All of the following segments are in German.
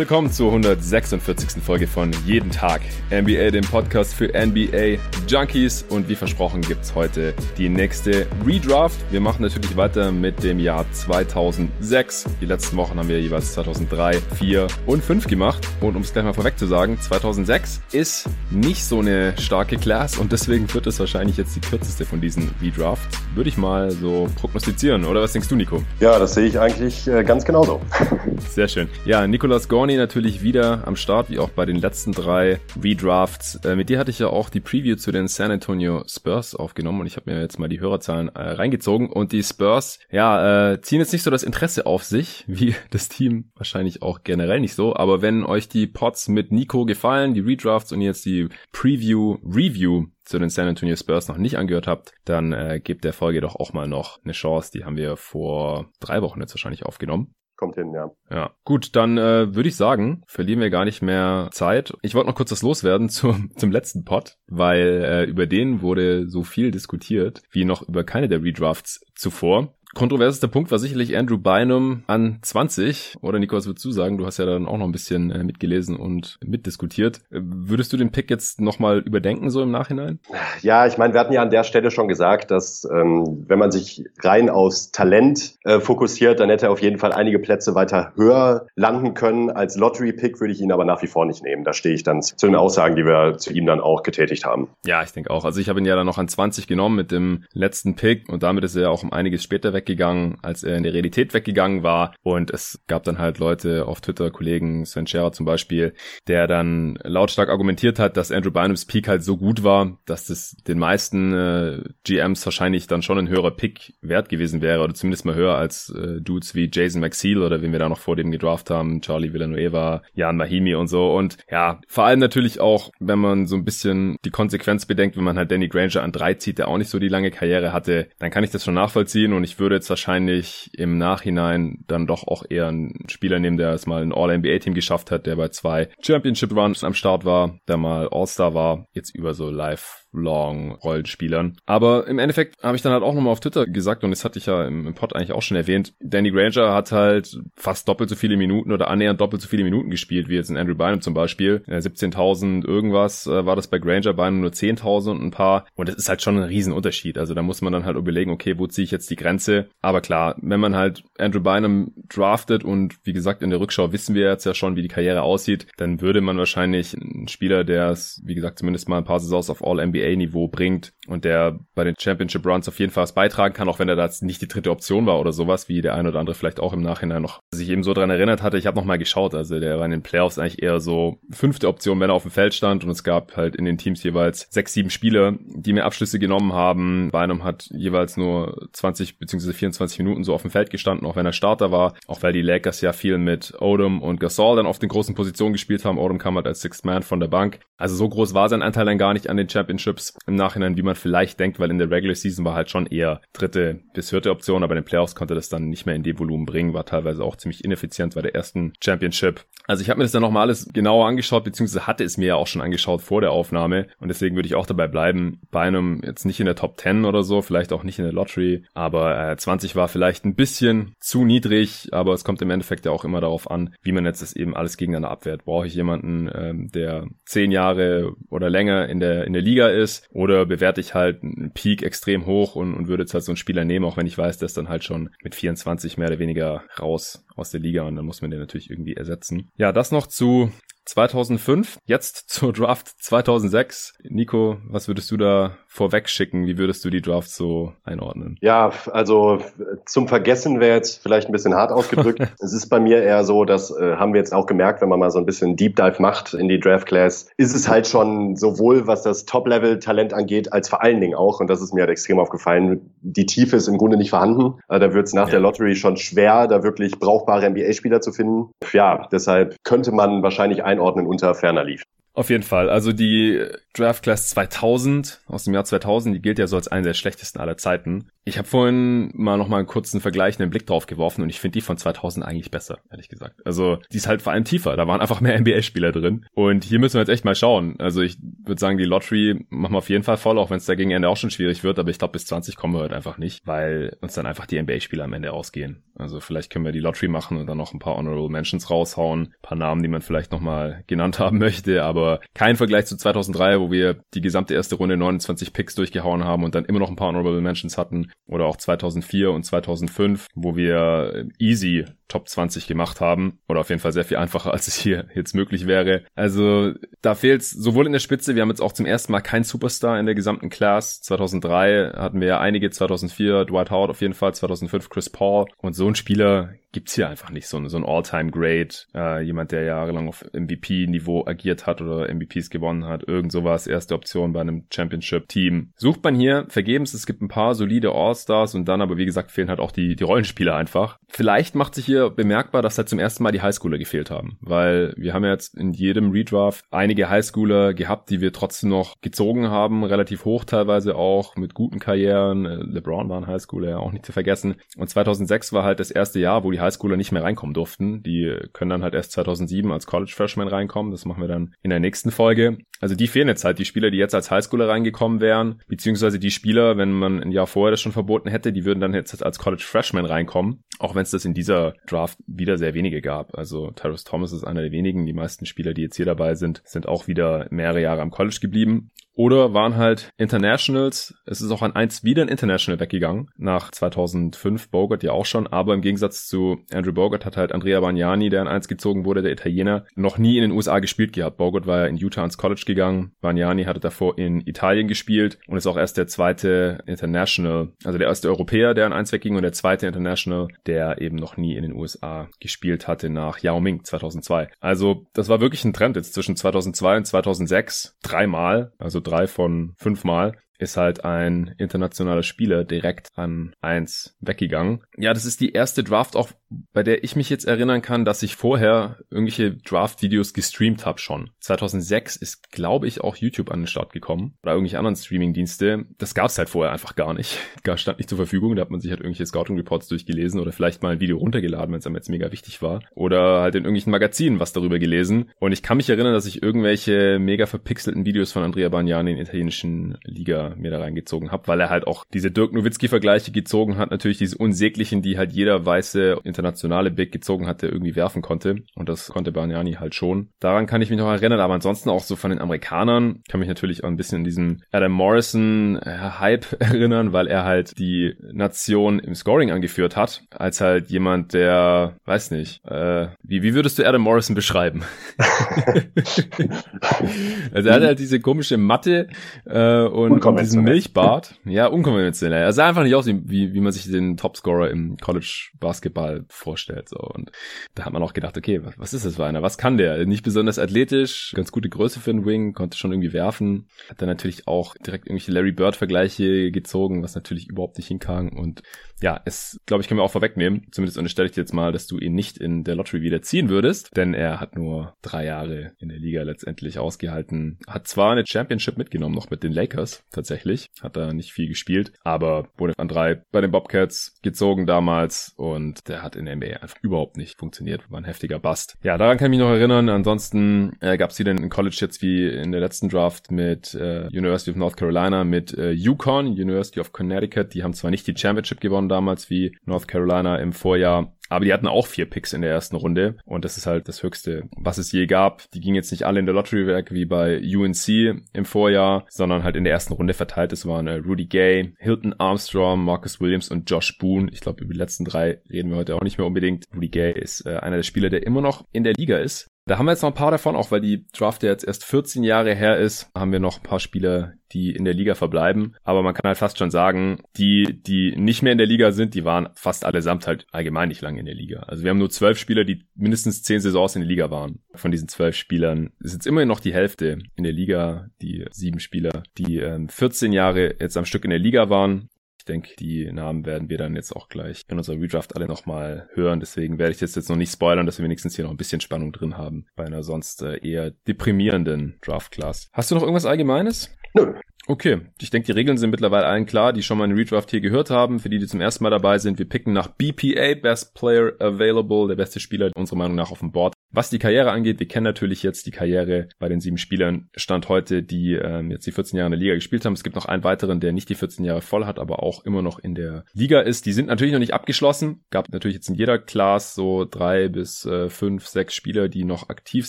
Willkommen zur 146. Folge von Jeden Tag NBA, dem Podcast für NBA Junkies. Und wie versprochen gibt's heute die nächste Redraft. Wir machen natürlich weiter mit dem Jahr 2006. Die letzten Wochen haben wir jeweils 2003, 4 und 5 gemacht. Und um es gleich mal vorweg zu sagen, 2006 ist nicht so eine starke Class und deswegen wird es wahrscheinlich jetzt die kürzeste von diesen Redrafts. Würde ich mal so prognostizieren. Oder was denkst du, Nico? Ja, das sehe ich eigentlich äh, ganz genauso. Sehr schön. Ja, Nicolas Gorn Gorni natürlich wieder am Start, wie auch bei den letzten drei Redrafts. Äh, mit dir hatte ich ja auch die Preview zu den San Antonio Spurs aufgenommen und ich habe mir jetzt mal die Hörerzahlen äh, reingezogen und die Spurs, ja, äh, ziehen jetzt nicht so das Interesse auf sich, wie das Team wahrscheinlich auch generell nicht so, aber wenn euch die Pots mit Nico gefallen, die Redrafts und jetzt die Preview, Review zu den San Antonio Spurs noch nicht angehört habt, dann äh, gebt der Folge doch auch mal noch eine Chance. Die haben wir vor drei Wochen jetzt wahrscheinlich aufgenommen. Kommt hin, ja. Ja, gut, dann äh, würde ich sagen, verlieren wir gar nicht mehr Zeit. Ich wollte noch kurz das loswerden zum, zum letzten Pod, weil äh, über den wurde so viel diskutiert wie noch über keine der Redrafts zuvor. Kontroversester Punkt war sicherlich Andrew Bynum an 20. Oder Nico, was würdest du sagen? Du hast ja dann auch noch ein bisschen äh, mitgelesen und mitdiskutiert. Würdest du den Pick jetzt nochmal überdenken, so im Nachhinein? Ja, ich meine, wir hatten ja an der Stelle schon gesagt, dass ähm, wenn man sich rein aus Talent äh, fokussiert, dann hätte er auf jeden Fall einige Plätze weiter höher landen können. Als Lottery-Pick würde ich ihn aber nach wie vor nicht nehmen. Da stehe ich dann zu den Aussagen, die wir zu ihm dann auch getätigt haben. Ja, ich denke auch. Also ich habe ihn ja dann noch an 20 genommen mit dem letzten Pick und damit ist er ja auch um einiges später weg weggegangen, als er in der Realität weggegangen war. Und es gab dann halt Leute auf Twitter, Kollegen, Sven Scherer zum Beispiel, der dann lautstark argumentiert hat, dass Andrew Bynums Peak halt so gut war, dass das den meisten äh, GMs wahrscheinlich dann schon ein höherer Pick wert gewesen wäre oder zumindest mal höher als äh, Dudes wie Jason McSeal oder wen wir da noch vor dem gedraft haben, Charlie Villanueva, Jan Mahimi und so. Und ja, vor allem natürlich auch, wenn man so ein bisschen die Konsequenz bedenkt, wenn man halt Danny Granger an drei zieht, der auch nicht so die lange Karriere hatte, dann kann ich das schon nachvollziehen und ich würde würde jetzt wahrscheinlich im Nachhinein dann doch auch eher einen Spieler nehmen, der es mal ein All-NBA-Team geschafft hat, der bei zwei Championship-Runs am Start war, der mal All-Star war, jetzt über so live Long-Rollenspielern. Aber im Endeffekt habe ich dann halt auch nochmal auf Twitter gesagt, und das hatte ich ja im, im Pod eigentlich auch schon erwähnt, Danny Granger hat halt fast doppelt so viele Minuten oder annähernd doppelt so viele Minuten gespielt, wie jetzt in Andrew Bynum zum Beispiel. 17.000 irgendwas äh, war das bei Granger, Bynum nur 10.000 und ein paar. Und das ist halt schon ein Riesenunterschied. Also da muss man dann halt überlegen, okay, wo ziehe ich jetzt die Grenze? Aber klar, wenn man halt Andrew Bynum draftet und wie gesagt, in der Rückschau wissen wir jetzt ja schon, wie die Karriere aussieht, dann würde man wahrscheinlich einen Spieler, der es, wie gesagt, zumindest mal ein paar Saisons auf All-NBA NBA-Niveau bringt und der bei den Championship Runs auf jeden Fall was beitragen kann, auch wenn er da nicht die dritte Option war oder sowas, wie der ein oder andere vielleicht auch im Nachhinein noch sich eben so dran erinnert hatte. Ich habe noch mal geschaut, also der war in den Playoffs eigentlich eher so fünfte Option, wenn er auf dem Feld stand und es gab halt in den Teams jeweils sechs, sieben Spieler, die mir Abschlüsse genommen haben. Bynum hat jeweils nur 20 bzw. 24 Minuten so auf dem Feld gestanden, auch wenn er Starter war, auch weil die Lakers ja viel mit Odom und Gasol dann auf den großen Positionen gespielt haben. Odom kam halt als Sixth Man von der Bank. Also so groß war sein Anteil dann gar nicht an den Championship Championships im Nachhinein, wie man vielleicht denkt, weil in der Regular Season war halt schon eher dritte bis vierte Option, aber in den Playoffs konnte das dann nicht mehr in dem Volumen bringen, war teilweise auch ziemlich ineffizient bei der ersten Championship. Also ich habe mir das dann nochmal alles genauer angeschaut, beziehungsweise hatte es mir ja auch schon angeschaut vor der Aufnahme und deswegen würde ich auch dabei bleiben, bei einem jetzt nicht in der Top 10 oder so, vielleicht auch nicht in der Lottery, aber äh, 20 war vielleicht ein bisschen zu niedrig, aber es kommt im Endeffekt ja auch immer darauf an, wie man jetzt das eben alles gegeneinander abwehrt. Brauche ich jemanden, ähm, der zehn Jahre oder länger in der in der Liga ist, ist. Oder bewerte ich halt einen Peak extrem hoch und, und würde jetzt halt so einen Spieler nehmen, auch wenn ich weiß, ist dann halt schon mit 24 mehr oder weniger raus aus der Liga und dann muss man den natürlich irgendwie ersetzen. Ja, das noch zu 2005, jetzt zur Draft 2006. Nico, was würdest du da vorweg schicken? Wie würdest du die Draft so einordnen? Ja, also zum Vergessen wäre jetzt vielleicht ein bisschen hart ausgedrückt. es ist bei mir eher so, das äh, haben wir jetzt auch gemerkt, wenn man mal so ein bisschen Deep Dive macht in die Draft Class, ist es halt schon sowohl was das Top-Level-Talent angeht, als vor allen Dingen auch, und das ist mir halt extrem aufgefallen, die Tiefe ist im Grunde nicht vorhanden. Äh, da wird es nach ja. der Lottery schon schwer, da wirklich brauchbare NBA-Spieler zu finden. Ja, deshalb könnte man wahrscheinlich einordnen unter ferner lief. Auf jeden Fall. Also die Draft Class 2000 aus dem Jahr 2000, die gilt ja so als eine der schlechtesten aller Zeiten. Ich habe vorhin mal noch mal einen kurzen vergleichenden Blick drauf geworfen und ich finde die von 2000 eigentlich besser, ehrlich gesagt. Also die ist halt vor allem tiefer. Da waren einfach mehr NBA-Spieler drin. Und hier müssen wir jetzt echt mal schauen. Also ich würde sagen, die Lottery machen wir auf jeden Fall voll, auch wenn es da gegen Ende auch schon schwierig wird. Aber ich glaube, bis 20 kommen wir heute einfach nicht, weil uns dann einfach die NBA-Spieler am Ende ausgehen. Also vielleicht können wir die Lottery machen und dann noch ein paar Honorable Mentions raushauen. Ein paar Namen, die man vielleicht noch mal genannt haben möchte. Aber kein Vergleich zu 2003, wo wir die gesamte erste Runde 29 Picks durchgehauen haben und dann immer noch ein paar Honorable Mentions hatten oder auch 2004 und 2005, wo wir easy Top 20 gemacht haben. Oder auf jeden Fall sehr viel einfacher, als es hier jetzt möglich wäre. Also da fehlt sowohl in der Spitze, wir haben jetzt auch zum ersten Mal keinen Superstar in der gesamten Class. 2003 hatten wir ja einige, 2004 Dwight Howard auf jeden Fall, 2005 Chris Paul. Und so ein Spieler gibt's hier einfach nicht. So, ein so ein All-Time-Great, äh, jemand, der jahrelang auf MVP-Niveau agiert hat oder MVPs gewonnen hat. Irgend sowas, erste Option bei einem Championship-Team. Sucht man hier vergebens, es gibt ein paar solide All-Stars und dann aber, wie gesagt, fehlen halt auch die, die Rollenspieler einfach. Vielleicht macht sich hier bemerkbar, dass halt zum ersten Mal die Highschooler gefehlt haben, weil wir haben ja jetzt in jedem Redraft einige Highschooler gehabt, die wir trotzdem noch gezogen haben, relativ hoch teilweise auch, mit guten Karrieren. Äh, LeBron war ein Highschooler, auch nicht zu vergessen. Und 2006 war halt das erste Jahr, wo die Highschooler nicht mehr reinkommen durften. Die können dann halt erst 2007 als College Freshman reinkommen. Das machen wir dann in der nächsten Folge. Also die fehlen jetzt halt, die Spieler, die jetzt als Highschooler reingekommen wären, beziehungsweise die Spieler, wenn man ein Jahr vorher das schon verboten hätte, die würden dann jetzt als College Freshman reinkommen. Auch wenn es das in dieser Draft wieder sehr wenige gab. Also Tyrus Thomas ist einer der wenigen. Die meisten Spieler, die jetzt hier dabei sind, sind auch wieder mehrere Jahre am College geblieben. Oder waren halt Internationals. Es ist auch an eins wieder ein International weggegangen. Nach 2005 Bogart ja auch schon. Aber im Gegensatz zu Andrew Bogart hat halt Andrea Bagnani, der an eins gezogen wurde, der Italiener, noch nie in den USA gespielt gehabt. Bogart war ja in Utah ans College gegangen. Bagnani hatte davor in Italien gespielt und ist auch erst der zweite International, also der erste Europäer, der an eins wegging und der zweite International, der eben noch nie in den USA gespielt hatte nach Yao Ming 2002. Also das war wirklich ein Trend jetzt zwischen 2002 und 2006. Dreimal, also drei von fünf Mal ist halt ein internationaler Spieler direkt an eins weggegangen. Ja, das ist die erste Draft auch, bei der ich mich jetzt erinnern kann, dass ich vorher irgendwelche Draft-Videos gestreamt habe schon. 2006 ist, glaube ich, auch YouTube an den Start gekommen oder irgendwelche anderen Streaming-Dienste. Das gab es halt vorher einfach gar nicht. Gar stand nicht zur Verfügung. Da hat man sich halt irgendwelche Scouting-Reports durchgelesen oder vielleicht mal ein Video runtergeladen, wenn es einem jetzt mega wichtig war. Oder halt in irgendwelchen Magazinen was darüber gelesen. Und ich kann mich erinnern, dass ich irgendwelche mega verpixelten Videos von Andrea Bagnani in der italienischen Liga mir da reingezogen habe, weil er halt auch diese Dirk Nowitzki-Vergleiche gezogen hat, natürlich diese unsäglichen, die halt jeder weiße internationale Big gezogen hat, der irgendwie werfen konnte. Und das konnte Bargnani halt schon. Daran kann ich mich noch erinnern, aber ansonsten auch so von den Amerikanern kann mich natürlich auch ein bisschen an diesen Adam Morrison-Hype äh, erinnern, weil er halt die Nation im Scoring angeführt hat, als halt jemand, der, weiß nicht, äh, wie, wie würdest du Adam Morrison beschreiben? also er hat halt diese komische Matte äh, und, und diesen Milchbart. Ja, unkonventionell. Er sah einfach nicht aus, wie, wie man sich den Topscorer im College Basketball vorstellt. So. Und da hat man auch gedacht, okay, was, was ist das für einer? Was kann der? Nicht besonders athletisch, ganz gute Größe für einen Wing, konnte schon irgendwie werfen. Hat dann natürlich auch direkt irgendwelche Larry Bird-Vergleiche gezogen, was natürlich überhaupt nicht hinkam. Und ja, es, glaube ich, können wir auch vorwegnehmen. Zumindest unterstelle ich dir jetzt mal, dass du ihn nicht in der Lottery wieder ziehen würdest, denn er hat nur drei Jahre in der Liga letztendlich ausgehalten. Hat zwar eine Championship mitgenommen, noch mit den Lakers tatsächlich, hat da nicht viel gespielt, aber wurde an drei bei den Bobcats gezogen damals und der hat in der NBA einfach überhaupt nicht funktioniert, war ein heftiger Bust. Ja, daran kann ich mich noch erinnern. Ansonsten äh, gab es wieder in College jetzt wie in der letzten Draft mit äh, University of North Carolina, mit äh, UConn, University of Connecticut. Die haben zwar nicht die Championship gewonnen damals wie North Carolina im Vorjahr, aber die hatten auch vier Picks in der ersten Runde und das ist halt das Höchste, was es je gab. Die gingen jetzt nicht alle in der Lottery weg wie bei UNC im Vorjahr, sondern halt in der ersten Runde verteilt. Es waren äh, Rudy Gay, Hilton Armstrong, Marcus Williams und Josh Boone. Ich glaube, über die letzten drei reden wir heute auch nicht mehr unbedingt. Rudy Gay ist äh, einer der Spieler, der immer noch in der Liga ist. Da haben wir jetzt noch ein paar davon, auch weil die Draft ja jetzt erst 14 Jahre her ist, haben wir noch ein paar Spieler, die in der Liga verbleiben. Aber man kann halt fast schon sagen, die, die nicht mehr in der Liga sind, die waren fast allesamt halt allgemein nicht lange in der Liga. Also wir haben nur zwölf Spieler, die mindestens zehn Saisons in der Liga waren. Von diesen zwölf Spielern ist jetzt immerhin noch die Hälfte in der Liga, die sieben Spieler, die ähm, 14 Jahre jetzt am Stück in der Liga waren. Ich denke, die Namen werden wir dann jetzt auch gleich in unserer Redraft alle nochmal hören. Deswegen werde ich das jetzt noch nicht spoilern, dass wir wenigstens hier noch ein bisschen Spannung drin haben bei einer sonst äh, eher deprimierenden Draft-Class. Hast du noch irgendwas Allgemeines? Nö. Okay, ich denke, die Regeln sind mittlerweile allen klar, die schon mal einen Redraft hier gehört haben. Für die, die zum ersten Mal dabei sind, wir picken nach BPA, Best Player Available, der beste Spieler unserer Meinung nach auf dem Board. Was die Karriere angeht, wir kennen natürlich jetzt die Karriere bei den sieben Spielern Stand heute, die ähm, jetzt die 14 Jahre in der Liga gespielt haben. Es gibt noch einen weiteren, der nicht die 14 Jahre voll hat, aber auch immer noch in der Liga ist. Die sind natürlich noch nicht abgeschlossen. Gab natürlich jetzt in jeder Class so drei bis äh, fünf, sechs Spieler, die noch aktiv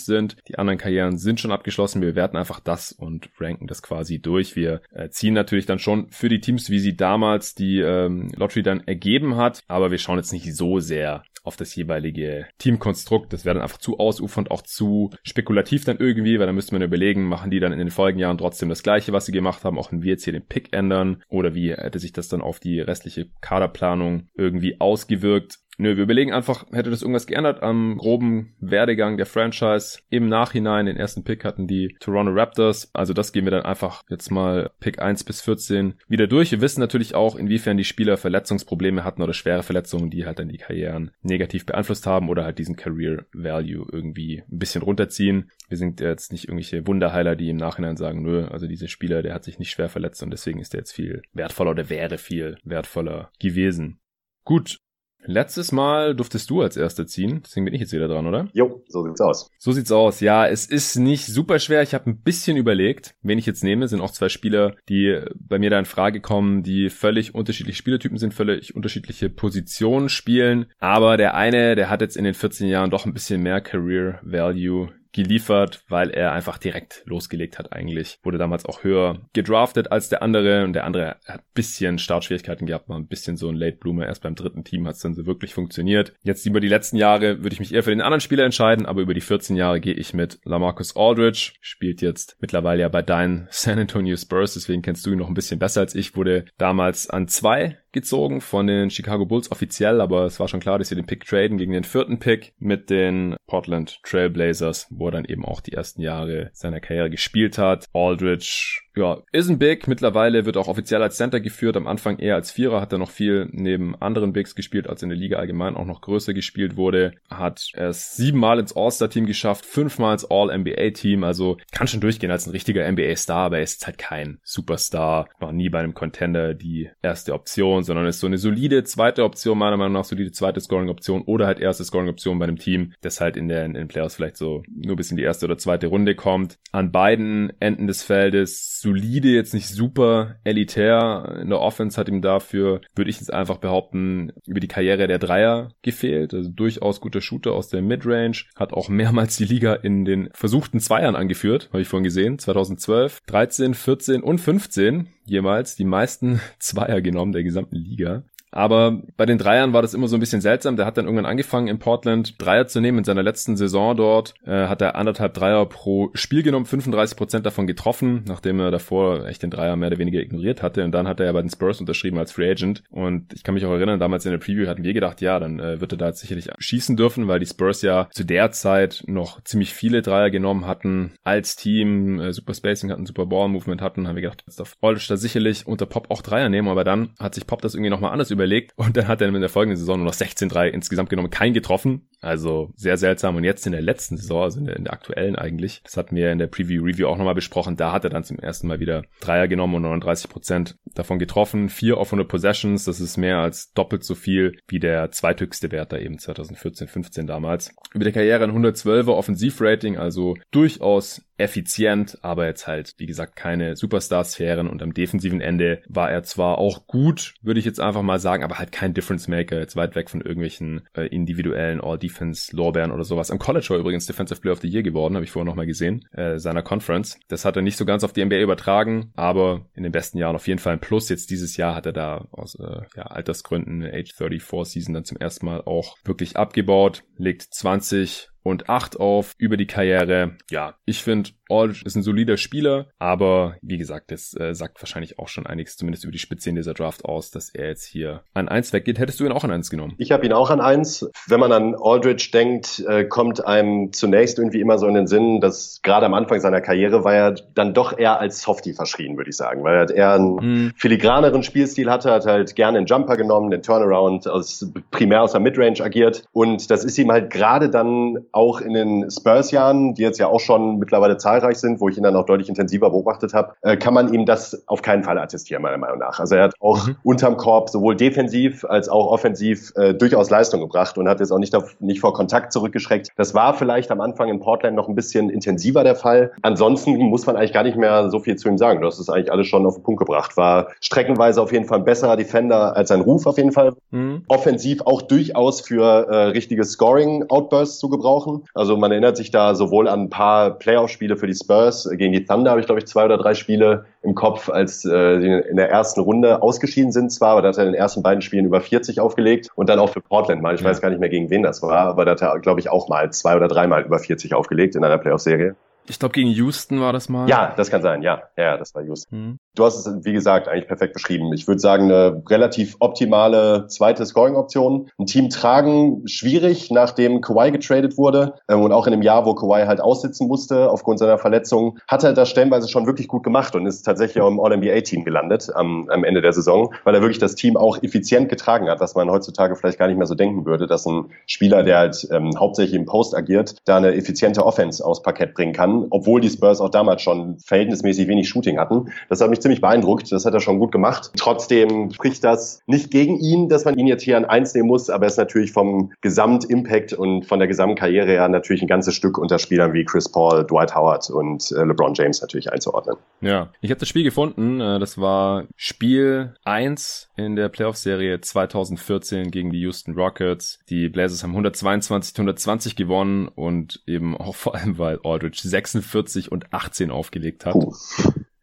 sind. Die anderen Karrieren sind schon abgeschlossen. Wir bewerten einfach das und ranken das quasi durch. Wir äh, ziehen natürlich dann schon für die Teams, wie sie damals die ähm, Lottery dann ergeben hat, aber wir schauen jetzt nicht so sehr auf das jeweilige Teamkonstrukt. Das wäre dann einfach zu ausufernd, auch zu spekulativ dann irgendwie, weil dann müsste man überlegen, machen die dann in den folgenden Jahren trotzdem das gleiche, was sie gemacht haben, auch wenn wir jetzt hier den Pick ändern oder wie hätte sich das dann auf die restliche Kaderplanung irgendwie ausgewirkt. Nö, wir überlegen einfach, hätte das irgendwas geändert am groben Werdegang der Franchise. Im Nachhinein, den ersten Pick hatten die Toronto Raptors. Also das gehen wir dann einfach jetzt mal Pick 1 bis 14 wieder durch. Wir wissen natürlich auch, inwiefern die Spieler Verletzungsprobleme hatten oder schwere Verletzungen, die halt dann die Karrieren negativ beeinflusst haben oder halt diesen Career Value irgendwie ein bisschen runterziehen. Wir sind jetzt nicht irgendwelche Wunderheiler, die im Nachhinein sagen, nö, also dieser Spieler, der hat sich nicht schwer verletzt und deswegen ist der jetzt viel wertvoller oder wäre viel wertvoller gewesen. Gut, Letztes Mal durftest du als Erster ziehen, deswegen bin ich jetzt wieder dran, oder? Jo, so sieht's aus. So sieht's aus. Ja, es ist nicht super schwer. Ich habe ein bisschen überlegt, wen ich jetzt nehme. Es sind auch zwei Spieler, die bei mir da in Frage kommen, die völlig unterschiedliche Spielertypen sind, völlig unterschiedliche Positionen spielen. Aber der eine, der hat jetzt in den 14 Jahren doch ein bisschen mehr Career Value geliefert, weil er einfach direkt losgelegt hat eigentlich. Wurde damals auch höher gedraftet als der andere und der andere hat bisschen Startschwierigkeiten gehabt, war ein bisschen so ein Late Bloomer. Erst beim dritten Team hat es dann so wirklich funktioniert. Jetzt über die letzten Jahre würde ich mich eher für den anderen Spieler entscheiden, aber über die 14 Jahre gehe ich mit Lamarcus Aldridge. Spielt jetzt mittlerweile ja bei deinen San Antonio Spurs, deswegen kennst du ihn noch ein bisschen besser als ich. Wurde damals an zwei gezogen von den Chicago Bulls offiziell, aber es war schon klar, dass sie den Pick traden gegen den vierten Pick mit den Portland Trailblazers, wo er dann eben auch die ersten Jahre seiner Karriere gespielt hat. Aldridge ja, ist ein Big. Mittlerweile wird auch offiziell als Center geführt. Am Anfang eher als Vierer. Hat er noch viel neben anderen Bigs gespielt, als in der Liga allgemein auch noch größer gespielt wurde. Hat es siebenmal ins All-Star-Team geschafft, fünfmal ins All-NBA-Team. Also kann schon durchgehen als ein richtiger NBA-Star, aber er ist halt kein Superstar. War nie bei einem Contender die erste Option, sondern ist so eine solide zweite Option, meiner Meinung nach solide zweite Scoring-Option oder halt erste Scoring-Option bei einem Team, das halt in, der, in den Playoffs vielleicht so nur bis in die erste oder zweite Runde kommt. An beiden Enden des Feldes solide, jetzt nicht super elitär. In der Offense hat ihm dafür, würde ich jetzt einfach behaupten, über die Karriere der Dreier gefehlt. Also durchaus guter Shooter aus der Midrange. Hat auch mehrmals die Liga in den versuchten Zweiern angeführt, habe ich vorhin gesehen. 2012, 13, 14 und 15 jemals die meisten Zweier genommen der gesamten Liga. Aber bei den Dreiern war das immer so ein bisschen seltsam. Der hat dann irgendwann angefangen in Portland Dreier zu nehmen. In seiner letzten Saison dort äh, hat er anderthalb Dreier pro Spiel genommen, 35 Prozent davon getroffen, nachdem er davor echt den Dreier mehr oder weniger ignoriert hatte. Und dann hat er ja bei den Spurs unterschrieben als Free Agent. Und ich kann mich auch erinnern, damals in der Preview hatten wir gedacht, ja, dann äh, wird er da jetzt sicherlich schießen dürfen, weil die Spurs ja zu der Zeit noch ziemlich viele Dreier genommen hatten als Team, äh, super Spacing hatten, super Ball Movement hatten. Haben wir gedacht, jetzt darf Aldridge da sicherlich unter Pop auch Dreier nehmen. Aber dann hat sich Pop das irgendwie nochmal anders über überlegt und dann hat er in der folgenden Saison nur noch 16-3 insgesamt genommen, kein getroffen. Also sehr seltsam. Und jetzt in der letzten Saison, also in der, in der aktuellen eigentlich, das hatten wir in der Preview-Review auch nochmal besprochen, da hat er dann zum ersten Mal wieder Dreier genommen und 39 Prozent davon getroffen. Vier offene Possessions, das ist mehr als doppelt so viel wie der zweithöchste Wert da eben 2014, 15 damals. Über die Karriere ein 112er Offensivrating, also durchaus effizient, aber jetzt halt, wie gesagt, keine Superstar-Sphären und am defensiven Ende war er zwar auch gut, würde ich jetzt einfach mal sagen, aber halt kein Difference Maker, jetzt weit weg von irgendwelchen äh, individuellen All-Defense-Lorbeeren oder sowas. Am College war übrigens Defensive Player of the Year geworden, habe ich vorher nochmal gesehen, äh, seiner Conference. Das hat er nicht so ganz auf die NBA übertragen, aber in den besten Jahren auf jeden Fall ein Plus. Jetzt dieses Jahr hat er da aus äh, ja, Altersgründen Age 34 Season dann zum ersten Mal auch wirklich abgebaut, legt 20 und 8 auf über die Karriere. Ja, ich finde, Aldridge ist ein solider Spieler, aber wie gesagt, das äh, sagt wahrscheinlich auch schon einiges, zumindest über die Spitze in dieser Draft aus, dass er jetzt hier an 1 weggeht. Hättest du ihn auch an 1 genommen? Ich habe ihn auch an 1. Wenn man an Aldridge denkt, äh, kommt einem zunächst irgendwie immer so in den Sinn, dass gerade am Anfang seiner Karriere war er dann doch eher als Softie verschrien, würde ich sagen, weil er eher einen hm. filigraneren Spielstil hatte, hat halt gerne einen Jumper genommen, den Turnaround aus, primär aus der Midrange agiert und das ist ihm halt gerade dann auch in den Spurs-Jahren, die jetzt ja auch schon mittlerweile zahlreich sind, wo ich ihn dann auch deutlich intensiver beobachtet habe, äh, kann man ihm das auf keinen Fall attestieren, meiner Meinung nach. Also er hat auch mhm. unterm Korb sowohl defensiv als auch offensiv äh, durchaus Leistung gebracht und hat jetzt auch nicht, auf, nicht vor Kontakt zurückgeschreckt. Das war vielleicht am Anfang in Portland noch ein bisschen intensiver der Fall. Ansonsten muss man eigentlich gar nicht mehr so viel zu ihm sagen. Du hast es eigentlich alles schon auf den Punkt gebracht. War streckenweise auf jeden Fall ein besserer Defender als sein Ruf auf jeden Fall. Mhm. Offensiv auch durchaus für äh, richtige Scoring-Outbursts zu gebrauchen. Also man erinnert sich da sowohl an ein paar Playoff-Spiele für die Spurs. Gegen die Thunder habe ich, glaube ich, zwei oder drei Spiele im Kopf, als äh, die in der ersten Runde ausgeschieden sind zwar, aber da hat er in den ersten beiden Spielen über 40 aufgelegt und dann auch für Portland mal. Ich weiß gar nicht mehr, gegen wen das war, aber da hat er, glaube ich, auch mal zwei oder dreimal über 40 aufgelegt in einer Playoff-Serie. Ich glaube, gegen Houston war das mal. Ja, das kann sein, ja. Ja, das war Houston. Mhm. Du hast es, wie gesagt, eigentlich perfekt beschrieben. Ich würde sagen, eine relativ optimale zweite Scoring-Option. Ein Team tragen, schwierig, nachdem Kawhi getradet wurde ähm, und auch in dem Jahr, wo Kawhi halt aussitzen musste aufgrund seiner Verletzung, hat er das stellenweise schon wirklich gut gemacht und ist tatsächlich auch im All-NBA-Team gelandet am, am Ende der Saison, weil er wirklich das Team auch effizient getragen hat, was man heutzutage vielleicht gar nicht mehr so denken würde, dass ein Spieler, der halt ähm, hauptsächlich im Post agiert, da eine effiziente Offense aufs Parkett bringen kann, obwohl die Spurs auch damals schon verhältnismäßig wenig Shooting hatten. Das hat mich ziemlich beeindruckt. Das hat er schon gut gemacht. Trotzdem spricht das nicht gegen ihn, dass man ihn jetzt hier an eins nehmen muss, aber er ist natürlich vom Gesamtimpact und von der Gesamtkarriere her natürlich ein ganzes Stück unter Spielern wie Chris Paul, Dwight Howard und äh, LeBron James natürlich einzuordnen. Ja, ich habe das Spiel gefunden. Äh, das war Spiel 1 in der Playoff-Serie 2014 gegen die Houston Rockets. Die Blazers haben 122 120 gewonnen und eben auch vor allem, weil Aldridge 46 und 18 aufgelegt hat. Puh.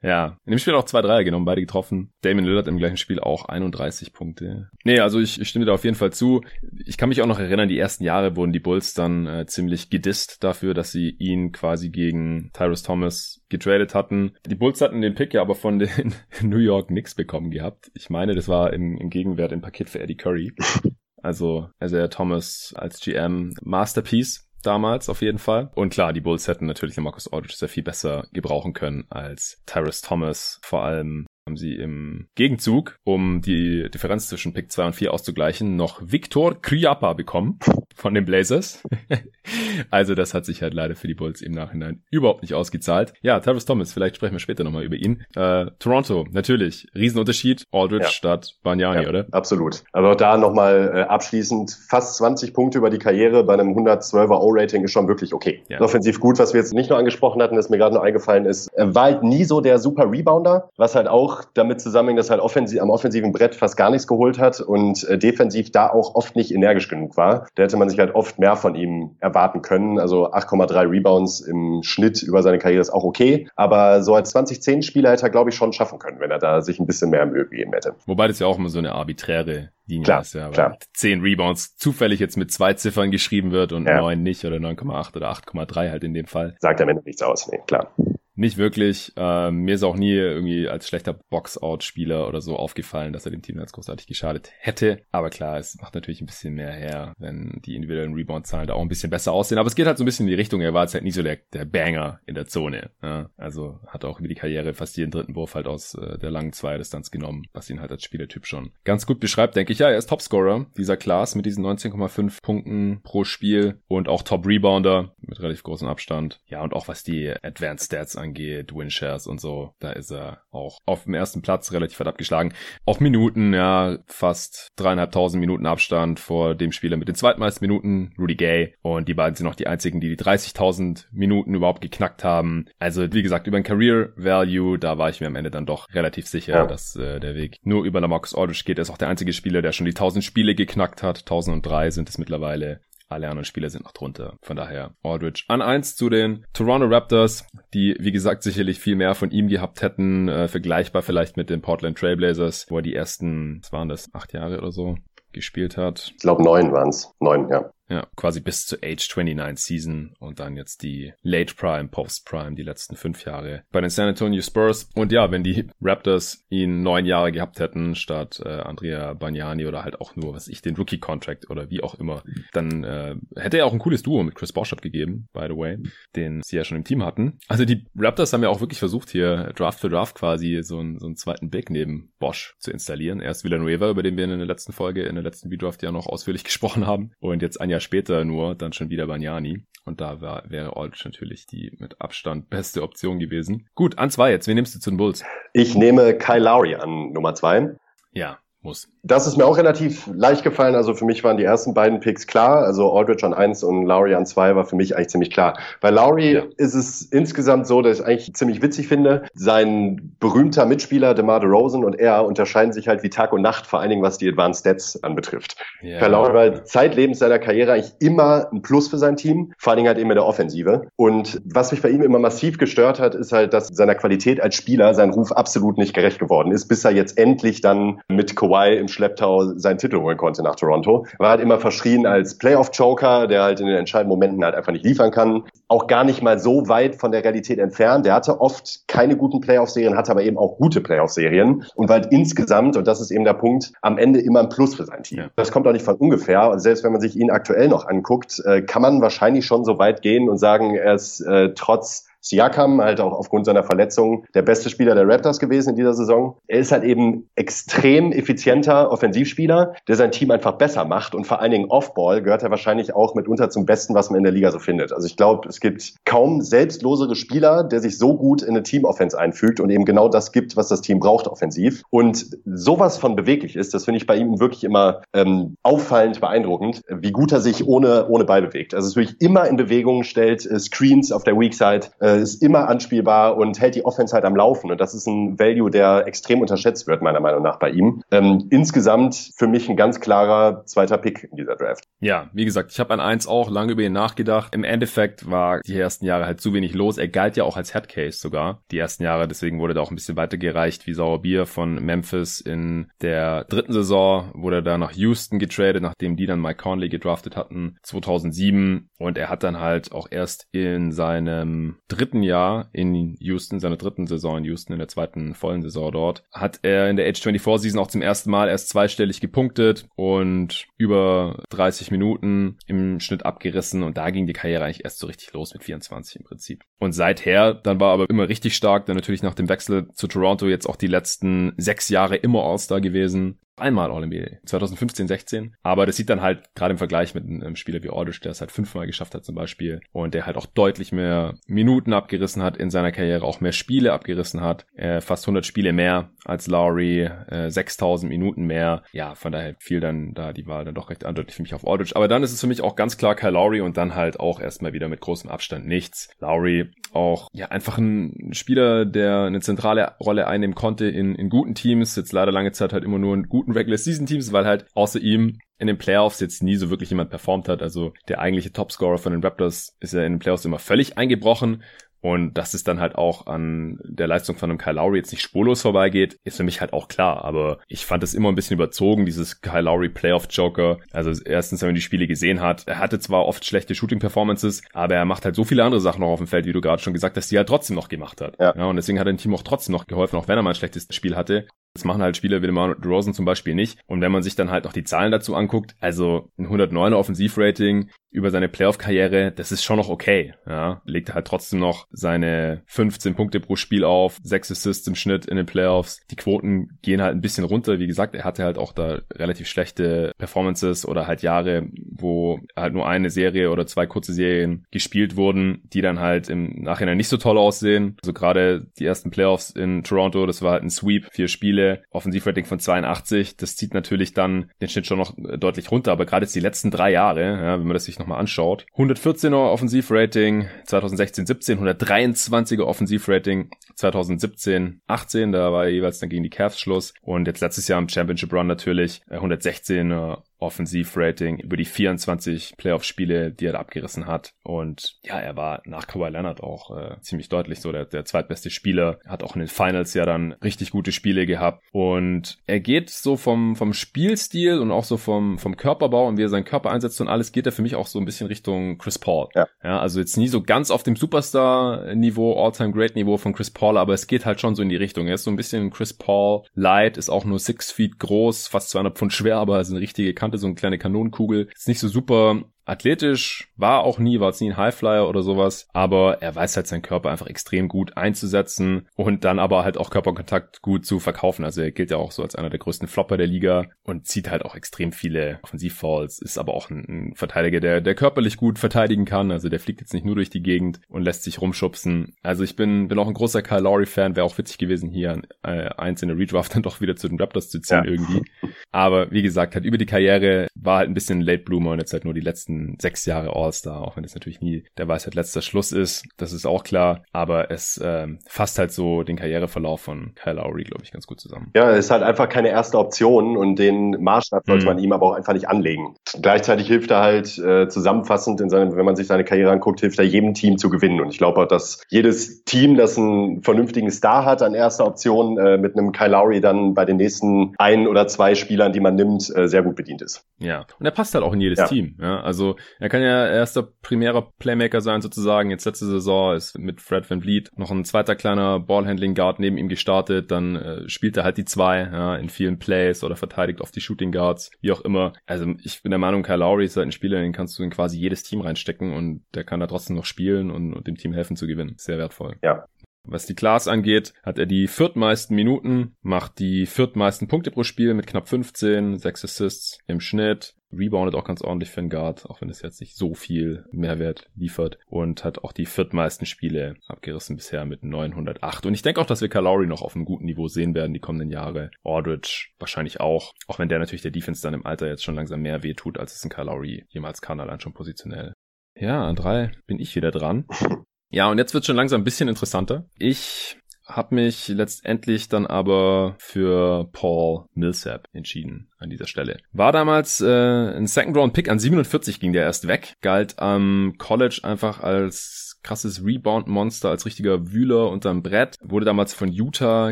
Ja, in dem Spiel auch zwei Dreier genommen, beide getroffen. Damon Lillard im gleichen Spiel auch 31 Punkte. Nee, also ich, ich stimme da auf jeden Fall zu. Ich kann mich auch noch erinnern, die ersten Jahre wurden die Bulls dann äh, ziemlich gedisst dafür, dass sie ihn quasi gegen Tyrus Thomas getradet hatten. Die Bulls hatten den Pick ja aber von den New York Knicks bekommen gehabt. Ich meine, das war im, im Gegenwert im Paket für Eddie Curry. Also, also Thomas als GM Masterpiece damals auf jeden Fall. Und klar, die Bulls hätten natürlich den Marcus Aldridge sehr viel besser gebrauchen können als Tyrus Thomas. Vor allem haben sie im Gegenzug, um die Differenz zwischen Pick 2 und 4 auszugleichen, noch Victor Kriapa bekommen von den Blazers. also das hat sich halt leider für die Bulls im Nachhinein überhaupt nicht ausgezahlt. Ja, Travis Thomas, vielleicht sprechen wir später nochmal über ihn. Äh, Toronto, natürlich, Riesenunterschied, Aldridge ja. statt Banyani, ja, oder? Absolut. Aber da nochmal äh, abschließend, fast 20 Punkte über die Karriere bei einem 112er O-Rating ist schon wirklich okay. Ja. Offensiv gut, was wir jetzt nicht nur angesprochen hatten, das mir gerade noch eingefallen ist, er war halt nie so der super Rebounder, was halt auch damit zusammenhängt, dass er halt offensiv, am offensiven Brett fast gar nichts geholt hat und äh, defensiv da auch oft nicht energisch genug war. Da hätte man sich halt oft mehr von ihm erwarten können. Also 8,3 Rebounds im Schnitt über seine Karriere ist auch okay. Aber so als 2010-Spieler hätte er, glaube ich, schon schaffen können, wenn er da sich ein bisschen mehr Mühe gegeben hätte. Wobei das ja auch immer so eine arbitäre Linie klar, ist, ja. Klar. 10 Rebounds zufällig jetzt mit zwei Ziffern geschrieben wird und ja. 9 nicht oder 9,8 oder 8,3 halt in dem Fall. Sagt am Ende nichts aus, nee, klar. Nicht wirklich. Ähm, mir ist auch nie irgendwie als schlechter Box-Out-Spieler oder so aufgefallen, dass er dem Team ganz großartig geschadet hätte. Aber klar, es macht natürlich ein bisschen mehr her, wenn die individuellen Rebound-Zahlen da auch ein bisschen besser aussehen. Aber es geht halt so ein bisschen in die Richtung. Er war jetzt halt nie so der, der Banger in der Zone. Ja? Also hat auch über die Karriere fast jeden dritten Wurf halt aus äh, der langen Zweierdistanz genommen, was ihn halt als Spielertyp schon ganz gut beschreibt, denke ich. Ja, er ist Topscorer dieser Class mit diesen 19,5 Punkten pro Spiel und auch Top-Rebounder mit relativ großem Abstand. Ja, und auch was die Advanced Stats angeht angeht, Winshares und so, da ist er auch auf dem ersten Platz relativ weit abgeschlagen. Auf Minuten, ja, fast dreieinhalbtausend Minuten Abstand vor dem Spieler mit den zweitmeisten Minuten, Rudy Gay. Und die beiden sind noch die einzigen, die die 30.000 Minuten überhaupt geknackt haben. Also, wie gesagt, über ein Career Value, da war ich mir am Ende dann doch relativ sicher, ja. dass äh, der Weg nur über Lamarcus Aldridge geht. Er ist auch der einzige Spieler, der schon die 1000 Spiele geknackt hat. 1003 sind es mittlerweile. Alle anderen Spieler sind noch drunter. Von daher Aldridge an eins zu den Toronto Raptors, die wie gesagt sicherlich viel mehr von ihm gehabt hätten, äh, vergleichbar vielleicht mit den Portland Trailblazers, wo er die ersten, was waren das, acht Jahre oder so gespielt hat. Ich glaube neun waren es. Neun, ja. Ja, quasi bis zur Age 29 Season und dann jetzt die Late Prime, Post Prime, die letzten fünf Jahre bei den San Antonio Spurs. Und ja, wenn die Raptors ihn neun Jahre gehabt hätten, statt äh, Andrea Bagnani oder halt auch nur, was ich, den Rookie Contract oder wie auch immer, dann äh, hätte er auch ein cooles Duo mit Chris Bosh gegeben, by the way, den sie ja schon im Team hatten. Also die Raptors haben ja auch wirklich versucht, hier Draft für Draft quasi so einen, so einen zweiten Big neben Bosch zu installieren. Erst Villanueva, über den wir in der letzten Folge, in der letzten V-Draft ja noch ausführlich gesprochen haben. Und jetzt Jahr Jahr später nur dann schon wieder Banyani. Und da war, wäre Aldridge natürlich die mit Abstand beste Option gewesen. Gut, an zwei jetzt. Wen nimmst du zu den Bulls? Ich nehme Kyle Lowry an Nummer zwei. Ja, muss. Das ist mir auch relativ leicht gefallen. Also für mich waren die ersten beiden Picks klar. Also Aldridge an eins und Lowry an zwei war für mich eigentlich ziemlich klar. Bei Lowry ja. ist es insgesamt so, dass ich eigentlich ziemlich witzig finde. Sein berühmter Mitspieler DeMar DeRozan und er unterscheiden sich halt wie Tag und Nacht, vor allen Dingen was die Advanced Stats anbetrifft. Ja. Kyle Lowry war zeitlebens seiner Karriere eigentlich immer ein Plus für sein Team, vor allen Dingen halt eben in der Offensive. Und was mich bei ihm immer massiv gestört hat, ist halt, dass seiner Qualität als Spieler sein Ruf absolut nicht gerecht geworden ist, bis er jetzt endlich dann mit Kawhi im Schlepptau seinen Titel holen konnte nach Toronto. War halt immer verschrien als Playoff-Joker, der halt in den entscheidenden Momenten halt einfach nicht liefern kann. Auch gar nicht mal so weit von der Realität entfernt. Der hatte oft keine guten Playoff-Serien, hatte aber eben auch gute Playoff-Serien und war halt insgesamt, und das ist eben der Punkt, am Ende immer ein Plus für sein Team. Ja. Das kommt auch nicht von ungefähr. Und selbst wenn man sich ihn aktuell noch anguckt, äh, kann man wahrscheinlich schon so weit gehen und sagen, er ist äh, trotz Siakam, halt auch aufgrund seiner Verletzung, der beste Spieler der Raptors gewesen in dieser Saison. Er ist halt eben extrem effizienter Offensivspieler, der sein Team einfach besser macht und vor allen Dingen Offball gehört er wahrscheinlich auch mitunter zum Besten, was man in der Liga so findet. Also ich glaube, es gibt kaum selbstlosere Spieler, der sich so gut in eine Team-Offense einfügt und eben genau das gibt, was das Team braucht offensiv. Und sowas von beweglich ist, das finde ich bei ihm wirklich immer ähm, auffallend beeindruckend, wie gut er sich ohne, ohne Ball bewegt. Also es wirklich immer in Bewegung, stellt äh, Screens auf der Weak Side, äh, äh, ist immer anspielbar und hält die Offense halt am Laufen. Und das ist ein Value, der extrem unterschätzt wird, meiner Meinung nach, bei ihm. Ähm, insgesamt für mich ein ganz klarer zweiter Pick in dieser Draft. Ja, wie gesagt, ich habe an eins auch lange über ihn nachgedacht. Im Endeffekt war die ersten Jahre halt zu wenig los. Er galt ja auch als Headcase sogar, die ersten Jahre. Deswegen wurde da auch ein bisschen weitergereicht wie Sauerbier von Memphis in der dritten Saison. Wurde da nach Houston getradet, nachdem die dann Mike Conley gedraftet hatten, 2007. Und er hat dann halt auch erst in seinem dritten Jahr in Houston, seiner dritten Saison in Houston, in der zweiten vollen Saison dort, hat er in der Age 24 Season auch zum ersten Mal erst zweistellig gepunktet und über 30 Minuten im Schnitt abgerissen und da ging die Karriere eigentlich erst so richtig los mit 24 im Prinzip. Und seither, dann war aber immer richtig stark, dann natürlich nach dem Wechsel zu Toronto jetzt auch die letzten sechs Jahre immer All-Star gewesen einmal All-NBA, 2015, 16. Aber das sieht dann halt gerade im Vergleich mit einem Spieler wie Aldridge, der es halt fünfmal geschafft hat zum Beispiel und der halt auch deutlich mehr Minuten abgerissen hat in seiner Karriere, auch mehr Spiele abgerissen hat, äh, fast 100 Spiele mehr als Lowry, äh, 6000 Minuten mehr. Ja, von daher fiel dann da die Wahl dann doch recht eindeutig für mich auf Aldridge. Aber dann ist es für mich auch ganz klar Kyle Lowry und dann halt auch erstmal wieder mit großem Abstand nichts. Lowry auch ja einfach ein Spieler, der eine zentrale Rolle einnehmen konnte in, in guten Teams, jetzt leider lange Zeit halt immer nur in guten Regular Season Teams, weil halt außer ihm in den Playoffs jetzt nie so wirklich jemand performt hat. Also der eigentliche Topscorer von den Raptors ist ja in den Playoffs immer völlig eingebrochen und dass es dann halt auch an der Leistung von einem Kyle Lowry jetzt nicht spurlos vorbeigeht, ist für mich halt auch klar. Aber ich fand es immer ein bisschen überzogen, dieses Kyle Lowry Playoff Joker. Also erstens, wenn man die Spiele gesehen hat, er hatte zwar oft schlechte Shooting Performances, aber er macht halt so viele andere Sachen noch auf dem Feld, wie du gerade schon gesagt hast, die er trotzdem noch gemacht hat. Ja. ja und deswegen hat er dem Team auch trotzdem noch geholfen, auch wenn er mal ein schlechtes Spiel hatte. Das machen halt Spieler wie DeMar Rosen zum Beispiel nicht. Und wenn man sich dann halt noch die Zahlen dazu anguckt, also ein 109er Offensivrating über seine Playoff-Karriere, das ist schon noch okay. Ja, legt halt trotzdem noch seine 15 Punkte pro Spiel auf, 6 Assists im Schnitt in den Playoffs. Die Quoten gehen halt ein bisschen runter. Wie gesagt, er hatte halt auch da relativ schlechte Performances oder halt Jahre, wo halt nur eine Serie oder zwei kurze Serien gespielt wurden, die dann halt im Nachhinein nicht so toll aussehen. Also gerade die ersten Playoffs in Toronto, das war halt ein Sweep, vier Spiele Spiele, Offensivrating von 82, das zieht natürlich dann den Schnitt schon noch äh, deutlich runter, aber gerade jetzt die letzten drei Jahre, ja, wenn man das sich nochmal anschaut, 114er Offensivrating 2016, 17, 123er Offensivrating 2017, 18, da war jeweils dann gegen die Cavs Schluss. Und jetzt letztes Jahr im Championship Run natürlich 116er äh, Offensivrating über die 24 Playoff-Spiele, die er da abgerissen hat. Und ja, er war nach Kawhi Leonard auch äh, ziemlich deutlich so der, der zweitbeste Spieler. Hat auch in den Finals ja dann richtig gute Spiele gehabt. Und er geht so vom, vom Spielstil und auch so vom, vom Körperbau und wie er seinen Körper einsetzt und alles, geht er für mich auch so ein bisschen Richtung Chris Paul. Ja. ja also jetzt nie so ganz auf dem Superstar-Niveau, All-Time-Great-Niveau von Chris Paul, aber es geht halt schon so in die Richtung. Er ist so ein bisschen Chris Paul light, ist auch nur six feet groß, fast 200 Pfund schwer, aber ist eine richtige Kante Kante, so eine kleine Kanonenkugel. Ist nicht so super athletisch, war auch nie, war es nie ein Highflyer oder sowas, aber er weiß halt seinen Körper einfach extrem gut einzusetzen und dann aber halt auch Körperkontakt gut zu verkaufen. Also er gilt ja auch so als einer der größten Flopper der Liga und zieht halt auch extrem viele Offensivfalls, ist aber auch ein, ein Verteidiger, der, der körperlich gut verteidigen kann. Also der fliegt jetzt nicht nur durch die Gegend und lässt sich rumschubsen. Also ich bin, bin auch ein großer Kyle Lowry-Fan, wäre auch witzig gewesen, hier äh, eins in der Redraft dann doch wieder zu den Raptors zu ziehen ja. irgendwie. Aber wie gesagt, halt über die Karriere war halt ein bisschen Late Bloomer und jetzt halt nur die letzten sechs Jahre All-Star, auch wenn es natürlich nie der Weisheit letzter Schluss ist, das ist auch klar, aber es ähm, fasst halt so den Karriereverlauf von Kyle Lowry, glaube ich, ganz gut zusammen. Ja, es ist halt einfach keine erste Option und den Maßstab sollte mhm. man ihm aber auch einfach nicht anlegen. Gleichzeitig hilft er halt äh, zusammenfassend, in seinem, wenn man sich seine Karriere anguckt, hilft er jedem Team zu gewinnen und ich glaube auch, dass jedes Team, das einen vernünftigen Star hat an erster Option, äh, mit einem Kyle Lowry dann bei den nächsten ein oder zwei Spielern, die man nimmt, äh, sehr gut bedient ist. Ja, und er passt halt auch in jedes ja. Team. Ja, also er kann ja erster primärer Playmaker sein sozusagen. Jetzt letzte Saison ist mit Fred Van Vliet noch ein zweiter kleiner Ballhandling Guard neben ihm gestartet. Dann äh, spielt er halt die zwei ja, in vielen Plays oder verteidigt auf die Shooting Guards, wie auch immer. Also ich bin der Meinung, Kyle Lowry ist halt ein Spieler, den kannst du in quasi jedes Team reinstecken und der kann da trotzdem noch spielen und, und dem Team helfen zu gewinnen. Sehr wertvoll. Ja, was die Class angeht, hat er die viertmeisten Minuten, macht die viertmeisten Punkte pro Spiel mit knapp 15, 6 Assists im Schnitt, reboundet auch ganz ordentlich für einen Guard, auch wenn es jetzt nicht so viel Mehrwert liefert und hat auch die viertmeisten Spiele abgerissen bisher mit 908. Und ich denke auch, dass wir Kalori noch auf einem guten Niveau sehen werden die kommenden Jahre. Aldridge wahrscheinlich auch, auch wenn der natürlich der Defense dann im Alter jetzt schon langsam mehr wehtut, als es ein Kalori jemals kann, allein schon positionell. Ja, an drei bin ich wieder dran. Ja, und jetzt wird schon langsam ein bisschen interessanter. Ich habe mich letztendlich dann aber für Paul Millsap entschieden an dieser Stelle. War damals äh, ein Second Round Pick an 47 ging der erst weg, galt am College einfach als krasses Rebound-Monster als richtiger Wühler unterm Brett. Wurde damals von Utah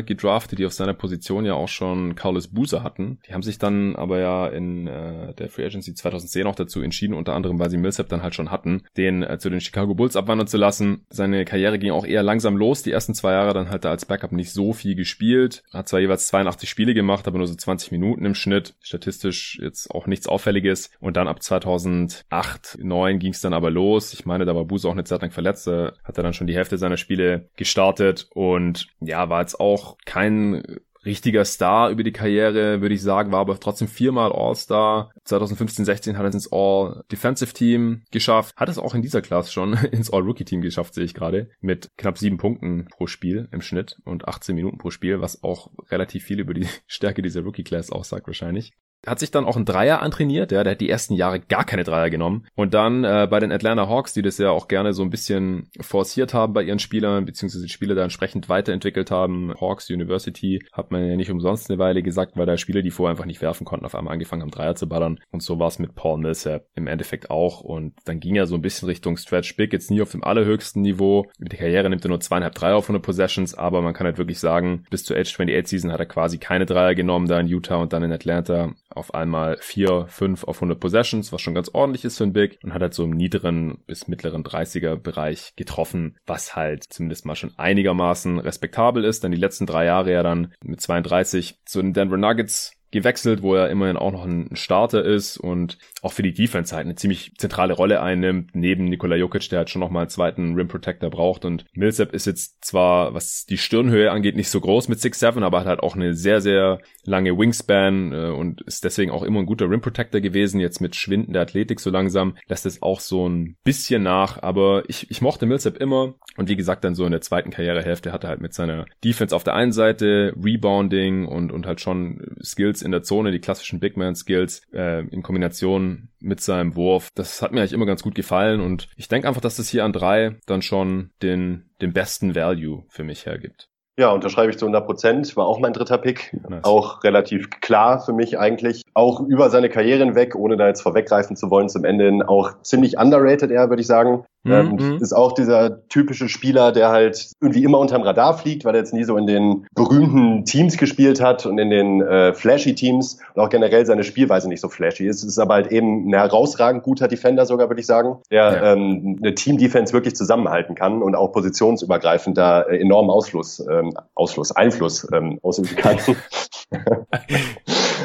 gedraftet, die auf seiner Position ja auch schon Carlos Boozer hatten. Die haben sich dann aber ja in äh, der Free Agency 2010 auch dazu entschieden, unter anderem, weil sie Millsap dann halt schon hatten, den äh, zu den Chicago Bulls abwandern zu lassen. Seine Karriere ging auch eher langsam los. Die ersten zwei Jahre dann halt da als Backup nicht so viel gespielt. Hat zwar jeweils 82 Spiele gemacht, aber nur so 20 Minuten im Schnitt. Statistisch jetzt auch nichts Auffälliges. Und dann ab 2008, 2009 ging es dann aber los. Ich meine, da war Boozer auch eine Zeit lang verletzt Platz. Äh, hat er dann schon die Hälfte seiner Spiele gestartet und ja, war jetzt auch kein richtiger Star über die Karriere, würde ich sagen, war aber trotzdem viermal All-Star. 2015, 16 hat er es ins All-Defensive-Team geschafft. Hat es auch in dieser Klasse schon ins All-Rookie-Team geschafft, sehe ich gerade. Mit knapp sieben Punkten pro Spiel im Schnitt und 18 Minuten pro Spiel, was auch relativ viel über die Stärke dieser Rookie-Class aussagt wahrscheinlich hat sich dann auch ein Dreier antrainiert, ja, der hat die ersten Jahre gar keine Dreier genommen. Und dann äh, bei den Atlanta Hawks, die das ja auch gerne so ein bisschen forciert haben bei ihren Spielern, beziehungsweise die Spieler da entsprechend weiterentwickelt haben. Hawks University hat man ja nicht umsonst eine Weile gesagt, weil da Spieler, die vorher einfach nicht werfen konnten, auf einmal angefangen haben, Dreier zu ballern. Und so war es mit Paul Millsap im Endeffekt auch. Und dann ging er so ein bisschen Richtung Stretch Big, jetzt nie auf dem allerhöchsten Niveau. Mit der Karriere nimmt er nur zweieinhalb Dreier auf 100 Possessions, aber man kann halt wirklich sagen, bis zur Age 28 Season hat er quasi keine Dreier genommen, da in Utah und dann in Atlanta auf einmal 4, 5 auf 100 Possessions, was schon ganz ordentlich ist für ein Big und hat halt so im niederen bis mittleren 30er Bereich getroffen, was halt zumindest mal schon einigermaßen respektabel ist. Dann die letzten drei Jahre ja dann mit 32 zu den Denver Nuggets gewechselt, wo er immerhin auch noch ein Starter ist und auch für die Defense halt eine ziemlich zentrale Rolle einnimmt, neben Nikola Jokic, der halt schon nochmal einen zweiten Rim Protector braucht. Und Millsap ist jetzt zwar, was die Stirnhöhe angeht, nicht so groß mit 6'7, aber hat halt auch eine sehr, sehr lange Wingspan äh, und ist deswegen auch immer ein guter Rim Protector gewesen, jetzt mit schwindender Athletik so langsam lässt es auch so ein bisschen nach, aber ich, ich mochte Millsap immer. Und wie gesagt dann so in der zweiten Karrierehälfte hat er halt mit seiner Defense auf der einen Seite Rebounding und, und halt schon Skills Skills in der Zone, die klassischen Big Man Skills äh, in Kombination mit seinem Wurf. Das hat mir eigentlich immer ganz gut gefallen und ich denke einfach, dass das hier an drei dann schon den, den besten Value für mich hergibt. Ja, unterschreibe ich zu 100 Prozent. War auch mein dritter Pick. Nice. Auch relativ klar für mich eigentlich. Auch über seine Karriere hinweg, ohne da jetzt vorweggreifen zu wollen, zum Ende hin auch ziemlich underrated er, würde ich sagen. Ähm, mhm. ist auch dieser typische Spieler, der halt irgendwie immer unterm Radar fliegt, weil er jetzt nie so in den berühmten Teams gespielt hat und in den äh, flashy Teams und auch generell seine Spielweise nicht so flashy ist. Ist aber halt eben ein herausragend guter Defender sogar, würde ich sagen, der ja. ähm, eine Team-Defense wirklich zusammenhalten kann und auch positionsübergreifend da äh, enormen Ausfluss, ähm, Ausfluss, Einfluss ähm, ausüben kann.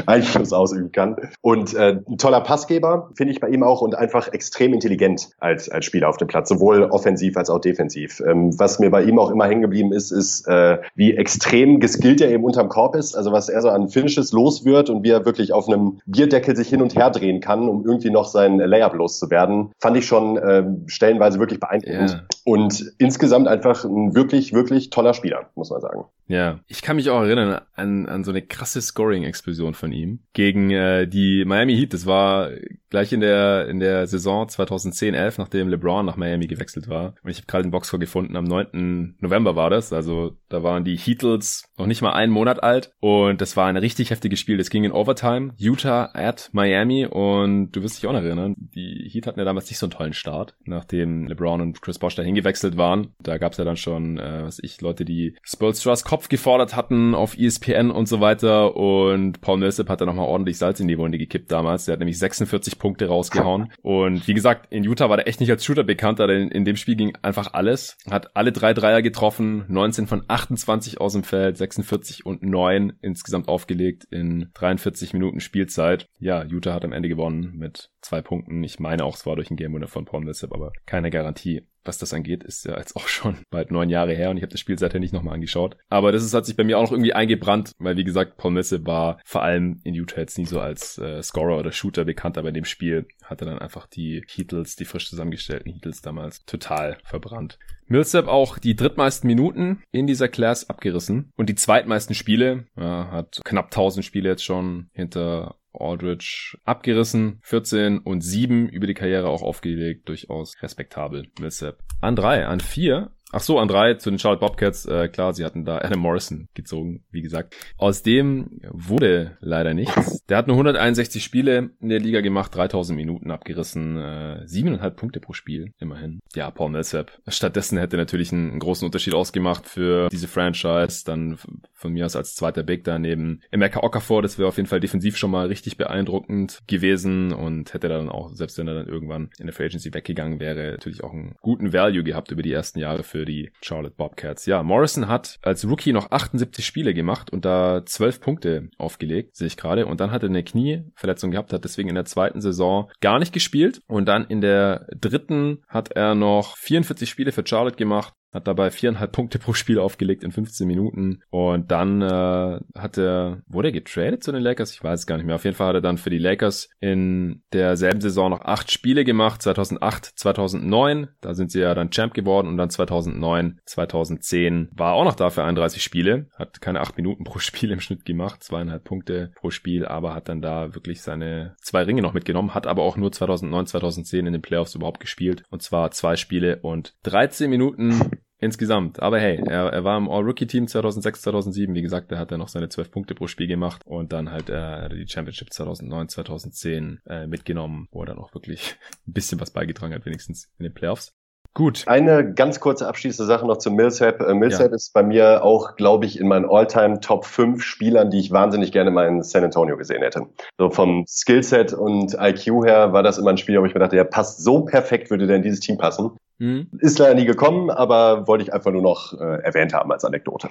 Einfluss ausüben kann. Und äh, ein toller Passgeber, finde ich bei ihm auch, und einfach extrem intelligent als, als Spieler auf dem Platz, sowohl offensiv als auch defensiv. Ähm, was mir bei ihm auch immer hängen geblieben ist, ist, äh, wie extrem geskillt er eben unterm Korb ist, also was er so an Finishes los wird und wie er wirklich auf einem Bierdeckel sich hin und her drehen kann, um irgendwie noch sein Layup loszuwerden, fand ich schon äh, stellenweise wirklich beeindruckend. Yeah. Und insgesamt einfach ein wirklich, wirklich toller Spieler, muss man sagen. Ja, ich kann mich auch erinnern an, an so eine krasse Scoring-Explosion von ihm gegen äh, die Miami Heat. Das war gleich in der in der Saison 2010-11, nachdem LeBron nach Miami gewechselt war. Und ich habe gerade den Boxscore gefunden. Am 9. November war das. Also da waren die Heatles noch nicht mal einen Monat alt. Und das war ein richtig heftiges Spiel. Das ging in Overtime. Utah at Miami. Und du wirst dich auch noch erinnern, die Heat hatten ja damals nicht so einen tollen Start, nachdem LeBron und Chris Bosh dahin gewechselt waren. Da gab es ja dann schon, äh, was ich, Leute, die Spolstras Kopf gefordert hatten auf ESPN und so weiter. Und Paul Millsap hat da nochmal ordentlich Salz in die Wunde gekippt damals. Der hat nämlich 46 Punkte rausgehauen. Und wie gesagt, in Utah war der echt nicht als Shooter bekannt, aber in, in dem Spiel ging einfach alles. Hat alle drei Dreier getroffen, 19 von 28 aus dem Feld, 46 und 9 insgesamt aufgelegt in 43 Minuten Spielzeit. Ja, Utah hat am Ende gewonnen mit zwei Punkten. Ich meine auch, es war durch ein Game Winner von Paul Millsap, aber keine Garantie was das angeht, ist ja jetzt auch schon bald neun Jahre her und ich habe das Spiel seither nicht nochmal angeschaut. Aber das ist, hat sich bei mir auch noch irgendwie eingebrannt, weil wie gesagt, Paul Messe war vor allem in Utah jetzt nie so als äh, Scorer oder Shooter bekannt, aber in dem Spiel hat er dann einfach die Heatles, die frisch zusammengestellten Heatles damals total verbrannt. Millsap auch die drittmeisten Minuten in dieser Class abgerissen und die zweitmeisten Spiele, ja, hat knapp 1000 Spiele jetzt schon hinter Aldridge abgerissen. 14 und 7 über die Karriere auch aufgelegt. Durchaus respektabel. Millsap. An 3, an 4 Ach so, an drei zu den Charlotte Bobcats. Äh, klar, sie hatten da Adam Morrison gezogen, wie gesagt. Aus dem wurde leider nichts. Der hat nur 161 Spiele in der Liga gemacht, 3000 Minuten abgerissen, äh, 7,5 Punkte pro Spiel, immerhin. Ja, Paul Millsap. Stattdessen hätte natürlich einen, einen, großen Unterschied ausgemacht für diese Franchise. Dann von mir aus als zweiter Big daneben Emeka Okafor. Das wäre auf jeden Fall defensiv schon mal richtig beeindruckend gewesen und hätte dann auch, selbst wenn er dann irgendwann in der Free Agency weggegangen wäre, natürlich auch einen guten Value gehabt über die ersten Jahre für für die Charlotte Bobcats. Ja, Morrison hat als Rookie noch 78 Spiele gemacht und da 12 Punkte aufgelegt, sehe ich gerade. Und dann hat er eine Knieverletzung gehabt, hat deswegen in der zweiten Saison gar nicht gespielt. Und dann in der dritten hat er noch 44 Spiele für Charlotte gemacht, hat dabei viereinhalb Punkte pro Spiel aufgelegt in 15 Minuten. Und dann äh, hat er, wurde er getradet zu den Lakers? Ich weiß es gar nicht mehr. Auf jeden Fall hat er dann für die Lakers in derselben Saison noch acht Spiele gemacht, 2008, 2009, da sind sie ja dann Champ geworden. Und dann 2009, 2010 war auch noch da für 31 Spiele, hat keine acht Minuten pro Spiel im Schnitt gemacht, zweieinhalb Punkte pro Spiel, aber hat dann da wirklich seine zwei Ringe noch mitgenommen, hat aber auch nur 2009, 2010 in den Playoffs überhaupt gespielt. Und zwar zwei Spiele und 13 Minuten insgesamt. Aber hey, er, er war im All-Rookie-Team 2006, 2007. Wie gesagt, er hat dann noch seine 12 Punkte pro Spiel gemacht und dann halt äh, die Championship 2009, 2010 äh, mitgenommen, wo er dann auch wirklich ein bisschen was beigetragen hat, wenigstens in den Playoffs. Gut. Eine ganz kurze abschließende Sache noch zu Millsap. Äh, Millsap ja. ist bei mir auch, glaube ich, in meinen All-Time Top 5 Spielern, die ich wahnsinnig gerne mal in San Antonio gesehen hätte. So vom Skillset und IQ her war das immer ein Spieler, wo ich mir dachte, der passt so perfekt, würde der in dieses Team passen. Mhm. Ist leider nie gekommen, aber wollte ich einfach nur noch äh, erwähnt haben als Anekdote.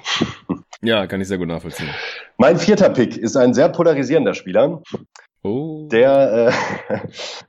Ja, kann ich sehr gut nachvollziehen. Mein vierter Pick ist ein sehr polarisierender Spieler. Oh. Der, äh,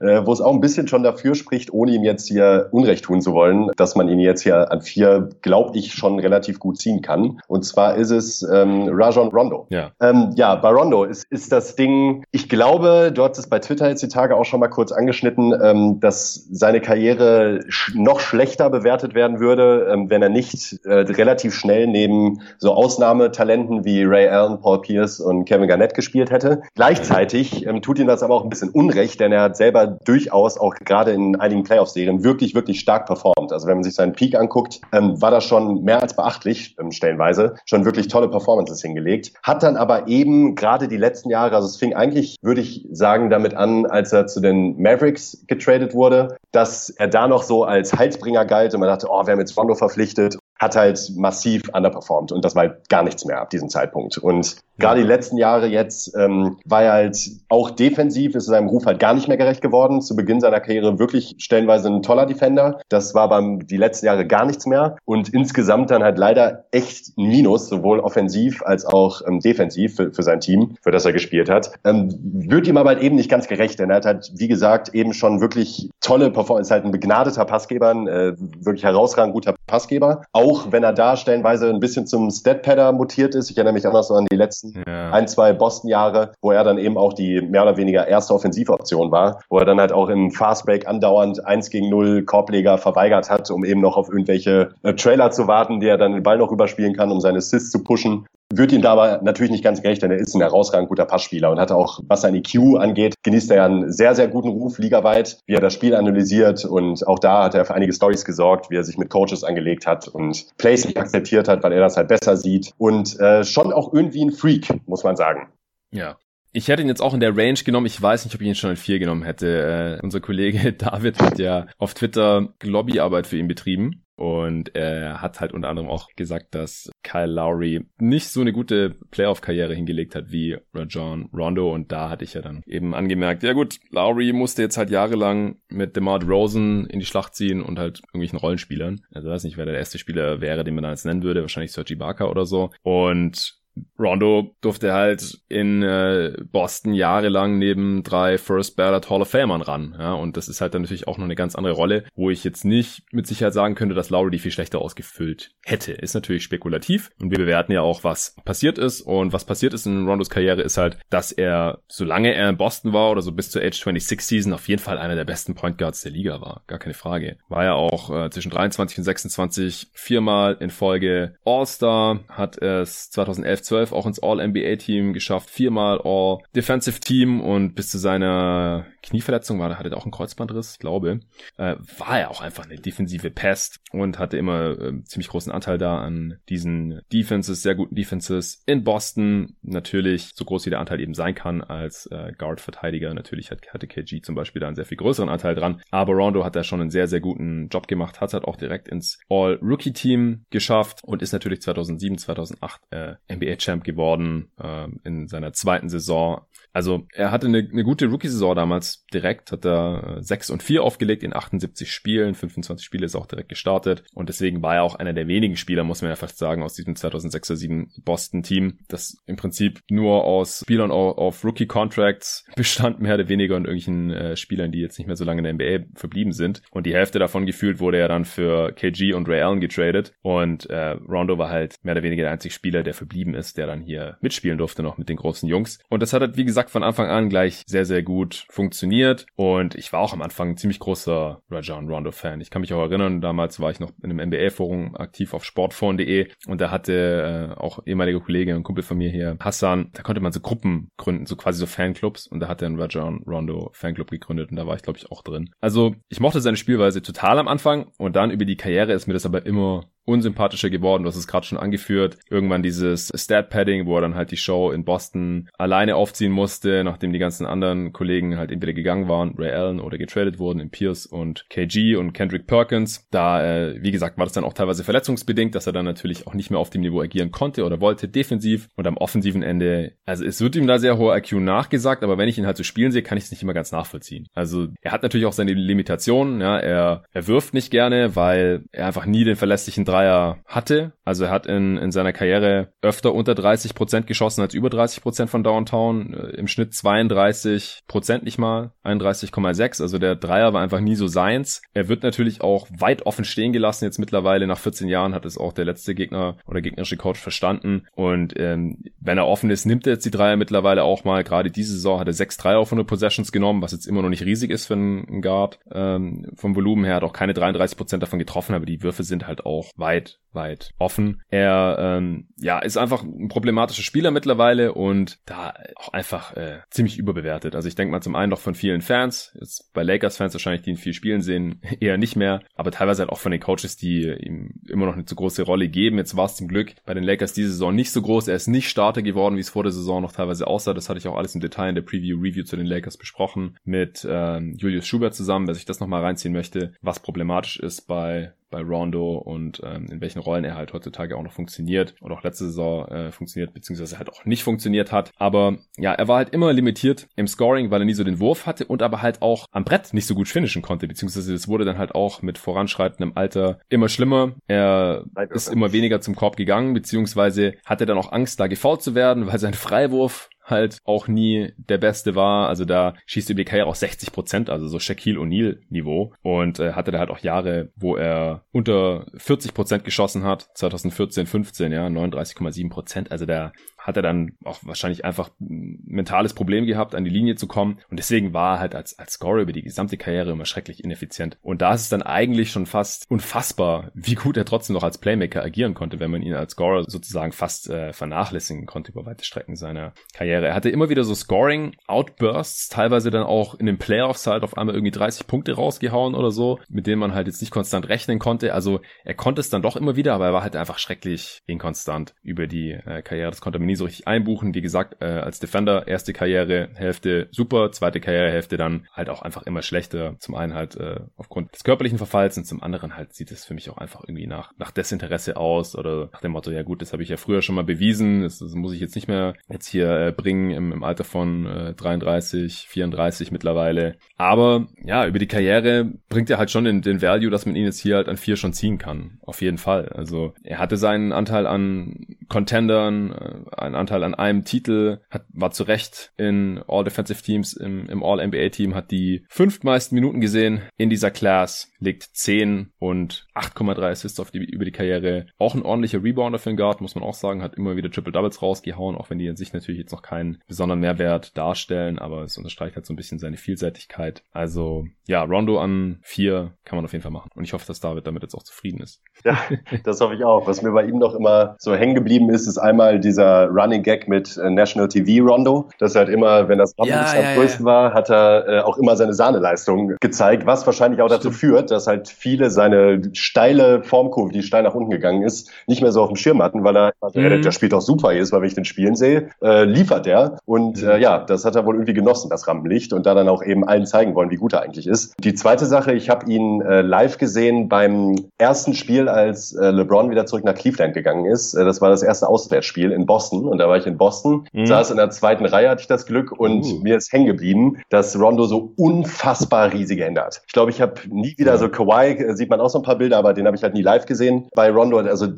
äh, wo es auch ein bisschen schon dafür spricht, ohne ihm jetzt hier Unrecht tun zu wollen, dass man ihn jetzt hier an vier, glaube ich, schon relativ gut ziehen kann. Und zwar ist es ähm, Rajon Rondo. Ja, ähm, ja bei Rondo ist, ist das Ding, ich glaube, du hast es bei Twitter jetzt die Tage auch schon mal kurz angeschnitten, ähm, dass seine Karriere sch noch schlechter bewertet werden würde, ähm, wenn er nicht äh, relativ schnell neben so Ausnahmetalenten wie Ray Allen, Paul Pierce und Kevin Garnett gespielt hätte. Gleichzeitig ähm, tut ihm das aber auch ein bisschen Unrecht, denn er hat selber durchaus auch gerade in einigen Playoff-Serien wirklich, wirklich stark performt. Also wenn man sich seinen Peak anguckt, ähm, war das schon mehr als beachtlich, ähm, stellenweise, schon wirklich tolle Performances hingelegt. Hat dann aber eben gerade die letzten Jahre, also es fing eigentlich, würde ich sagen, damit an, als er zu den Mavericks getradet wurde, dass er da noch so als Heilsbringer galt und man dachte, oh, wir haben jetzt Rondo verpflichtet hat halt massiv underperformed und das war halt gar nichts mehr ab diesem Zeitpunkt. Und Gerade die letzten Jahre jetzt ähm, war er halt auch defensiv, ist seinem Ruf halt gar nicht mehr gerecht geworden. Zu Beginn seiner Karriere wirklich stellenweise ein toller Defender. Das war beim die letzten Jahre gar nichts mehr. Und insgesamt dann halt leider echt ein Minus, sowohl offensiv als auch ähm, defensiv für, für sein Team, für das er gespielt hat. Ähm, wird ihm aber halt eben nicht ganz gerecht, denn er hat halt, wie gesagt, eben schon wirklich tolle Performance, halt ein begnadeter Passgeber, äh, wirklich herausragend guter Passgeber. Auch wenn er da stellenweise ein bisschen zum Statpadder mutiert ist. Ich erinnere mich auch noch so an die letzten ja. ein, zwei Boston-Jahre, wo er dann eben auch die mehr oder weniger erste Offensivoption war, wo er dann halt auch im Fastbreak andauernd eins gegen null Korbleger verweigert hat, um eben noch auf irgendwelche äh, Trailer zu warten, die er dann den Ball noch rüberspielen kann, um seine Assists zu pushen wird ihm dabei natürlich nicht ganz gerecht, denn er ist ein herausragend guter Passspieler und hat auch, was sein IQ angeht, genießt er einen sehr, sehr guten Ruf ligaweit, wie er das Spiel analysiert und auch da hat er für einige Stories gesorgt, wie er sich mit Coaches angelegt hat und Plays nicht akzeptiert hat, weil er das halt besser sieht und äh, schon auch irgendwie ein Freak, muss man sagen. Ja, ich hätte ihn jetzt auch in der Range genommen. Ich weiß nicht, ob ich ihn schon in vier genommen hätte. Äh, unser Kollege David hat ja auf Twitter Lobbyarbeit für ihn betrieben. Und er hat halt unter anderem auch gesagt, dass Kyle Lowry nicht so eine gute Playoff-Karriere hingelegt hat wie Rajon Rondo. Und da hatte ich ja dann eben angemerkt, ja gut, Lowry musste jetzt halt jahrelang mit DeMar Rosen in die Schlacht ziehen und halt irgendwelchen Rollenspielern. Also weiß nicht, wer der erste Spieler wäre, den man da jetzt nennen würde. Wahrscheinlich Sergi Barker oder so. Und Rondo durfte halt in äh, Boston jahrelang neben drei First Ballot Hall of Famern ran. Ja, und das ist halt dann natürlich auch noch eine ganz andere Rolle, wo ich jetzt nicht mit Sicherheit sagen könnte, dass Lowry die viel schlechter ausgefüllt hätte. Ist natürlich spekulativ und wir bewerten ja auch, was passiert ist. Und was passiert ist in Rondos Karriere ist halt, dass er, solange er in Boston war oder so bis zur Age 26 Season, auf jeden Fall einer der besten Point Guards der Liga war. Gar keine Frage. War ja auch äh, zwischen 23 und 26 viermal in Folge All-Star, hat es 2011 12 auch ins All-NBA-Team geschafft, viermal All-Defensive Team und bis zu seiner Knieverletzung war, hatte er auch einen Kreuzbandriss, glaube, äh, war er auch einfach eine defensive Pest und hatte immer äh, ziemlich großen Anteil da an diesen Defenses, sehr guten Defenses in Boston. Natürlich, so groß wie der Anteil eben sein kann als äh, Guard-Verteidiger. Natürlich hat, hatte KG zum Beispiel da einen sehr viel größeren Anteil dran. Aber Rondo hat da schon einen sehr, sehr guten Job gemacht, hat halt auch direkt ins All-Rookie-Team geschafft und ist natürlich 2007, 2008 äh, NBA-Champ geworden äh, in seiner zweiten Saison. Also er hatte eine, eine gute Rookie-Saison damals direkt, hat er 6 und 4 aufgelegt in 78 Spielen, 25 Spiele ist auch direkt gestartet. Und deswegen war er auch einer der wenigen Spieler, muss man ja fast sagen, aus diesem 2006er 7 Boston-Team, das im Prinzip nur aus Spielern auf Rookie-Contracts bestand, mehr oder weniger und irgendwelchen äh, Spielern, die jetzt nicht mehr so lange in der NBA verblieben sind. Und die Hälfte davon gefühlt wurde ja dann für KG und Ray Allen getradet. Und äh, Rondo war halt mehr oder weniger der einzige Spieler, der verblieben ist, der dann hier mitspielen durfte noch mit den großen Jungs. Und das hat halt wie gesagt gesagt, von Anfang an gleich sehr, sehr gut funktioniert. Und ich war auch am Anfang ein ziemlich großer Rajon Rondo-Fan. Ich kann mich auch erinnern, damals war ich noch in einem NBA-Forum aktiv auf sportforen.de und da hatte äh, auch ehemaliger Kollege und Kumpel von mir hier, Hassan, da konnte man so Gruppen gründen, so quasi so Fanclubs. Und da hat er einen Rajon Rondo Fanclub gegründet und da war ich, glaube ich, auch drin. Also ich mochte seine Spielweise total am Anfang und dann über die Karriere ist mir das aber immer unsympathischer geworden. Du hast es gerade schon angeführt. Irgendwann dieses Stat-Padding, wo er dann halt die Show in Boston alleine aufziehen musste, nachdem die ganzen anderen Kollegen halt entweder gegangen waren, Ray Allen oder getradet wurden in Pierce und KG und Kendrick Perkins. Da, äh, wie gesagt, war das dann auch teilweise verletzungsbedingt, dass er dann natürlich auch nicht mehr auf dem Niveau agieren konnte oder wollte, defensiv und am offensiven Ende. Also es wird ihm da sehr hoher IQ nachgesagt, aber wenn ich ihn halt so spielen sehe, kann ich es nicht immer ganz nachvollziehen. Also er hat natürlich auch seine Limitationen, ja, er, er wirft nicht gerne, weil er einfach nie den verlässlichen Dreier hatte. Also er hat in, in seiner Karriere öfter unter 30 Prozent geschossen als über 30 Prozent von Downtown. Äh, Im Schnitt 32 Prozent nicht mal, 31,6. Also der Dreier war einfach nie so seins. Er wird natürlich auch weit offen stehen gelassen. Jetzt mittlerweile nach 14 Jahren hat es auch der letzte Gegner oder gegnerische Coach verstanden. Und ähm, wenn er offen ist, nimmt er jetzt die Dreier mittlerweile auch mal. Gerade diese Saison hat er sechs Dreier auf 100 Possessions genommen, was jetzt immer noch nicht riesig ist für einen Guard. Ähm, vom Volumen her hat auch keine 33 Prozent davon getroffen, aber die Würfe sind halt auch weit, weit offen. Er ähm, ja ist einfach ein problematischer Spieler mittlerweile und da auch einfach äh, ziemlich überbewertet. Also ich denke mal zum einen noch von vielen Fans, jetzt bei Lakers-Fans wahrscheinlich, die ihn viel spielen sehen, eher nicht mehr, aber teilweise halt auch von den Coaches, die ihm immer noch eine zu große Rolle geben. Jetzt war es zum Glück bei den Lakers diese Saison nicht so groß. Er ist nicht Starter geworden, wie es vor der Saison noch teilweise aussah. Das hatte ich auch alles im Detail in der Preview-Review zu den Lakers besprochen mit ähm, Julius Schubert zusammen, wer sich das nochmal reinziehen möchte, was problematisch ist bei bei Rondo und ähm, in welchen Rollen er halt heutzutage auch noch funktioniert und auch letzte Saison äh, funktioniert, beziehungsweise halt auch nicht funktioniert hat. Aber ja, er war halt immer limitiert im Scoring, weil er nie so den Wurf hatte und aber halt auch am Brett nicht so gut finishen konnte, beziehungsweise das wurde dann halt auch mit voranschreitendem Alter immer schlimmer. Er ist immer weniger zum Korb gegangen, beziehungsweise hatte dann auch Angst, da gefault zu werden, weil sein Freiwurf halt auch nie der Beste war. Also da schießt die Karriere auch 60 Prozent, also so Shaquille O'Neal Niveau. Und äh, hatte da halt auch Jahre, wo er unter 40 Prozent geschossen hat. 2014, 15, ja, 39,7 Prozent. Also der hat er dann auch wahrscheinlich einfach ein mentales Problem gehabt, an die Linie zu kommen. Und deswegen war er halt als, als Scorer über die gesamte Karriere immer schrecklich ineffizient. Und da ist es dann eigentlich schon fast unfassbar, wie gut er trotzdem noch als Playmaker agieren konnte, wenn man ihn als Scorer sozusagen fast äh, vernachlässigen konnte über weite Strecken seiner Karriere. Er hatte immer wieder so Scoring-Outbursts, teilweise dann auch in den Playoffs halt auf einmal irgendwie 30 Punkte rausgehauen oder so, mit denen man halt jetzt nicht konstant rechnen konnte. Also er konnte es dann doch immer wieder, aber er war halt einfach schrecklich inkonstant über die äh, Karriere. Das konnte man nie so richtig einbuchen. Wie gesagt, äh, als Defender erste Karrierehälfte super, zweite Karrierehälfte dann halt auch einfach immer schlechter. Zum einen halt äh, aufgrund des körperlichen Verfalls und zum anderen halt sieht es für mich auch einfach irgendwie nach, nach Desinteresse aus oder nach dem Motto, ja gut, das habe ich ja früher schon mal bewiesen, das, das muss ich jetzt nicht mehr jetzt hier äh, bringen im, im Alter von äh, 33, 34 mittlerweile. Aber ja, über die Karriere bringt er halt schon den, den Value, dass man ihn jetzt hier halt an vier schon ziehen kann. Auf jeden Fall. Also er hatte seinen Anteil an Contendern, äh, einen Anteil an einem Titel, hat, war zu Recht in All Defensive Teams, im, im All-NBA-Team, hat die fünftmeisten Minuten gesehen in dieser Class, legt 10 und 8,3 Assists auf die, über die Karriere. Auch ein ordentlicher Rebounder für den Guard, muss man auch sagen, hat immer wieder Triple-Doubles rausgehauen, auch wenn die in sich natürlich jetzt noch keinen besonderen Mehrwert darstellen, aber es unterstreicht halt so ein bisschen seine Vielseitigkeit. Also ja, Rondo an 4 kann man auf jeden Fall machen. Und ich hoffe, dass David damit jetzt auch zufrieden ist. Ja, das hoffe ich auch. Was mir bei ihm noch immer so hängen geblieben ist, ist einmal dieser Running Gag mit äh, National TV Rondo. Das halt immer, wenn das Rampenlicht ja, am größten ja. war, hat er äh, auch immer seine Sahneleistung gezeigt, was wahrscheinlich auch dazu führt, dass halt viele seine steile Formkurve, die steil nach unten gegangen ist, nicht mehr so auf dem Schirm hatten, weil er, mhm. der spielt auch super ist, weil wenn ich den spielen sehe, äh, liefert er. Und mhm. äh, ja, das hat er wohl irgendwie genossen, das Rampenlicht, und da dann auch eben allen zeigen wollen, wie gut er eigentlich ist. Die zweite Sache, ich habe ihn äh, live gesehen beim ersten Spiel, als äh, LeBron wieder zurück nach Cleveland gegangen ist. Äh, das war das erste Auswärtsspiel in Boston und da war ich in Boston, mhm. saß in der zweiten Reihe, hatte ich das Glück und uh. mir ist hängen geblieben, dass Rondo so unfassbar riesige Hände hat. Ich glaube, ich habe nie wieder ja. so Kawhi, äh, sieht man auch so ein paar Bilder, aber den habe ich halt nie live gesehen bei Rondo. Also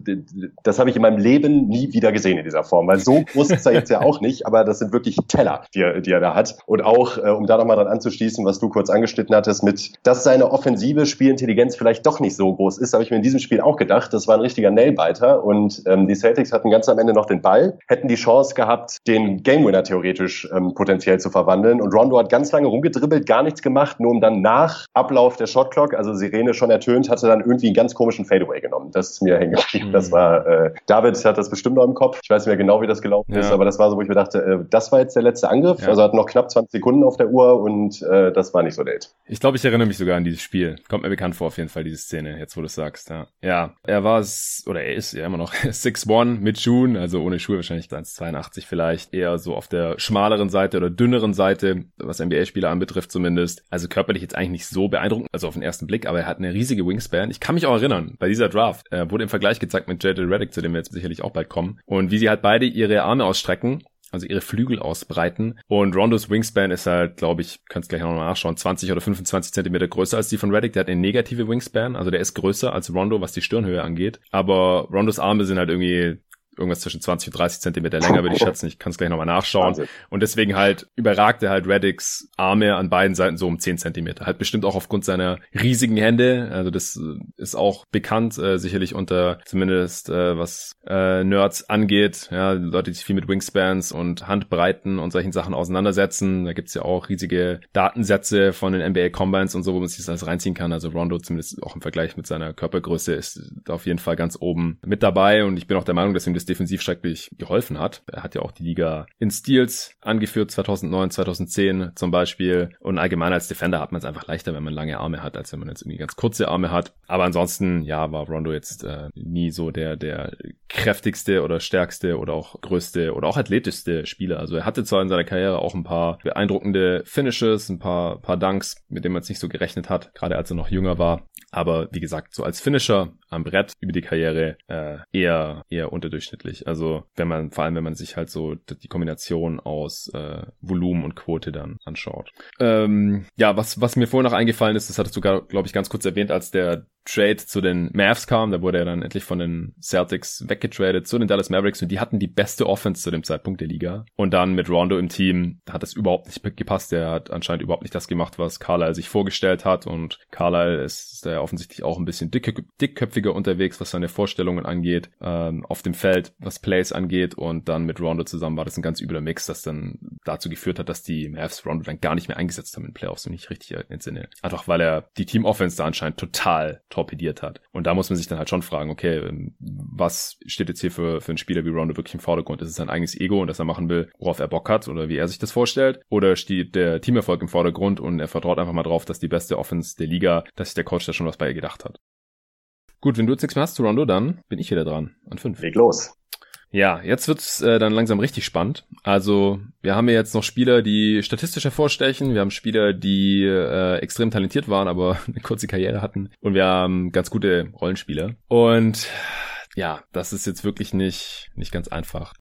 das habe ich in meinem Leben nie wieder gesehen in dieser Form, weil so groß ist er jetzt ja auch nicht, aber das sind wirklich Teller, die er, die er da hat. Und auch, äh, um da nochmal dran anzuschließen, was du kurz angeschnitten hattest, mit, dass seine offensive Spielintelligenz vielleicht doch nicht so groß ist, habe ich mir in diesem Spiel auch gedacht. Das war ein richtiger Nailbiter und ähm, die Celtics hatten ganz am Ende noch den Ball, hätten die Chance gehabt, den Game Winner theoretisch ähm, potenziell zu verwandeln. Und Rondo hat ganz lange rumgedribbelt, gar nichts gemacht, nur um dann nach Ablauf der Shotclock, also Sirene schon ertönt, hatte dann irgendwie einen ganz komischen Fadeaway genommen. Das ist mir hängen geblieben. Das war, äh, David hat das bestimmt noch im Kopf. Ich weiß nicht mehr genau, wie das gelaufen ja. ist, aber das war so, wo ich mir dachte, äh, das war jetzt der letzte Angriff. Ja. Also hat noch knapp 20 Sekunden auf der Uhr und äh, das war nicht so late. Ich glaube, ich erinnere mich sogar an dieses Spiel. Kommt mir bekannt vor, auf jeden Fall, diese Szene, jetzt wo du es sagst. Ja. ja, er war, oder er ist ja immer noch 6'1 mit Schuhen, also ohne Schuhe wahrscheinlich 1,82 vielleicht, eher so auf der schmaleren Seite oder dünneren Seite, was NBA-Spieler anbetrifft zumindest. Also körperlich jetzt eigentlich nicht so beeindruckend, also auf den ersten Blick, aber er hat eine riesige Wingspan. Ich kann mich auch erinnern, bei dieser Draft äh, wurde im Vergleich gezeigt mit JJ Reddick, zu dem wir jetzt sicherlich auch bald kommen, und wie sie halt beide ihre Arme ausstrecken also ihre Flügel ausbreiten. Und Rondos Wingspan ist halt, glaube ich, kannst gleich nochmal nachschauen, 20 oder 25 Zentimeter größer als die von Reddick. Der hat eine negative Wingspan, also der ist größer als Rondo, was die Stirnhöhe angeht. Aber Rondos Arme sind halt irgendwie irgendwas zwischen 20 und 30 Zentimeter länger, würde ich schätzen. Ich kann es gleich nochmal nachschauen. Wahnsinn. Und deswegen halt überragte halt Reddicks Arme an beiden Seiten so um 10 Zentimeter. Halt bestimmt auch aufgrund seiner riesigen Hände. Also das äh, ist auch bekannt, äh, sicherlich unter zumindest äh, was äh, Nerds angeht. Ja, Leute, die sich viel mit Wingspans und Handbreiten und solchen Sachen auseinandersetzen. Da gibt's ja auch riesige Datensätze von den NBA Combines und so, wo man sich das alles reinziehen kann. Also Rondo zumindest auch im Vergleich mit seiner Körpergröße ist da auf jeden Fall ganz oben mit dabei. Und ich bin auch der Meinung, dass ihm das defensiv schrecklich geholfen hat. Er hat ja auch die Liga in Steals angeführt, 2009, 2010 zum Beispiel. Und allgemein als Defender hat man es einfach leichter, wenn man lange Arme hat, als wenn man jetzt irgendwie ganz kurze Arme hat. Aber ansonsten, ja, war Rondo jetzt äh, nie so der, der kräftigste oder stärkste oder auch größte oder auch athletischste Spieler. Also er hatte zwar in seiner Karriere auch ein paar beeindruckende Finishes, ein paar, paar Dunks, mit denen man es nicht so gerechnet hat, gerade als er noch jünger war. Aber wie gesagt, so als Finisher am Brett über die Karriere äh, eher eher unterdurchschnittlich. Also wenn man vor allem wenn man sich halt so die Kombination aus äh, Volumen und Quote dann anschaut. Ähm, ja, was was mir vorhin noch eingefallen ist, das hattest du glaube ich ganz kurz erwähnt, als der Trade zu den Mavs kam, da wurde er dann endlich von den Celtics weggetradet zu den Dallas Mavericks und die hatten die beste Offense zu dem Zeitpunkt der Liga. Und dann mit Rondo im Team hat das überhaupt nicht gepasst. Der hat anscheinend überhaupt nicht das gemacht, was Carlisle sich vorgestellt hat und Carlisle ist ja offensichtlich auch ein bisschen dicke, dickköpfiger unterwegs, was seine Vorstellungen angeht, ähm, auf dem Feld, was Plays angeht und dann mit Rondo zusammen war das ein ganz übler Mix, das dann dazu geführt hat, dass die Mavs Rondo dann gar nicht mehr eingesetzt haben in Playoffs, wenn ich richtig entsinne. Einfach weil er die Team Offense da anscheinend total torpediert hat. Und da muss man sich dann halt schon fragen, okay, ähm, was steht jetzt hier für, für einen Spieler wie Rondo wirklich im Vordergrund? Ist es sein eigenes Ego und dass er machen will, worauf er Bock hat oder wie er sich das vorstellt? Oder steht der Teamerfolg im Vordergrund und er vertraut einfach mal drauf, dass die beste Offense der Liga, dass sich der Coach da schon was bei ihr gedacht hat? Gut, wenn du jetzt nichts mehr hast zu Rondo, dann bin ich wieder dran. An fünf. Leg los. Ja, jetzt wird's äh, dann langsam richtig spannend. Also wir haben ja jetzt noch Spieler, die statistisch hervorstechen. Wir haben Spieler, die äh, extrem talentiert waren, aber eine kurze Karriere hatten. Und wir haben ganz gute Rollenspieler. Und ja, das ist jetzt wirklich nicht, nicht ganz einfach.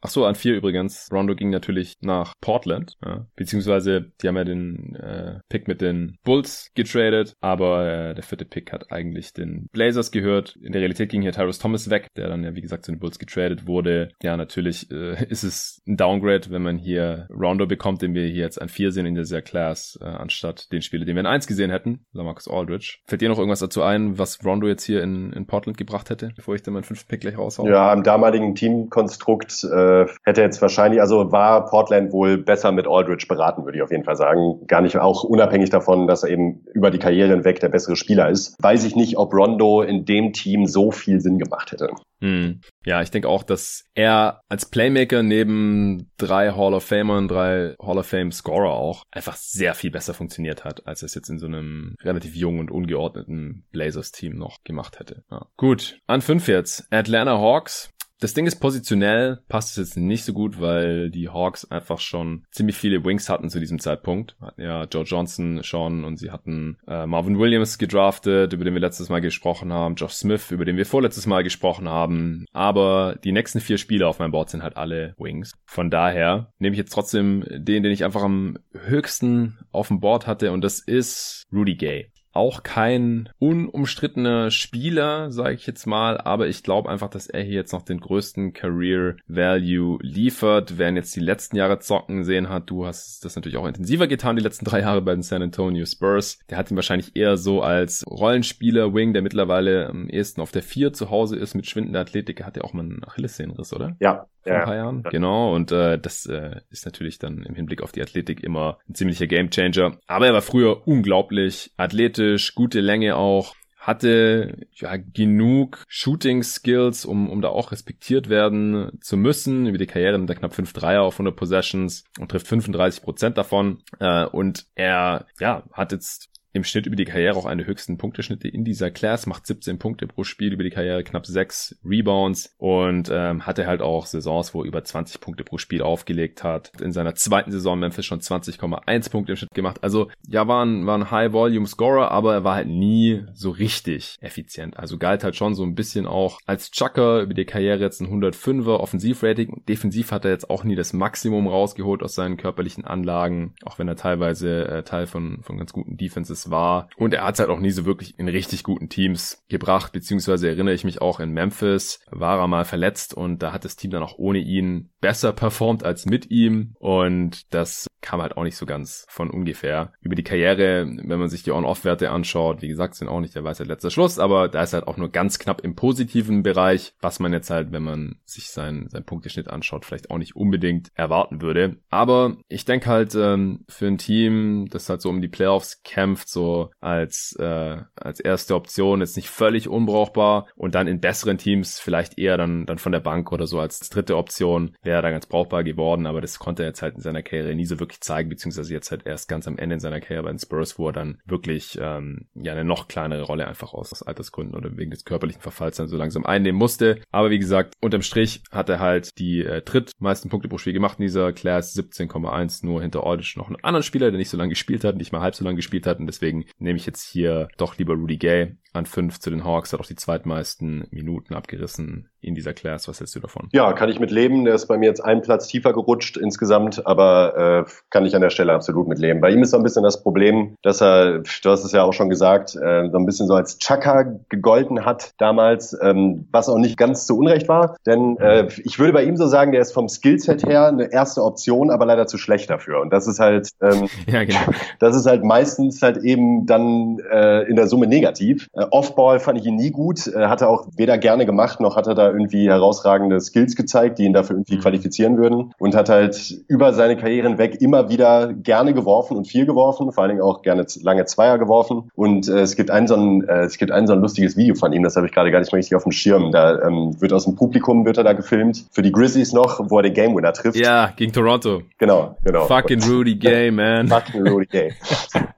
Ach so, an vier übrigens. Rondo ging natürlich nach Portland, ja. beziehungsweise die haben ja den äh, Pick mit den Bulls getradet, aber äh, der vierte Pick hat eigentlich den Blazers gehört. In der Realität ging hier Tyrus Thomas weg, der dann ja wie gesagt zu den Bulls getradet wurde. Ja, natürlich äh, ist es ein Downgrade, wenn man hier Rondo bekommt, den wir hier jetzt an vier sehen in dieser Class, äh, anstatt den Spieler, den wir in eins gesehen hätten, Marcus Aldridge. Fällt dir noch irgendwas dazu ein, was Rondo jetzt hier in, in Portland gebracht hätte, bevor ich dann meinen fünften Pick gleich raushaue? Ja, im damaligen Teamkonstrukt äh äh, hätte jetzt wahrscheinlich, also war Portland wohl besser mit Aldridge beraten, würde ich auf jeden Fall sagen. Gar nicht auch unabhängig davon, dass er eben über die Karriere hinweg der bessere Spieler ist. Weiß ich nicht, ob Rondo in dem Team so viel Sinn gemacht hätte. Hm. Ja, ich denke auch, dass er als Playmaker neben drei Hall of Famern, drei Hall of Fame Scorer auch einfach sehr viel besser funktioniert hat, als es jetzt in so einem relativ jungen und ungeordneten Blazers Team noch gemacht hätte. Ja. Gut, an fünf jetzt. Atlanta Hawks das Ding ist positionell, passt es jetzt nicht so gut, weil die Hawks einfach schon ziemlich viele Wings hatten zu diesem Zeitpunkt. Hatten ja Joe Johnson schon und sie hatten äh, Marvin Williams gedraftet, über den wir letztes Mal gesprochen haben, Josh Smith, über den wir vorletztes Mal gesprochen haben. Aber die nächsten vier Spieler auf meinem Board sind halt alle Wings. Von daher nehme ich jetzt trotzdem den, den ich einfach am höchsten auf dem Board hatte und das ist Rudy Gay auch kein unumstrittener Spieler, sage ich jetzt mal, aber ich glaube einfach, dass er hier jetzt noch den größten Career Value liefert. Wer ihn jetzt die letzten Jahre zocken sehen hat, du hast das natürlich auch intensiver getan, die letzten drei Jahre bei den San Antonio Spurs. Der hat ihn wahrscheinlich eher so als Rollenspieler, Wing, der mittlerweile am ehesten auf der 4 zu Hause ist mit schwindender Athletik. Er hat ja auch mal einen Achillessehnenriss, oder? Ja, vor ja. ein paar Jahren. Genau, und äh, das äh, ist natürlich dann im Hinblick auf die Athletik immer ein ziemlicher Gamechanger. Aber er war früher unglaublich athletisch, gute Länge auch hatte ja genug Shooting Skills, um, um da auch respektiert werden zu müssen. Über die Karriere nimmt er knapp 5 Dreier auf 100 Possessions und trifft 35 Prozent davon. Äh, und er ja hat jetzt im Schnitt über die Karriere auch eine höchsten Punkteschnitte in dieser Class, macht 17 Punkte pro Spiel über die Karriere, knapp 6 Rebounds und ähm, hatte halt auch Saisons, wo er über 20 Punkte pro Spiel aufgelegt hat. In seiner zweiten Saison Memphis schon 20,1 Punkte im Schnitt gemacht. Also ja, war ein, war ein High-Volume-Scorer, aber er war halt nie so richtig effizient. Also galt halt schon so ein bisschen auch als Chucker über die Karriere jetzt ein 105er Offensivrating. Defensiv hat er jetzt auch nie das Maximum rausgeholt aus seinen körperlichen Anlagen, auch wenn er teilweise äh, Teil von, von ganz guten Defenses war. Und er hat es halt auch nie so wirklich in richtig guten Teams gebracht, beziehungsweise erinnere ich mich auch in Memphis, war er mal verletzt und da hat das Team dann auch ohne ihn besser performt als mit ihm. Und das kam halt auch nicht so ganz von ungefähr. Über die Karriere, wenn man sich die On-Off-Werte anschaut, wie gesagt, sind auch nicht der weiße letzter Schluss, aber da ist halt auch nur ganz knapp im positiven Bereich, was man jetzt halt, wenn man sich seinen, seinen Punkteschnitt anschaut, vielleicht auch nicht unbedingt erwarten würde. Aber ich denke halt, ähm, für ein Team, das halt so um die Playoffs kämpft, so als, äh, als erste Option, ist nicht völlig unbrauchbar. Und dann in besseren Teams vielleicht eher dann, dann von der Bank oder so als dritte Option wäre da ganz brauchbar geworden, aber das konnte er jetzt halt in seiner Karriere nie so wirklich zeigen, beziehungsweise jetzt halt erst ganz am Ende in seiner Karriere bei den Spurs, wo er dann wirklich ähm, ja eine noch kleinere Rolle einfach aus, aus Altersgründen oder wegen des körperlichen Verfalls dann so langsam einnehmen musste. Aber wie gesagt, unterm Strich hat er halt die äh, drittmeisten Punkte pro Spiel gemacht in dieser Class. 17,1 nur hinter Aldridge noch einen anderen Spieler, der nicht so lange gespielt hat, nicht mal halb so lange gespielt hat. Und deswegen nehme ich jetzt hier doch lieber Rudy Gay an fünf zu den Hawks, hat auch die zweitmeisten Minuten abgerissen in dieser Class. Was hältst du davon? Ja, kann ich mit leben. Der ist bei mir jetzt einen Platz tiefer gerutscht insgesamt, aber äh, kann ich an der Stelle absolut mit leben. Bei ihm ist so ein bisschen das Problem, dass er, du hast es ja auch schon gesagt, äh, so ein bisschen so als Chaka gegolten hat damals, ähm, was auch nicht ganz zu Unrecht war. Denn äh, ich würde bei ihm so sagen, der ist vom Skillset her eine erste Option, aber leider zu schlecht dafür. Und das ist halt, ähm, ja, genau. das ist halt meistens halt eben dann äh, in der Summe negativ. Äh, Offball fand ich ihn nie gut, äh, hat er auch weder gerne gemacht, noch hat er da irgendwie herausragende Skills gezeigt, die ihn dafür irgendwie mhm. qualifizieren würden und hat halt über seine Karriere hinweg immer wieder gerne geworfen und viel geworfen, vor allen Dingen auch gerne lange Zweier geworfen und äh, es gibt ein so ein äh, es gibt ein so ein lustiges Video von ihm, das habe ich gerade gar nicht mehr richtig auf dem Schirm. Da ähm, wird aus dem Publikum wird er da gefilmt für die Grizzlies noch, wo er den Game Winner trifft. Ja, gegen Toronto. Genau, genau. Fucking Rudy Gay, man. Fucking Rudy Gay.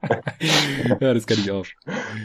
ja, das kann ich auch.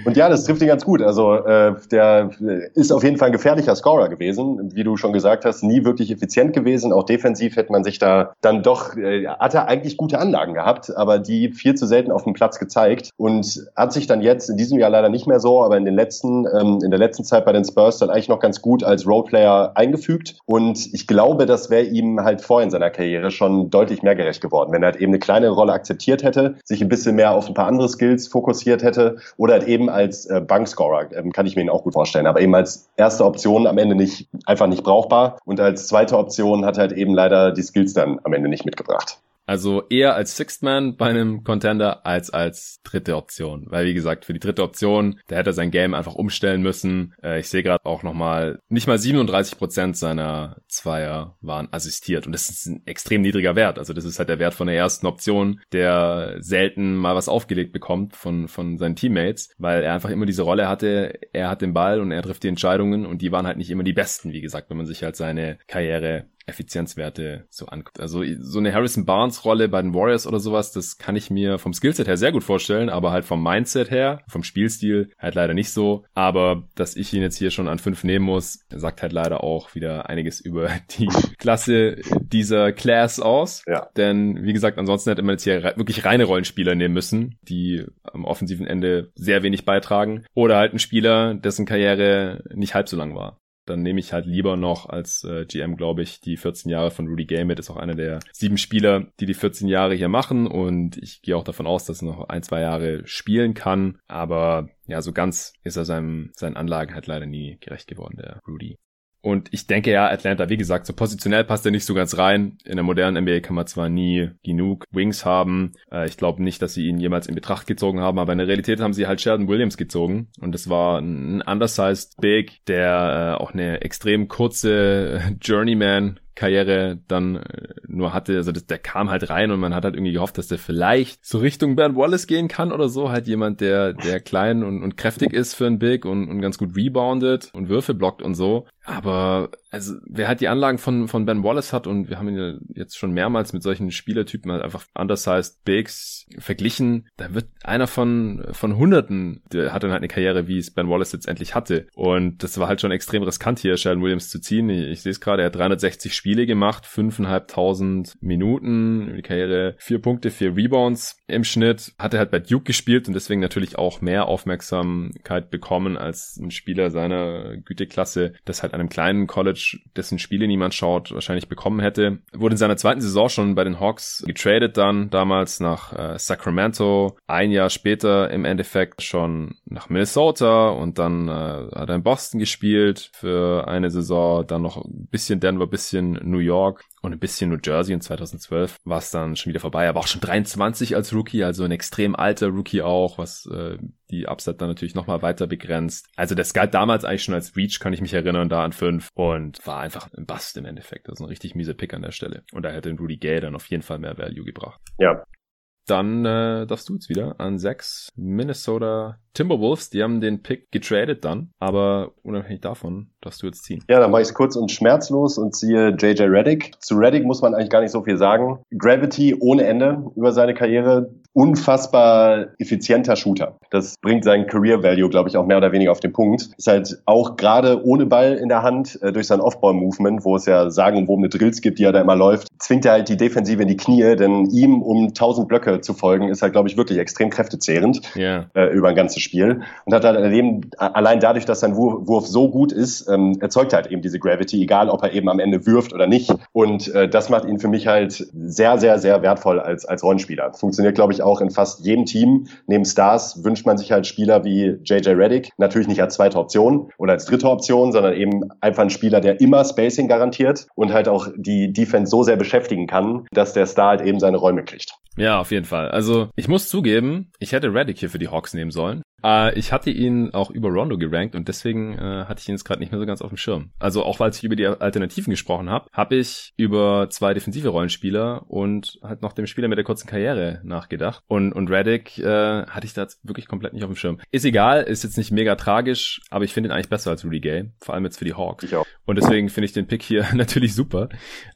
Und ja, das trifft ihn ganz gut. Also äh, der ist auf jeden Fall ein gefährlicher Scorer gewesen, wie du schon gesagt hast, nie wirklich effizient gewesen. Auch defensiv hätte man sich da dann doch, äh, hat er eigentlich gute Anlagen gehabt, aber die viel zu selten auf dem Platz gezeigt und hat sich dann jetzt in diesem Jahr leider nicht mehr so, aber in den letzten, ähm, in der letzten Zeit bei den Spurs dann eigentlich noch ganz gut als Roleplayer eingefügt. Und ich glaube, das wäre ihm halt vor in seiner Karriere schon deutlich mehr gerecht geworden, wenn er halt eben eine kleine Rolle akzeptiert hätte, sich ein bisschen mehr auf ein paar andere Skills fokussiert hätte oder halt eben als äh, Bankscorer, ähm, kann ich mir ihn auch gut vorstellen, aber eben als erste Option am Ende nicht einfach nicht brauchbar und als zweite Option hat halt eben leider die Skills dann am Ende nicht mitgebracht. Also eher als Sixth Man bei einem Contender als als dritte Option. Weil wie gesagt, für die dritte Option, da hätte er sein Game einfach umstellen müssen. Äh, ich sehe gerade auch nochmal, nicht mal 37 Prozent seiner Zweier waren assistiert. Und das ist ein extrem niedriger Wert. Also das ist halt der Wert von der ersten Option, der selten mal was aufgelegt bekommt von, von seinen Teammates, weil er einfach immer diese Rolle hatte, er hat den Ball und er trifft die Entscheidungen und die waren halt nicht immer die besten, wie gesagt, wenn man sich halt seine Karriere Effizienzwerte so anguckt. Also so eine Harrison Barnes Rolle bei den Warriors oder sowas, das kann ich mir vom Skillset her sehr gut vorstellen, aber halt vom Mindset her, vom Spielstil halt leider nicht so. Aber dass ich ihn jetzt hier schon an fünf nehmen muss, sagt halt leider auch wieder einiges über die Klasse dieser Class aus. Ja. Denn wie gesagt, ansonsten hätte man jetzt hier wirklich reine Rollenspieler nehmen müssen, die am offensiven Ende sehr wenig beitragen. Oder halt ein Spieler, dessen Karriere nicht halb so lang war dann nehme ich halt lieber noch als äh, GM, glaube ich, die 14 Jahre von Rudy Gay mit. Ist auch einer der sieben Spieler, die die 14 Jahre hier machen. Und ich gehe auch davon aus, dass er noch ein, zwei Jahre spielen kann. Aber ja, so ganz ist er seinem, seinen Anlagen halt leider nie gerecht geworden, der Rudy. Und ich denke ja, Atlanta, wie gesagt, so positionell passt er nicht so ganz rein. In der modernen NBA kann man zwar nie genug Wings haben. Äh, ich glaube nicht, dass sie ihn jemals in Betracht gezogen haben, aber in der Realität haben sie halt Sheldon Williams gezogen. Und das war ein undersized Big, der äh, auch eine extrem kurze Journeyman Karriere dann äh, nur hatte. Also das, der kam halt rein und man hat halt irgendwie gehofft, dass der vielleicht so Richtung Bernd Wallace gehen kann oder so. Halt jemand, der, der klein und, und kräftig ist für ein Big und, und ganz gut reboundet und Würfe blockt und so. Aber also wer halt die Anlagen von, von Ben Wallace hat und wir haben ihn ja jetzt schon mehrmals mit solchen Spielertypen halt einfach undersized Bigs verglichen, da wird einer von, von Hunderten, der hat dann halt eine Karriere, wie es Ben Wallace jetzt endlich hatte. Und das war halt schon extrem riskant hier, Sheldon Williams zu ziehen. Ich, ich sehe es gerade, er hat 360 Spiele gemacht, 5.500 Minuten, die Karriere, vier Punkte, vier Rebounds im Schnitt, hat er halt bei Duke gespielt und deswegen natürlich auch mehr Aufmerksamkeit bekommen als ein Spieler seiner Güteklasse, das halt einem kleinen College, dessen Spiele niemand schaut, wahrscheinlich bekommen hätte. Wurde in seiner zweiten Saison schon bei den Hawks getradet dann, damals nach äh, Sacramento. Ein Jahr später im Endeffekt schon nach Minnesota und dann äh, hat er in Boston gespielt für eine Saison, dann noch ein bisschen Denver, bisschen New York und ein bisschen New Jersey und 2012 war es dann schon wieder vorbei, aber auch schon 23 als Rookie, also ein extrem alter Rookie auch, was äh, die Upside dann natürlich nochmal weiter begrenzt. Also das galt damals eigentlich schon als Reach, kann ich mich erinnern, da an fünf und war einfach ein Bust im Endeffekt. Das ist ein richtig miese Pick an der Stelle. Und da hätte Rudy Gay dann auf jeden Fall mehr Value gebracht. Ja, dann äh, darfst du jetzt wieder an sechs Minnesota Timberwolves. Die haben den Pick getradet dann, aber unabhängig davon darfst du jetzt ziehen. Ja, dann mache ich es kurz und schmerzlos und ziehe JJ Reddick. Zu Reddick muss man eigentlich gar nicht so viel sagen. Gravity ohne Ende über seine Karriere. Unfassbar effizienter Shooter. Das bringt seinen Career Value, glaube ich, auch mehr oder weniger auf den Punkt. Ist halt auch gerade ohne Ball in der Hand äh, durch sein Off-Ball-Movement, wo es ja sagenumwobene Drills gibt, die er da immer läuft, zwingt er halt die Defensive in die Knie, denn ihm um 1000 Blöcke zu folgen, ist halt, glaube ich, wirklich extrem kräftezehrend yeah. äh, über ein ganzes Spiel. Und hat halt eben, allein dadurch, dass sein Wurf so gut ist, ähm, erzeugt halt eben diese Gravity, egal ob er eben am Ende wirft oder nicht. Und äh, das macht ihn für mich halt sehr, sehr, sehr wertvoll als, als Rollenspieler. Funktioniert, glaube ich, auch in fast jedem Team. Neben Stars wünscht man sich halt Spieler wie JJ Reddick, natürlich nicht als zweite Option oder als dritte Option, sondern eben einfach ein Spieler, der immer Spacing garantiert und halt auch die Defense so sehr beschäftigen kann, dass der Star halt eben seine Räume kriegt. Ja, auf jeden Fall. Also ich muss zugeben, ich hätte Reddick hier für die Hawks nehmen sollen. Äh, ich hatte ihn auch über Rondo gerankt und deswegen äh, hatte ich ihn jetzt gerade nicht mehr so ganz auf dem Schirm. Also auch weil ich über die Alternativen gesprochen habe, habe ich über zwei defensive Rollenspieler und halt noch dem Spieler mit der kurzen Karriere nachgedacht. Und, und Reddick äh, hatte ich da jetzt wirklich komplett nicht auf dem Schirm. Ist egal, ist jetzt nicht mega tragisch, aber ich finde ihn eigentlich besser als Rudy Gay, vor allem jetzt für die Hawks. Ich auch. Und deswegen finde ich den Pick hier natürlich super.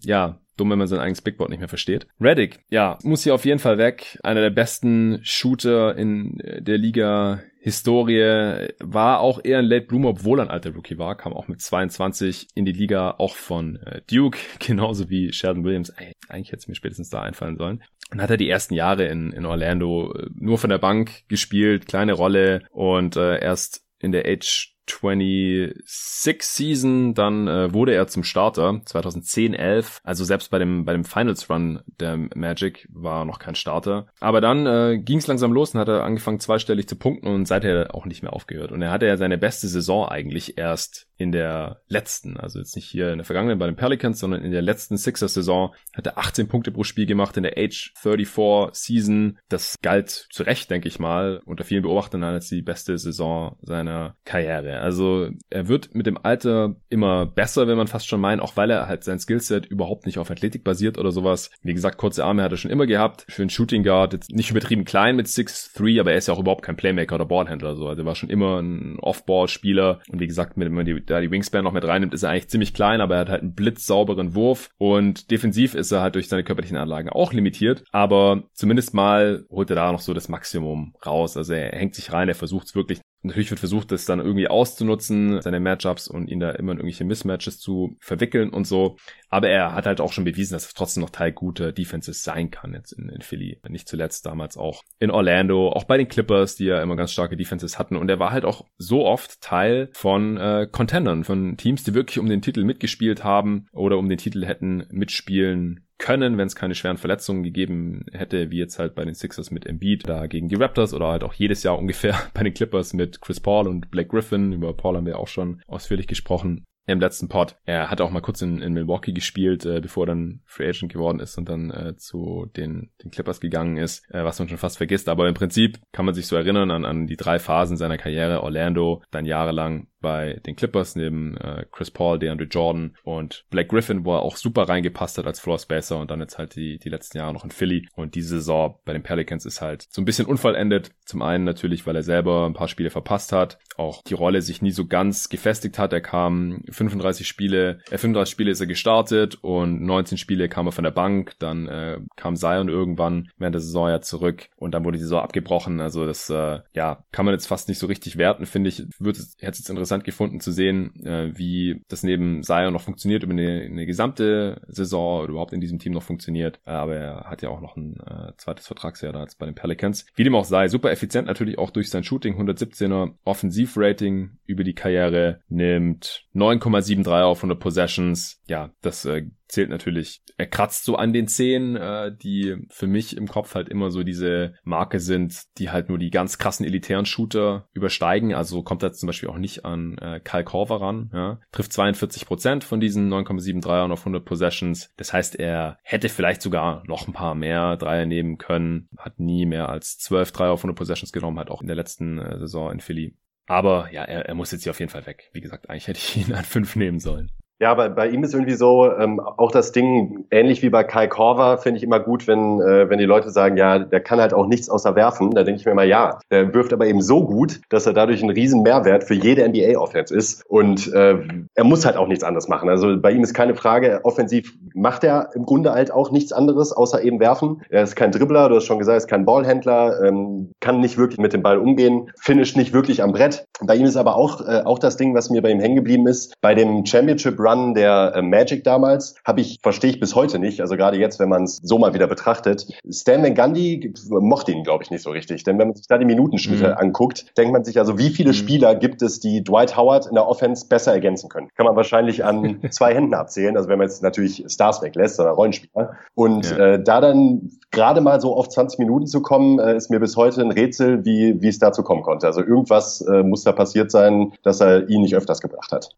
Ja, Dumm, wenn man sein eigenes Bigboard nicht mehr versteht. Reddick, ja, muss hier auf jeden Fall weg. Einer der besten Shooter in der Liga Historie war auch eher ein Late Bloomer, obwohl er ein alter Rookie war, kam auch mit 22 in die Liga, auch von äh, Duke, genauso wie Sheldon Williams. Ey, eigentlich hätte es mir spätestens da einfallen sollen. Und hat er die ersten Jahre in, in Orlando äh, nur von der Bank gespielt, kleine Rolle und äh, erst in der Age 26 Season, dann äh, wurde er zum Starter 2010, 11. Also selbst bei dem bei dem Finals Run der Magic war er noch kein Starter. Aber dann äh, ging es langsam los und hat er angefangen zweistellig zu punkten und seither auch nicht mehr aufgehört. Und er hatte ja seine beste Saison eigentlich erst in der letzten, also jetzt nicht hier in der vergangenen bei den Pelicans, sondern in der letzten Sixers-Saison hat er 18 Punkte pro Spiel gemacht in der Age 34 Season. Das galt zu Recht, denke ich mal, unter vielen Beobachtern als die beste Saison seiner Karriere. Also er wird mit dem Alter immer besser, wenn man fast schon meint, auch weil er halt sein Skillset überhaupt nicht auf Athletik basiert oder sowas. Wie gesagt, kurze Arme hat er schon immer gehabt. Einen Shooting Guard jetzt nicht übertrieben klein mit 6'3, aber er ist ja auch überhaupt kein Playmaker oder Ballhändler. So. Also er war schon immer ein Off-Ball-Spieler und wie gesagt, wenn man die, da die Wingspan noch mit reinnimmt, ist er eigentlich ziemlich klein, aber er hat halt einen blitzsauberen Wurf und defensiv ist er halt durch seine körperlichen Anlagen auch limitiert, aber zumindest mal holt er da noch so das Maximum raus. Also er hängt sich rein, er versucht es wirklich Natürlich wird versucht, das dann irgendwie auszunutzen, seine Matchups und ihn da immer in irgendwelche Mismatches zu verwickeln und so. Aber er hat halt auch schon bewiesen, dass er trotzdem noch Teil guter Defenses sein kann jetzt in, in Philly. Nicht zuletzt damals auch in Orlando, auch bei den Clippers, die ja immer ganz starke Defenses hatten. Und er war halt auch so oft Teil von äh, Contendern, von Teams, die wirklich um den Titel mitgespielt haben oder um den Titel hätten mitspielen können, wenn es keine schweren Verletzungen gegeben hätte, wie jetzt halt bei den Sixers mit Embiid da gegen die Raptors oder halt auch jedes Jahr ungefähr bei den Clippers mit Chris Paul und Blake Griffin. Über Paul haben wir auch schon ausführlich gesprochen im letzten Pod. Er hat auch mal kurz in, in Milwaukee gespielt, äh, bevor er dann Free Agent geworden ist und dann äh, zu den, den Clippers gegangen ist, äh, was man schon fast vergisst. Aber im Prinzip kann man sich so erinnern an, an die drei Phasen seiner Karriere. Orlando, dann jahrelang bei den Clippers neben äh, Chris Paul, DeAndre Jordan und Blake Griffin, wo er auch super reingepasst hat als Floor Spacer und dann jetzt halt die, die letzten Jahre noch in Philly. Und diese Saison bei den Pelicans ist halt so ein bisschen unvollendet. Zum einen natürlich, weil er selber ein paar Spiele verpasst hat, auch die Rolle sich nie so ganz gefestigt hat. Er kam 35 Spiele, äh, 35 Spiele ist er gestartet und 19 Spiele kam er von der Bank. Dann äh, kam Zion irgendwann während der Saison ja zurück und dann wurde die Saison abgebrochen. Also das äh, ja kann man jetzt fast nicht so richtig werten, finde ich. Würde hätte es jetzt interessant gefunden zu sehen, äh, wie das neben Zion noch funktioniert über eine, eine gesamte Saison oder überhaupt in diesem Team noch funktioniert. Äh, aber er hat ja auch noch ein äh, zweites Vertragsjahr da jetzt bei den Pelicans. Wie dem auch sei, super effizient natürlich auch durch sein Shooting, 117er Offensivrating über die Karriere, nimmt 9,73 auf 100 Possessions. Ja, das äh, zählt natürlich, er kratzt so an den Zehen, äh, die für mich im Kopf halt immer so diese Marke sind, die halt nur die ganz krassen elitären Shooter übersteigen. Also kommt er zum Beispiel auch nicht an äh, Kyle Korver ran. Ja. Trifft 42 Prozent von diesen 9,73ern auf 100 Possessions. Das heißt, er hätte vielleicht sogar noch ein paar mehr Dreier nehmen können. Hat nie mehr als 12 Dreier auf 100 Possessions genommen, hat auch in der letzten äh, Saison in Philly. Aber ja, er, er muss jetzt hier auf jeden Fall weg. Wie gesagt, eigentlich hätte ich ihn an 5 nehmen sollen. Ja, aber bei ihm ist irgendwie so, ähm, auch das Ding, ähnlich wie bei Kai Korver, finde ich immer gut, wenn, äh, wenn die Leute sagen, ja, der kann halt auch nichts außer werfen. Da denke ich mir immer, ja, der wirft aber eben so gut, dass er dadurch ein riesen Mehrwert für jede NBA-Offense ist. Und äh, er muss halt auch nichts anderes machen. Also bei ihm ist keine Frage, offensiv macht er im Grunde halt auch nichts anderes, außer eben werfen. Er ist kein Dribbler, du hast schon gesagt, er ist kein Ballhändler, ähm, kann nicht wirklich mit dem Ball umgehen, finisht nicht wirklich am Brett. Bei ihm ist aber auch, äh, auch das Ding, was mir bei ihm hängen geblieben ist, bei dem Championship Run Run der äh, Magic damals habe ich, verstehe ich bis heute nicht, also gerade jetzt, wenn man es so mal wieder betrachtet. Stan Van Gundy mochte ihn, glaube ich, nicht so richtig, denn wenn man sich da die Minutenschnitte mhm. anguckt, denkt man sich also, wie viele mhm. Spieler gibt es, die Dwight Howard in der Offense besser ergänzen können? Kann man wahrscheinlich an zwei Händen abzählen, also wenn man jetzt natürlich Stars weglässt oder Rollenspieler. Und ja. äh, da dann gerade mal so auf 20 Minuten zu kommen, äh, ist mir bis heute ein Rätsel, wie, wie es dazu kommen konnte. Also irgendwas äh, muss da passiert sein, dass er ihn nicht öfters gebracht hat.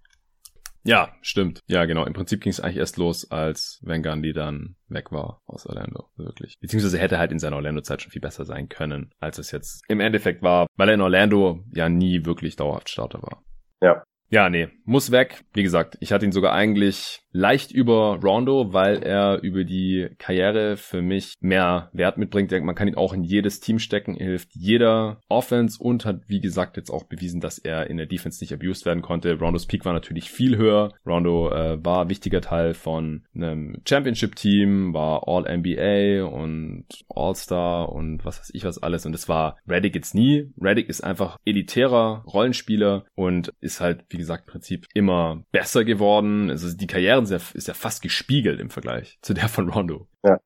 Ja, stimmt. Ja, genau. Im Prinzip ging es eigentlich erst los, als Van Gundy dann weg war aus Orlando. Wirklich. Beziehungsweise hätte halt in seiner Orlando-Zeit schon viel besser sein können, als es jetzt im Endeffekt war, weil er in Orlando ja nie wirklich dauerhaft Starter war. Ja. Ja, nee, muss weg. Wie gesagt, ich hatte ihn sogar eigentlich leicht über Rondo, weil er über die Karriere für mich mehr Wert mitbringt. Man kann ihn auch in jedes Team stecken, hilft jeder Offense und hat, wie gesagt, jetzt auch bewiesen, dass er in der Defense nicht abused werden konnte. Rondos Peak war natürlich viel höher. Rondo äh, war wichtiger Teil von einem Championship-Team, war All-NBA und All-Star und was weiß ich was alles. Und es war Reddick jetzt nie. Reddick ist einfach elitärer Rollenspieler und ist halt, wie gesagt, im Prinzip immer besser geworden. Also die Karriere ist ja, ist ja fast gespiegelt im Vergleich zu der von Rondo. Ja.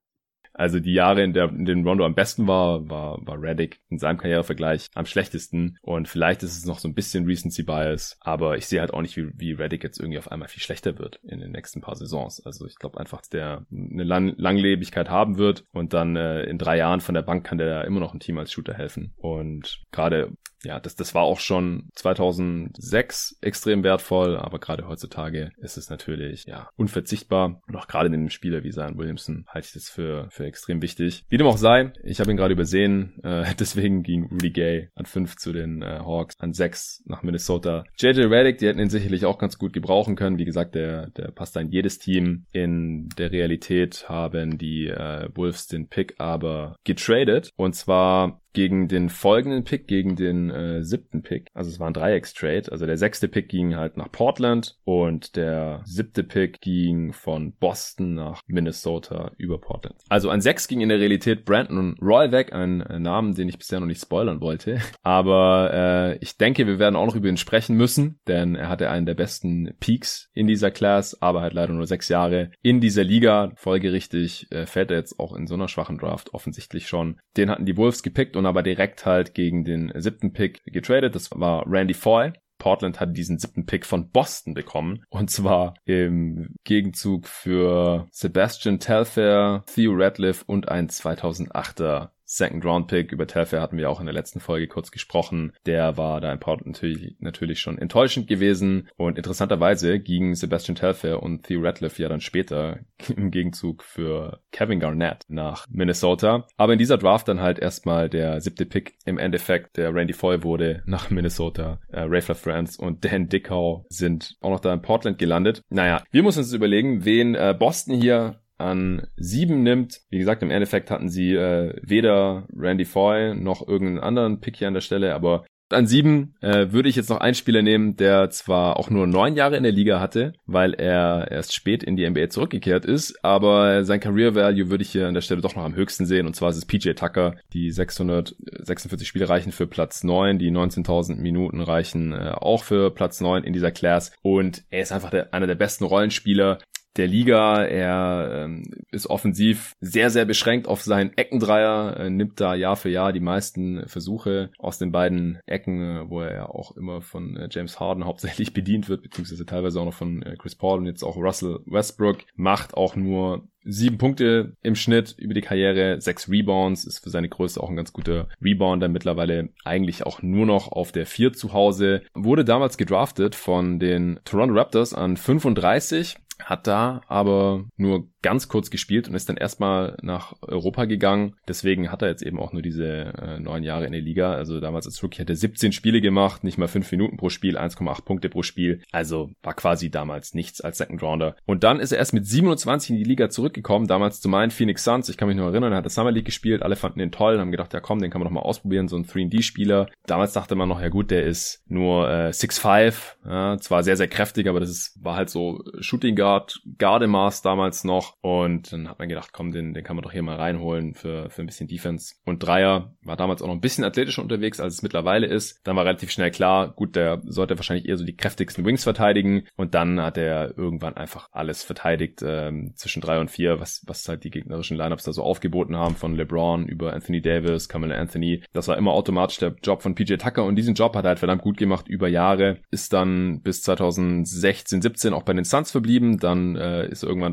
Also die Jahre, in, der, in denen Rondo am besten war, war, war Reddick in seinem Karrierevergleich am schlechtesten. Und vielleicht ist es noch so ein bisschen Recency Bias, aber ich sehe halt auch nicht, wie, wie Reddick jetzt irgendwie auf einmal viel schlechter wird in den nächsten paar Saisons. Also ich glaube einfach, dass der eine Lang Langlebigkeit haben wird und dann äh, in drei Jahren von der Bank kann der immer noch ein Team als Shooter helfen. Und gerade ja, das, das war auch schon 2006 extrem wertvoll, aber gerade heutzutage ist es natürlich, ja, unverzichtbar. Und auch gerade in einem Spieler wie Zion Williamson halte ich das für, für extrem wichtig. Wie dem auch sei, ich habe ihn gerade übersehen, äh, deswegen ging Rudy Gay an 5 zu den äh, Hawks, an 6 nach Minnesota. JJ Redick, die hätten ihn sicherlich auch ganz gut gebrauchen können. Wie gesagt, der, der passt da in jedes Team. In der Realität haben die äh, Wolves den Pick aber getradet. Und zwar gegen den folgenden Pick, gegen den äh, siebten Pick. Also es war ein Dreiecks-Trade. Also der sechste Pick ging halt nach Portland und der siebte Pick ging von Boston nach Minnesota über Portland. Also an sechs ging in der Realität Brandon Roy weg, ein äh, Namen, den ich bisher noch nicht spoilern wollte. Aber äh, ich denke, wir werden auch noch über ihn sprechen müssen, denn er hatte einen der besten Peaks in dieser Class, aber halt leider nur sechs Jahre in dieser Liga. Folgerichtig äh, fällt er jetzt auch in so einer schwachen Draft offensichtlich schon. Den hatten die Wolves gepickt und aber direkt halt gegen den siebten Pick getradet. Das war Randy Foy. Portland hat diesen siebten Pick von Boston bekommen. Und zwar im Gegenzug für Sebastian Telfair, Theo Radcliffe und ein 2008er Second Round Pick. Über Telfair hatten wir auch in der letzten Folge kurz gesprochen. Der war da in Portland natürlich, natürlich schon enttäuschend gewesen. Und interessanterweise gingen Sebastian Telfair und Theo Ratliff ja dann später im Gegenzug für Kevin Garnett nach Minnesota. Aber in dieser Draft dann halt erstmal der siebte Pick im Endeffekt, der Randy Foy wurde nach Minnesota. Äh, Rafa France und Dan Dickau sind auch noch da in Portland gelandet. Naja, wir müssen uns überlegen, wen äh, Boston hier an sieben nimmt. Wie gesagt, im Endeffekt hatten sie äh, weder Randy Foy noch irgendeinen anderen Pick hier an der Stelle, aber an sieben äh, würde ich jetzt noch einen Spieler nehmen, der zwar auch nur neun Jahre in der Liga hatte, weil er erst spät in die NBA zurückgekehrt ist, aber sein Career Value würde ich hier an der Stelle doch noch am höchsten sehen, und zwar ist es PJ Tucker. Die 646 Spiele reichen für Platz neun, die 19.000 Minuten reichen äh, auch für Platz neun in dieser Class und er ist einfach der, einer der besten Rollenspieler der Liga. Er ähm, ist offensiv sehr, sehr beschränkt auf seinen Eckendreier, äh, nimmt da Jahr für Jahr die meisten Versuche aus den beiden Ecken, äh, wo er ja auch immer von äh, James Harden hauptsächlich bedient wird, beziehungsweise teilweise auch noch von äh, Chris Paul und jetzt auch Russell Westbrook, macht auch nur sieben Punkte im Schnitt über die Karriere, sechs Rebounds, ist für seine Größe auch ein ganz guter Rebounder, mittlerweile eigentlich auch nur noch auf der vier zu Hause, wurde damals gedraftet von den Toronto Raptors an 35 hat da aber nur ganz kurz gespielt und ist dann erstmal nach Europa gegangen. Deswegen hat er jetzt eben auch nur diese äh, neun Jahre in der Liga. Also damals als Rookie hat er 17 Spiele gemacht, nicht mal fünf Minuten pro Spiel, 1,8 Punkte pro Spiel. Also war quasi damals nichts als Second Rounder. Und dann ist er erst mit 27 in die Liga zurückgekommen, damals zu meinen Phoenix Suns. Ich kann mich nur erinnern, er hat das Summer League gespielt, alle fanden den toll, haben gedacht, ja komm, den kann man doch mal ausprobieren, so ein 3D-Spieler. Damals dachte man noch, ja gut, der ist nur äh, 6'5, ja, zwar sehr, sehr kräftig, aber das ist, war halt so Shooting Guard, Gardemaß damals noch. Und dann hat man gedacht, komm, den, den kann man doch hier mal reinholen für, für ein bisschen Defense. Und Dreier war damals auch noch ein bisschen athletischer unterwegs, als es mittlerweile ist. Dann war relativ schnell klar, gut, der sollte wahrscheinlich eher so die kräftigsten Wings verteidigen. Und dann hat er irgendwann einfach alles verteidigt ähm, zwischen drei und vier, was, was halt die gegnerischen Lineups da so aufgeboten haben, von LeBron über Anthony Davis, Kamala Anthony. Das war immer automatisch der Job von PJ Tucker und diesen Job hat er halt verdammt gut gemacht über Jahre. Ist dann bis 2016, 17 auch bei den Suns verblieben. Dann äh, ist irgendwann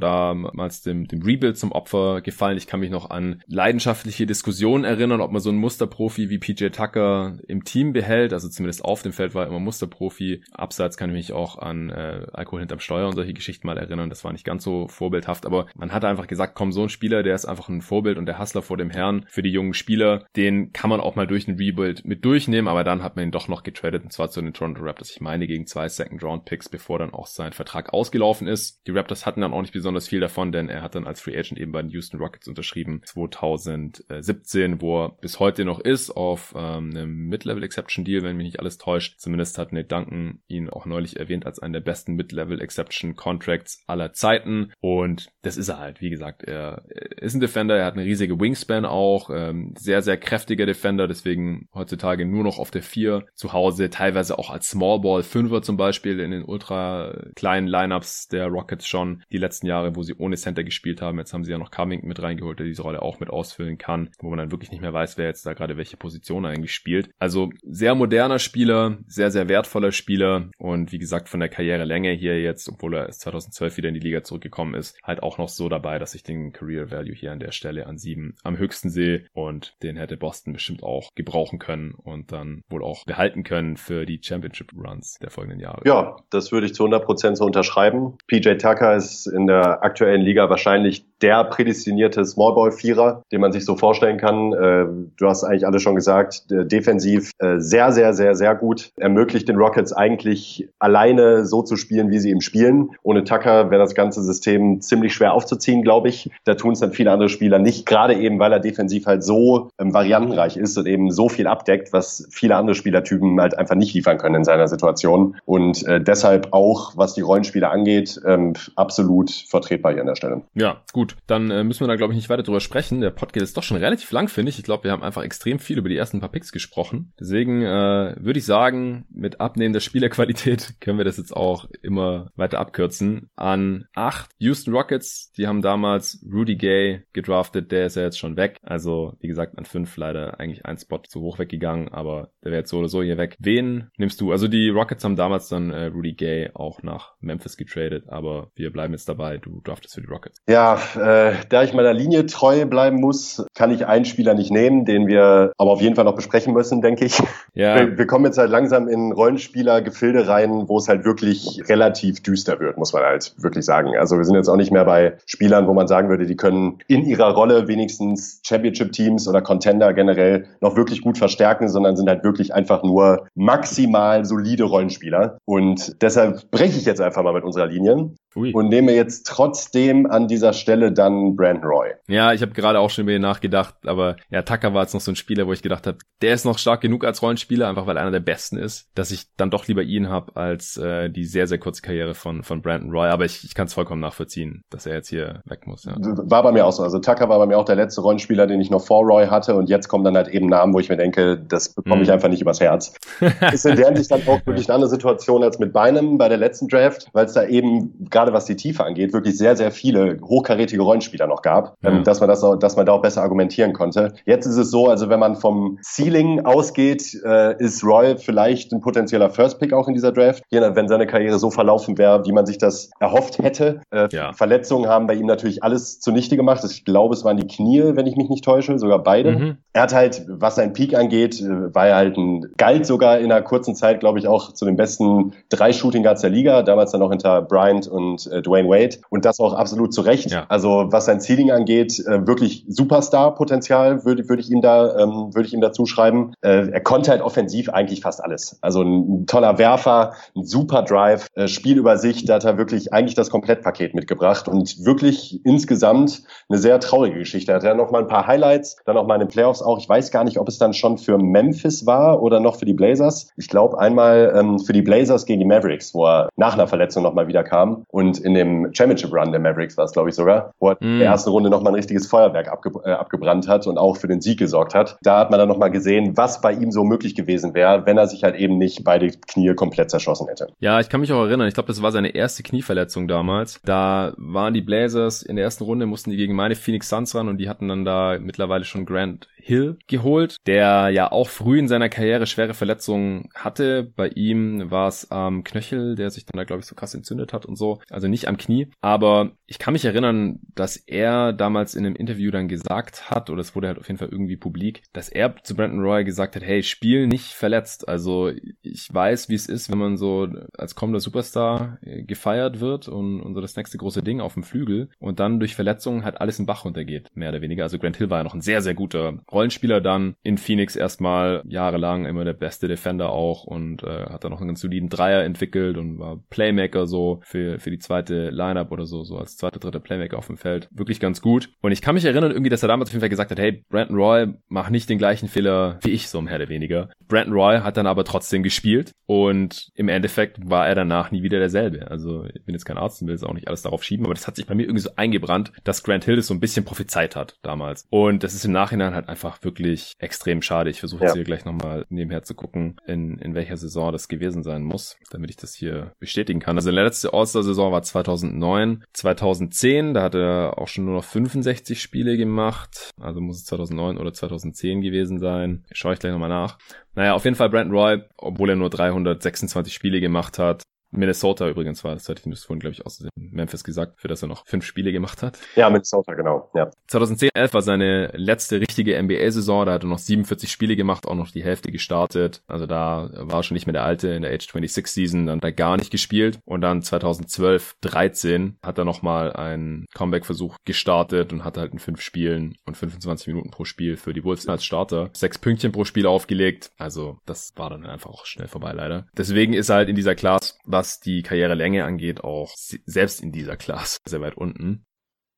damals dem, dem Rebuild zum Opfer gefallen. Ich kann mich noch an leidenschaftliche Diskussionen erinnern, ob man so einen Musterprofi wie PJ Tucker im Team behält. Also zumindest auf dem Feld war er immer Musterprofi. Abseits kann ich mich auch an äh, Alkohol hinterm Steuer und solche Geschichten mal erinnern. Das war nicht ganz so vorbildhaft, aber man hat einfach gesagt, komm, so ein Spieler, der ist einfach ein Vorbild und der Hustler vor dem Herrn für die jungen Spieler. Den kann man auch mal durch ein Rebuild mit durchnehmen, aber dann hat man ihn doch noch getradet und zwar zu den Toronto Raptors. Ich meine gegen zwei Second Round Picks, bevor dann auch sein Vertrag ausgelaufen ist. Die Raptors hatten dann auch nicht besonders viel davon, denn er hat dann als Free Agent eben bei den Houston Rockets unterschrieben 2017, wo er bis heute noch ist auf ähm, einem Mid-Level Exception Deal, wenn mich nicht alles täuscht. Zumindest hat Nate Duncan ihn auch neulich erwähnt als einen der besten Mid-Level Exception Contracts aller Zeiten und das ist er halt, wie gesagt, er ist ein Defender, er hat eine riesige Wingspan auch, ähm, sehr, sehr kräftiger Defender, deswegen heutzutage nur noch auf der 4 zu Hause, teilweise auch als Small Ball Fünfer zum Beispiel in den ultra kleinen Lineups der Rockets schon die letzten Jahre, wo sie ohne Center gespielt haben. Jetzt haben sie ja noch Covington mit reingeholt, der diese Rolle auch mit ausfüllen kann, wo man dann wirklich nicht mehr weiß, wer jetzt da gerade welche Position eigentlich spielt. Also sehr moderner Spieler, sehr, sehr wertvoller Spieler und wie gesagt von der Karrierelänge hier jetzt, obwohl er erst 2012 wieder in die Liga zurückgekommen ist, halt auch noch so dabei, dass ich den Career Value hier an der Stelle an sieben am höchsten sehe und den hätte Boston bestimmt auch gebrauchen können und dann wohl auch behalten können für die Championship Runs der folgenden Jahre. Ja, das würde ich zu 100 Prozent so unterschreiben. PJ Tucker ist in der aktuellen Liga wahrscheinlich der prädestinierte Smallball-Vierer, den man sich so vorstellen kann. Äh, du hast eigentlich alles schon gesagt, defensiv äh, sehr, sehr, sehr, sehr gut. Ermöglicht den Rockets eigentlich alleine so zu spielen, wie sie eben spielen. Ohne Tucker wäre das ganze System ziemlich schwer aufzuziehen, glaube ich. Da tun es dann viele andere Spieler nicht, gerade eben, weil er defensiv halt so ähm, variantenreich ist und eben so viel abdeckt, was viele andere Spielertypen halt einfach nicht liefern können in seiner Situation. Und äh, deshalb auch, was die Rollenspiele angeht, ähm, absolut vertretbar hier an der Stelle. Ja, gut. Dann äh, müssen wir da, glaube ich, nicht weiter drüber sprechen. Der Podcast ist doch schon relativ lang, finde ich. Ich glaube, wir haben einfach extrem viel über die ersten paar Picks gesprochen. Deswegen äh, würde ich sagen, mit abnehmender Spielerqualität können wir das jetzt auch immer weiter abkürzen. An acht Houston Rockets, die haben damals Rudy Gay gedraftet, der ist ja jetzt schon weg. Also, wie gesagt, an fünf leider eigentlich ein Spot zu hoch weggegangen, aber der wäre jetzt so oder so hier weg. Wen nimmst du? Also die Rockets haben damals dann äh, Rudy Gay auch nach Memphis getradet, aber wir bleiben jetzt dabei. Du draftest für die Rockets. Ja, äh, da ich meiner Linie treu bleiben muss, kann ich einen Spieler nicht nehmen, den wir aber auf jeden Fall noch besprechen müssen, denke ich. Ja. Wir, wir kommen jetzt halt langsam in Rollenspieler-Gefilde rein, wo es halt wirklich relativ düster wird, muss man halt wirklich sagen. Also wir sind jetzt auch nicht mehr bei Spielern, wo man sagen würde, die können in ihrer Rolle wenigstens Championship-Teams oder Contender generell noch wirklich gut verstärken, sondern sind halt wirklich einfach nur maximal solide Rollenspieler. Und deshalb breche ich jetzt einfach mal mit unserer Linie Ui. und nehme jetzt trotzdem an dieser Stelle dann Brandon Roy. Ja, ich habe gerade auch schon über ihn nachgedacht, aber ja, Tucker war jetzt noch so ein Spieler, wo ich gedacht habe, der ist noch stark genug als Rollenspieler, einfach weil er einer der besten ist, dass ich dann doch lieber ihn habe als äh, die sehr, sehr kurze Karriere von, von Brandon Roy. Aber ich, ich kann es vollkommen nachvollziehen, dass er jetzt hier weg muss. Ja. War bei mir auch so. Also Tucker war bei mir auch der letzte Rollenspieler, den ich noch vor Roy hatte und jetzt kommen dann halt eben Namen, wo ich mir denke, das bekomme ich mm. einfach nicht übers Herz. ist in der Hinsicht dann auch wirklich eine andere Situation als mit Beinem bei der letzten Draft, weil es da eben, gerade was die Tiefe angeht, wirklich sehr, sehr viele hochkarätige Rollenspieler noch gab, ja. ähm, dass man das auch, dass man da auch besser argumentieren konnte. Jetzt ist es so, also wenn man vom Ceiling ausgeht, äh, ist Roy vielleicht ein potenzieller First Pick auch in dieser Draft, wenn seine Karriere so verlaufen wäre, wie man sich das erhofft hätte. Äh, ja. Verletzungen haben bei ihm natürlich alles zunichte gemacht. Ich glaube, es waren die Knie, wenn ich mich nicht täusche, sogar beide. Mhm. Er hat halt, was sein Peak angeht, äh, war er halt ein, galt sogar in einer kurzen Zeit, glaube ich, auch zu den besten drei Shooting Guards der Liga, damals dann noch hinter Bryant und und äh, Dwayne Wade und das auch absolut zu Recht. Ja. Also was sein Ceiling angeht, äh, wirklich Superstar-Potenzial würde würde ich ihm da ähm, würde ich ihm dazu schreiben. Äh, er konnte halt offensiv eigentlich fast alles. Also ein, ein toller Werfer, ein super Drive, äh, Spielübersicht, da hat er wirklich eigentlich das Komplettpaket mitgebracht und wirklich insgesamt eine sehr traurige Geschichte. Er hat ja noch mal ein paar Highlights, dann noch mal in den Playoffs auch. Ich weiß gar nicht, ob es dann schon für Memphis war oder noch für die Blazers. Ich glaube einmal ähm, für die Blazers gegen die Mavericks, wo er nach einer Verletzung noch mal wieder kam und in dem Championship Run der Mavericks war es, glaube ich sogar, wo er mm. in der ersten Runde noch mal ein richtiges Feuerwerk abge äh, abgebrannt hat und auch für den Sieg gesorgt hat. Da hat man dann noch mal gesehen, was bei ihm so möglich gewesen wäre, wenn er sich halt eben nicht beide Knie komplett zerschossen hätte. Ja, ich kann mich auch erinnern. Ich glaube, das war seine erste Knieverletzung damals. Da waren die Blazers in der ersten Runde, mussten die gegen meine Phoenix Suns ran und die hatten dann da mittlerweile schon Grant Hill geholt, der ja auch früh in seiner Karriere schwere Verletzungen hatte. Bei ihm war es am Knöchel, der sich dann da, glaube ich, so krass entzündet hat und so. Also nicht am Knie. Aber ich kann mich erinnern, dass er damals in einem Interview dann gesagt hat, oder es wurde halt auf jeden Fall irgendwie publik, dass er zu Brandon Roy gesagt hat, hey, spiel nicht verletzt. Also ich weiß, wie es ist, wenn man so als kommender Superstar äh, gefeiert wird und, und so das nächste große Ding auf dem Flügel und dann durch Verletzungen halt alles in Bach runtergeht, mehr oder weniger. Also Grant Hill war ja noch ein sehr, sehr guter Rollenspieler dann in Phoenix erstmal jahrelang immer der beste Defender auch und äh, hat dann noch einen ganz soliden Dreier entwickelt und war Playmaker so für, für die zweite Lineup oder so, so als zweiter, dritter Playmaker auf dem Feld. Wirklich ganz gut. Und ich kann mich erinnern irgendwie, dass er damals auf jeden Fall gesagt hat, hey, Brandon Roy, mach nicht den gleichen Fehler wie ich, so mehr oder weniger. Brandon Roy hat dann aber trotzdem gespielt und im Endeffekt war er danach nie wieder derselbe. Also ich bin jetzt kein Arzt und will jetzt auch nicht alles darauf schieben, aber das hat sich bei mir irgendwie so eingebrannt, dass Grant Hill das so ein bisschen prophezeit hat damals. Und das ist im Nachhinein halt einfach einfach wirklich extrem schade. Ich versuche jetzt ja. hier gleich nochmal nebenher zu gucken, in, in welcher Saison das gewesen sein muss, damit ich das hier bestätigen kann. Also die letzte All-Star-Saison war 2009. 2010, da hat er auch schon nur noch 65 Spiele gemacht. Also muss es 2009 oder 2010 gewesen sein. Schaue ich gleich nochmal nach. Naja, auf jeden Fall Brandon Roy, obwohl er nur 326 Spiele gemacht hat, Minnesota übrigens war das, hatte ich das vorhin, glaube ich, aus Memphis gesagt, für das er noch fünf Spiele gemacht hat. Ja, Minnesota, genau. Ja. 2010, 11 war seine letzte richtige NBA-Saison, da hat er noch 47 Spiele gemacht, auch noch die Hälfte gestartet. Also da war schon nicht mehr der alte in der Age 26 Season, dann da gar nicht gespielt. Und dann 2012, 13 hat er nochmal einen Comeback-Versuch gestartet und hatte halt in fünf Spielen und 25 Minuten pro Spiel für die Wolves als Starter. Sechs Pünktchen pro Spiel aufgelegt. Also das war dann einfach auch schnell vorbei leider. Deswegen ist er halt in dieser Class, war was die Karrierelänge angeht, auch selbst in dieser Klasse sehr weit unten.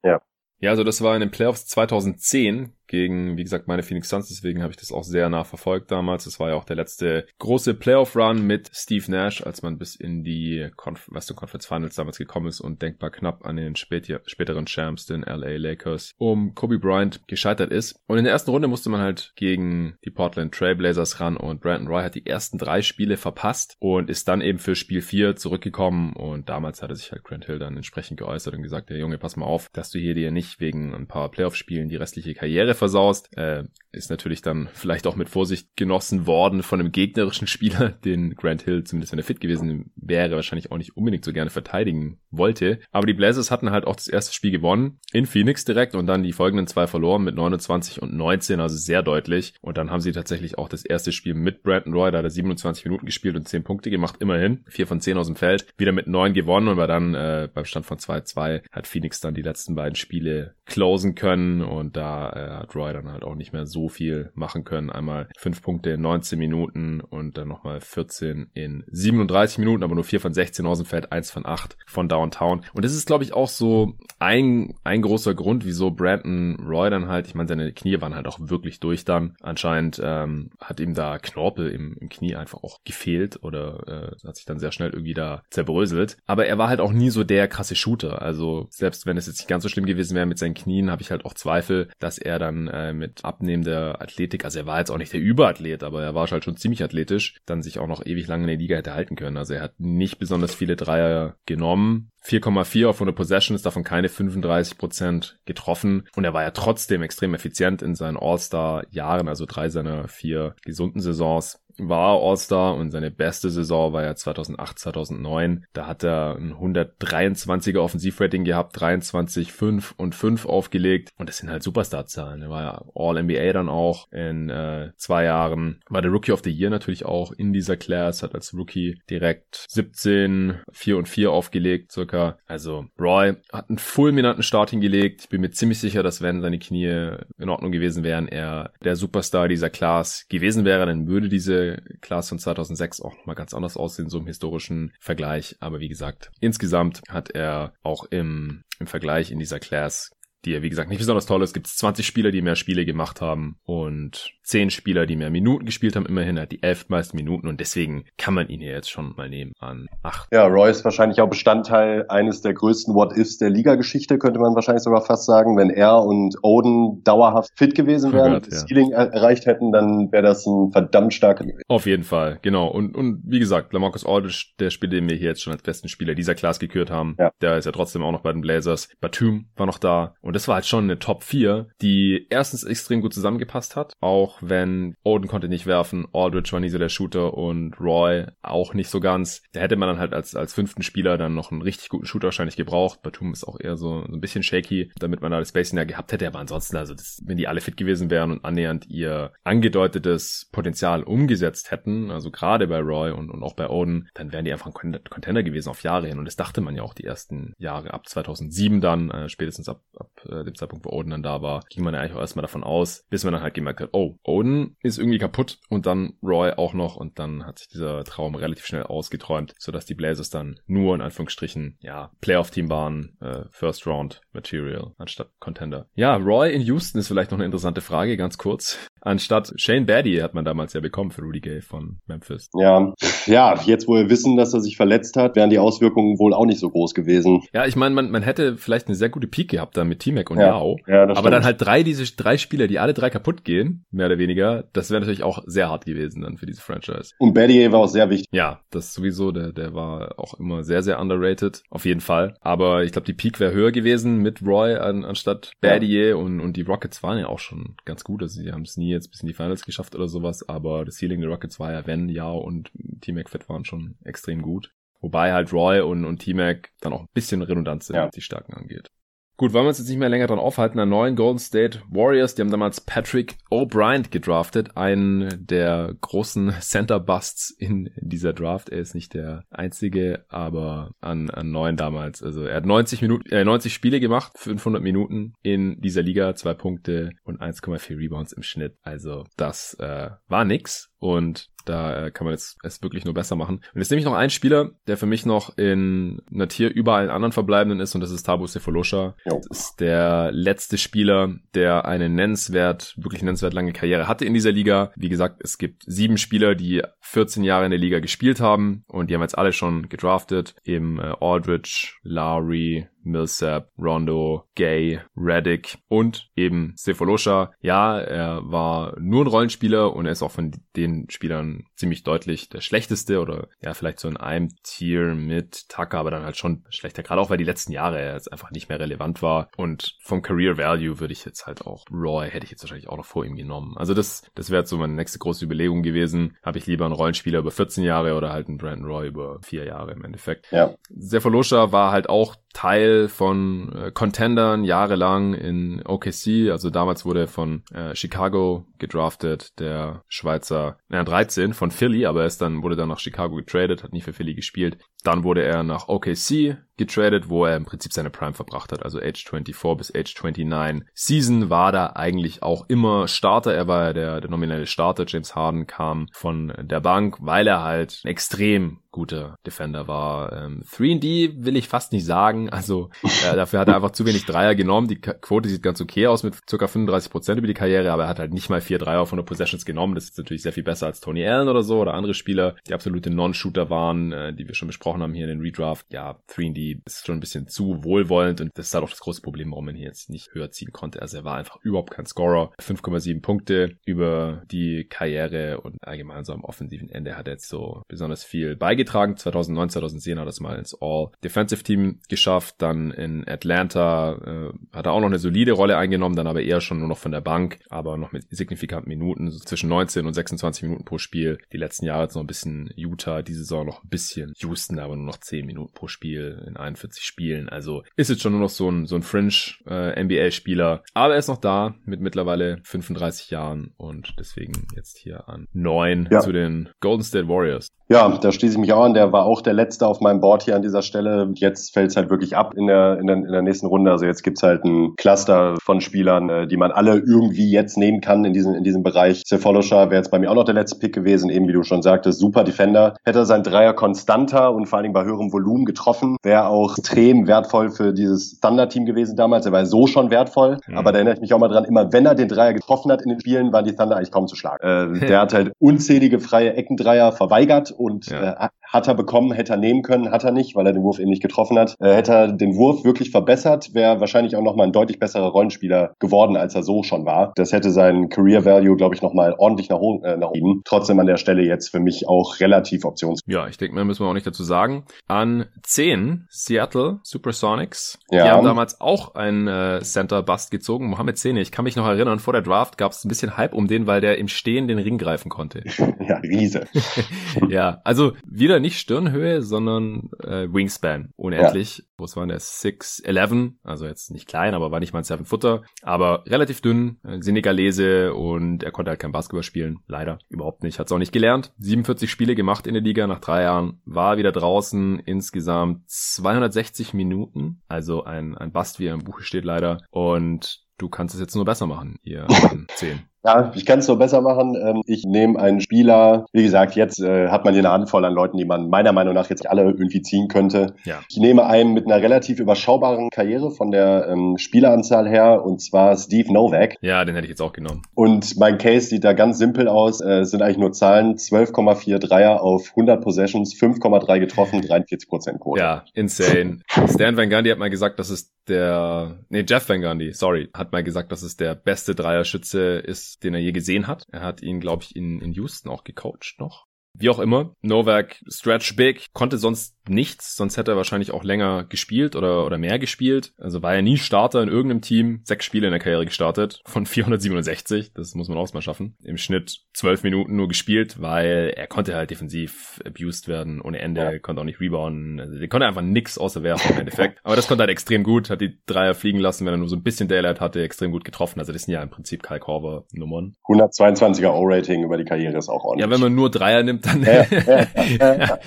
Ja. Ja, also das war in den Playoffs 2010 gegen, wie gesagt, meine Phoenix Suns. Deswegen habe ich das auch sehr nah verfolgt damals. Das war ja auch der letzte große Playoff-Run mit Steve Nash, als man bis in die Conf Western Conference Finals damals gekommen ist und denkbar knapp an den spät späteren Champs, den LA Lakers, um Kobe Bryant gescheitert ist. Und in der ersten Runde musste man halt gegen die Portland Trailblazers ran und Brandon Roy hat die ersten drei Spiele verpasst und ist dann eben für Spiel 4 zurückgekommen und damals hatte sich halt Grant Hill dann entsprechend geäußert und gesagt, der Junge, pass mal auf, dass du hier dir nicht wegen ein paar Playoff-Spielen die restliche Karriere versaust. Äh, ist natürlich dann vielleicht auch mit Vorsicht genossen worden von einem gegnerischen Spieler, den Grant Hill, zumindest wenn er fit gewesen wäre, wahrscheinlich auch nicht unbedingt so gerne verteidigen wollte. Aber die Blazers hatten halt auch das erste Spiel gewonnen in Phoenix direkt und dann die folgenden zwei verloren mit 29 und 19, also sehr deutlich. Und dann haben sie tatsächlich auch das erste Spiel mit Brandon Roy, da hat er 27 Minuten gespielt und 10 Punkte gemacht, immerhin. 4 von 10 aus dem Feld, wieder mit 9 gewonnen und war dann äh, beim Stand von 2-2 hat Phoenix dann die letzten beiden Spiele closen können und da äh, hat Roy dann halt auch nicht mehr so viel machen können. Einmal fünf Punkte in 19 Minuten und dann nochmal 14 in 37 Minuten, aber nur vier von 16 aus dem Feld, eins von acht von Downtown. Und das ist, glaube ich, auch so ein, ein großer Grund, wieso Brandon Roy dann halt, ich meine, seine Knie waren halt auch wirklich durch dann. Anscheinend ähm, hat ihm da Knorpel im, im Knie einfach auch gefehlt oder äh, hat sich dann sehr schnell irgendwie da zerbröselt. Aber er war halt auch nie so der krasse Shooter. Also selbst wenn es jetzt nicht ganz so schlimm gewesen wäre mit seinen Knien, habe ich halt auch Zweifel, dass er dann äh, mit abnehmender Athletik, also er war jetzt auch nicht der Überathlet, aber er war halt schon ziemlich athletisch, dann sich auch noch ewig lange in der Liga hätte halten können. Also er hat nicht besonders viele Dreier genommen, 4,4 auf 100 Possessions, davon keine 35% getroffen. Und er war ja trotzdem extrem effizient in seinen All-Star-Jahren, also drei seiner vier gesunden Saisons war All-Star und seine beste Saison war ja 2008, 2009. Da hat er ein 123er Offensivrating gehabt, 23, 5 und 5 aufgelegt. Und das sind halt Superstar-Zahlen. Er war ja All-NBA dann auch in äh, zwei Jahren. War der Rookie of the Year natürlich auch in dieser Class, hat als Rookie direkt 17, 4 und 4 aufgelegt circa. Also Roy hat einen fulminanten Start hingelegt. Ich bin mir ziemlich sicher, dass wenn seine Knie in Ordnung gewesen wären, er der Superstar dieser Class gewesen wäre, dann würde diese Class von 2006 auch nochmal ganz anders aussehen, so im historischen Vergleich. Aber wie gesagt, insgesamt hat er auch im, im Vergleich in dieser Class die ja wie gesagt nicht besonders toll ist, gibt es 20 Spieler, die mehr Spiele gemacht haben und 10 Spieler, die mehr Minuten gespielt haben. Immerhin hat die elf meisten Minuten und deswegen kann man ihn hier jetzt schon mal nehmen an 8. Ja, Roy ist wahrscheinlich auch Bestandteil eines der größten What-Ifs der Liga-Geschichte, könnte man wahrscheinlich sogar fast sagen. Wenn er und Oden dauerhaft fit gewesen wären, Gott, das ja. Ceiling erreicht hätten, dann wäre das ein verdammt starker. Auf jeden Fall, genau. Und, und wie gesagt, Lamarcus Aldridge, der Spieler, den wir hier jetzt schon als besten Spieler dieser Class gekürt haben, ja. der ist ja trotzdem auch noch bei den Blazers. Batum war noch da und das war halt schon eine Top 4, die erstens extrem gut zusammengepasst hat, auch wenn Oden konnte nicht werfen, Aldridge war nie so der Shooter und Roy auch nicht so ganz. Da hätte man dann halt als, als fünften Spieler dann noch einen richtig guten Shooter wahrscheinlich gebraucht. Batum ist auch eher so, so ein bisschen shaky, damit man da das Spacing ja gehabt hätte, aber ansonsten, also das, wenn die alle fit gewesen wären und annähernd ihr angedeutetes Potenzial umgesetzt hätten, also gerade bei Roy und, und auch bei Oden, dann wären die einfach ein Contender gewesen auf Jahre hin und das dachte man ja auch die ersten Jahre ab 2007 dann, äh, spätestens ab, ab äh, dem Zeitpunkt, wo Oden dann da war, ging man ja eigentlich auch erstmal davon aus, bis man dann halt gemerkt hat, oh, Oden ist irgendwie kaputt und dann Roy auch noch und dann hat sich dieser Traum relativ schnell ausgeträumt, sodass die Blazers dann nur in Anführungsstrichen, ja, Playoff-Team waren, äh, First Round Material anstatt Contender. Ja, Roy in Houston ist vielleicht noch eine interessante Frage, ganz kurz. Anstatt Shane Baddy hat man damals ja bekommen für Rudy Gay von Memphis. Ja, ja, jetzt wo wir wissen, dass er sich verletzt hat, wären die Auswirkungen wohl auch nicht so groß gewesen. Ja, ich meine, man, man hätte vielleicht eine sehr gute Peak gehabt da mit T-Mac und ja. Yao. Ja, aber stimmt. dann halt drei, diese drei Spieler, die alle drei kaputt gehen, mehr oder weniger, das wäre natürlich auch sehr hart gewesen dann für diese Franchise. Und Battier war auch sehr wichtig. Ja, das sowieso, der, der war auch immer sehr, sehr underrated, auf jeden Fall. Aber ich glaube, die Peak wäre höher gewesen mit Roy an, anstatt Battier ja. und, und die Rockets waren ja auch schon ganz gut. Also sie haben es nie jetzt bis in die Finals geschafft oder sowas, aber das Ceiling der Rockets war ja, wenn Yao und T-Mac fit waren, schon extrem gut. Wobei halt Roy und, und T-Mac dann auch ein bisschen redundant sind, ja. was die Stärken angeht. Gut, wollen wir uns jetzt nicht mehr länger dran aufhalten. An neuen Golden State Warriors, die haben damals Patrick O'Brien gedraftet, einen der großen Center Busts in dieser Draft. Er ist nicht der einzige, aber an, an neun damals. Also er hat 90 Minuten, äh, 90 Spiele gemacht, 500 Minuten in dieser Liga, zwei Punkte und 1,4 Rebounds im Schnitt. Also das äh, war nix und da äh, kann man jetzt es wirklich nur besser machen. Und jetzt nehme ich noch einen Spieler, der für mich noch in einer Tier über allen anderen Verbleibenden ist und das ist Tabu Sefolosha. Das ist der letzte Spieler, der eine nennenswert, wirklich nennenswert lange Karriere hatte in dieser Liga. Wie gesagt, es gibt sieben Spieler, die 14 Jahre in der Liga gespielt haben und die haben jetzt alle schon gedraftet. Eben äh, Aldridge, Lowry, Millsap, Rondo, Gay, Reddick und eben Sefolosha. Ja, er war nur ein Rollenspieler und er ist auch von den Spielern ziemlich deutlich der schlechteste oder ja, vielleicht so in einem Tier mit Tucker, aber dann halt schon schlechter, gerade auch weil die letzten Jahre er jetzt einfach nicht mehr relevant war und vom Career Value würde ich jetzt halt auch Roy hätte ich jetzt wahrscheinlich auch noch vor ihm genommen. Also das, das wäre so meine nächste große Überlegung gewesen. Habe ich lieber einen Rollenspieler über 14 Jahre oder halt einen Brandon Roy über vier Jahre im Endeffekt. Ja. Sefolosha war halt auch Teil von äh, Contendern jahrelang in OKC. Also damals wurde er von äh, Chicago gedraftet, der Schweizer, ja, 13 von Philly, aber er ist dann, wurde dann nach Chicago getradet, hat nie für Philly gespielt. Dann wurde er nach OKC getradet, wo er im Prinzip seine Prime verbracht hat, also Age 24 bis Age 29. Season war da eigentlich auch immer Starter, er war der, der nominelle Starter. James Harden kam von der Bank, weil er halt extrem guter Defender war. Ähm, 3D will ich fast nicht sagen, also äh, dafür hat er einfach zu wenig Dreier genommen. Die Quote sieht ganz okay aus mit ca. 35% über die Karriere, aber er hat halt nicht mal vier Dreier von der Possessions genommen. Das ist natürlich sehr viel besser als Tony Allen oder so oder andere Spieler, die absolute Non-Shooter waren, äh, die wir schon besprochen haben hier in den Redraft. Ja, 3D die ist schon ein bisschen zu wohlwollend und das ist halt auch das große Problem, warum man hier jetzt nicht höher ziehen konnte. Also er war einfach überhaupt kein Scorer. 5,7 Punkte über die Karriere und allgemein so am offensiven Ende hat er jetzt so besonders viel beigetragen. 2009, 2010 hat er es mal ins All-Defensive Team geschafft. Dann in Atlanta äh, hat er auch noch eine solide Rolle eingenommen, dann aber eher schon nur noch von der Bank, aber noch mit signifikanten Minuten, so zwischen 19 und 26 Minuten pro Spiel. Die letzten Jahre jetzt noch ein bisschen Utah, die Saison noch ein bisschen Houston, aber nur noch 10 Minuten pro Spiel in 41 Spielen. Also ist jetzt schon nur noch so ein, so ein Fringe äh. Aber er ist noch da mit mittlerweile 35 Jahren und deswegen jetzt hier an 9 ja. zu den Golden State Warriors. Ja, da schließe ich mich auch an. Der war auch der Letzte auf meinem Board hier an dieser Stelle. Jetzt fällt es halt wirklich ab in der, in der, in der nächsten Runde. Also jetzt gibt's halt ein Cluster von Spielern, äh, die man alle irgendwie jetzt nehmen kann in diesem, in diesem Bereich. Sefolosha wäre jetzt bei mir auch noch der letzte Pick gewesen, eben wie du schon sagtest, super Defender. Hätte er sein Dreier konstanter und vor allen Dingen bei höherem Volumen getroffen, wäre auch extrem wertvoll für dieses Thunder-Team gewesen damals. Er war so schon wertvoll, mhm. aber da erinnere ich mich auch mal dran, immer wenn er den Dreier getroffen hat in den Spielen, waren die Thunder eigentlich kaum zu schlagen. Äh, der hat halt unzählige freie Eckendreier verweigert und ja. äh, hat er bekommen, hätte er nehmen können, hat er nicht, weil er den Wurf eben nicht getroffen hat. Äh, hätte er den Wurf wirklich verbessert, wäre wahrscheinlich auch nochmal ein deutlich besserer Rollenspieler geworden, als er so schon war. Das hätte seinen Career Value, glaube ich, nochmal ordentlich nach, äh, nach oben. Trotzdem an der Stelle jetzt für mich auch relativ options. Ja, ich denke, mehr müssen wir auch nicht dazu sagen. An 10 Seattle Supersonics. Ja. Die haben damals auch einen äh, Center Bust gezogen. Mohamed Zene, ich kann mich noch erinnern, vor der Draft gab es ein bisschen Hype um den, weil der im Stehen den Ring greifen konnte. ja, Riese. ja, also wieder nicht Stirnhöhe, sondern äh, Wingspan. Unendlich. Ja. Was war der? 6'11. Also jetzt nicht klein, aber war nicht mal ein Seven Footer. Aber relativ dünn, äh, Senegalese und er konnte halt kein Basketball spielen. Leider. Überhaupt nicht. Hat es auch nicht gelernt. 47 Spiele gemacht in der Liga nach drei Jahren. War wieder draußen. Insgesamt 260 Minuten. Also ein, ein Bast, wie er im Buche steht leider. Und du kannst es jetzt nur besser machen, ihr 10. Ja, ich kann es so besser machen. Ähm, ich nehme einen Spieler, wie gesagt, jetzt äh, hat man hier eine Handvoll an Leuten, die man meiner Meinung nach jetzt alle irgendwie ziehen könnte. Ja. Ich nehme einen mit einer relativ überschaubaren Karriere von der ähm, Spieleranzahl her, und zwar Steve Novak. Ja, den hätte ich jetzt auch genommen. Und mein Case sieht da ganz simpel aus. Äh, es sind eigentlich nur Zahlen. 12,4 Dreier auf 100 Possessions, 5,3 getroffen, 43 Prozent Quote. Ja, insane. Stan Van Gundy hat mal gesagt, dass es der, nee, Jeff Van Gundy, sorry, hat mal gesagt, dass es der beste Dreierschütze ist, den er je gesehen hat. Er hat ihn, glaube ich, in, in Houston auch gecoacht noch. Wie auch immer, Novak stretch big, konnte sonst nichts, sonst hätte er wahrscheinlich auch länger gespielt oder, oder mehr gespielt. Also war er nie Starter in irgendeinem Team, sechs Spiele in der Karriere gestartet von 467, das muss man auch mal schaffen. Im Schnitt zwölf Minuten nur gespielt, weil er konnte halt defensiv abused werden ohne Ende, ja. konnte auch nicht rebounden, also der konnte einfach nix außer werfen im Endeffekt. Aber das konnte halt extrem gut, hat die Dreier fliegen lassen, wenn er nur so ein bisschen Daylight hatte, extrem gut getroffen. Also das sind ja im Prinzip Kyle Korver Nummern. 122er O-Rating über die Karriere ist auch ordentlich. Ja, wenn man nur Dreier nimmt, dann ja, ja, ja,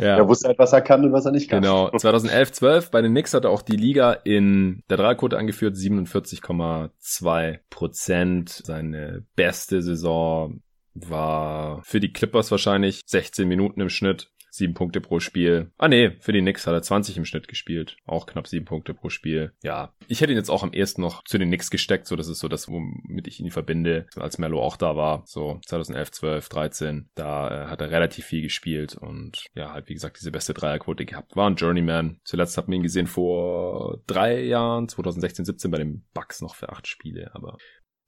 ja. Er wusste halt, was er kann und was er nicht kann. Genau. 2011, 12 bei den Knicks hat er auch die Liga in der Dreierquote angeführt, 47,2 Prozent. Seine beste Saison war für die Clippers wahrscheinlich 16 Minuten im Schnitt. Sieben Punkte pro Spiel. Ah nee, für die Knicks hat er 20 im Schnitt gespielt. Auch knapp sieben Punkte pro Spiel. Ja, ich hätte ihn jetzt auch am ehesten noch zu den Knicks gesteckt. So, das ist so das, womit ich ihn verbinde. Als Mello auch da war. So 2011, 12, 13. Da äh, hat er relativ viel gespielt und ja, halt wie gesagt diese beste Dreierquote gehabt. War ein Journeyman. Zuletzt hat man ihn gesehen vor drei Jahren, 2016, 17 bei den Bucks noch für acht Spiele. Aber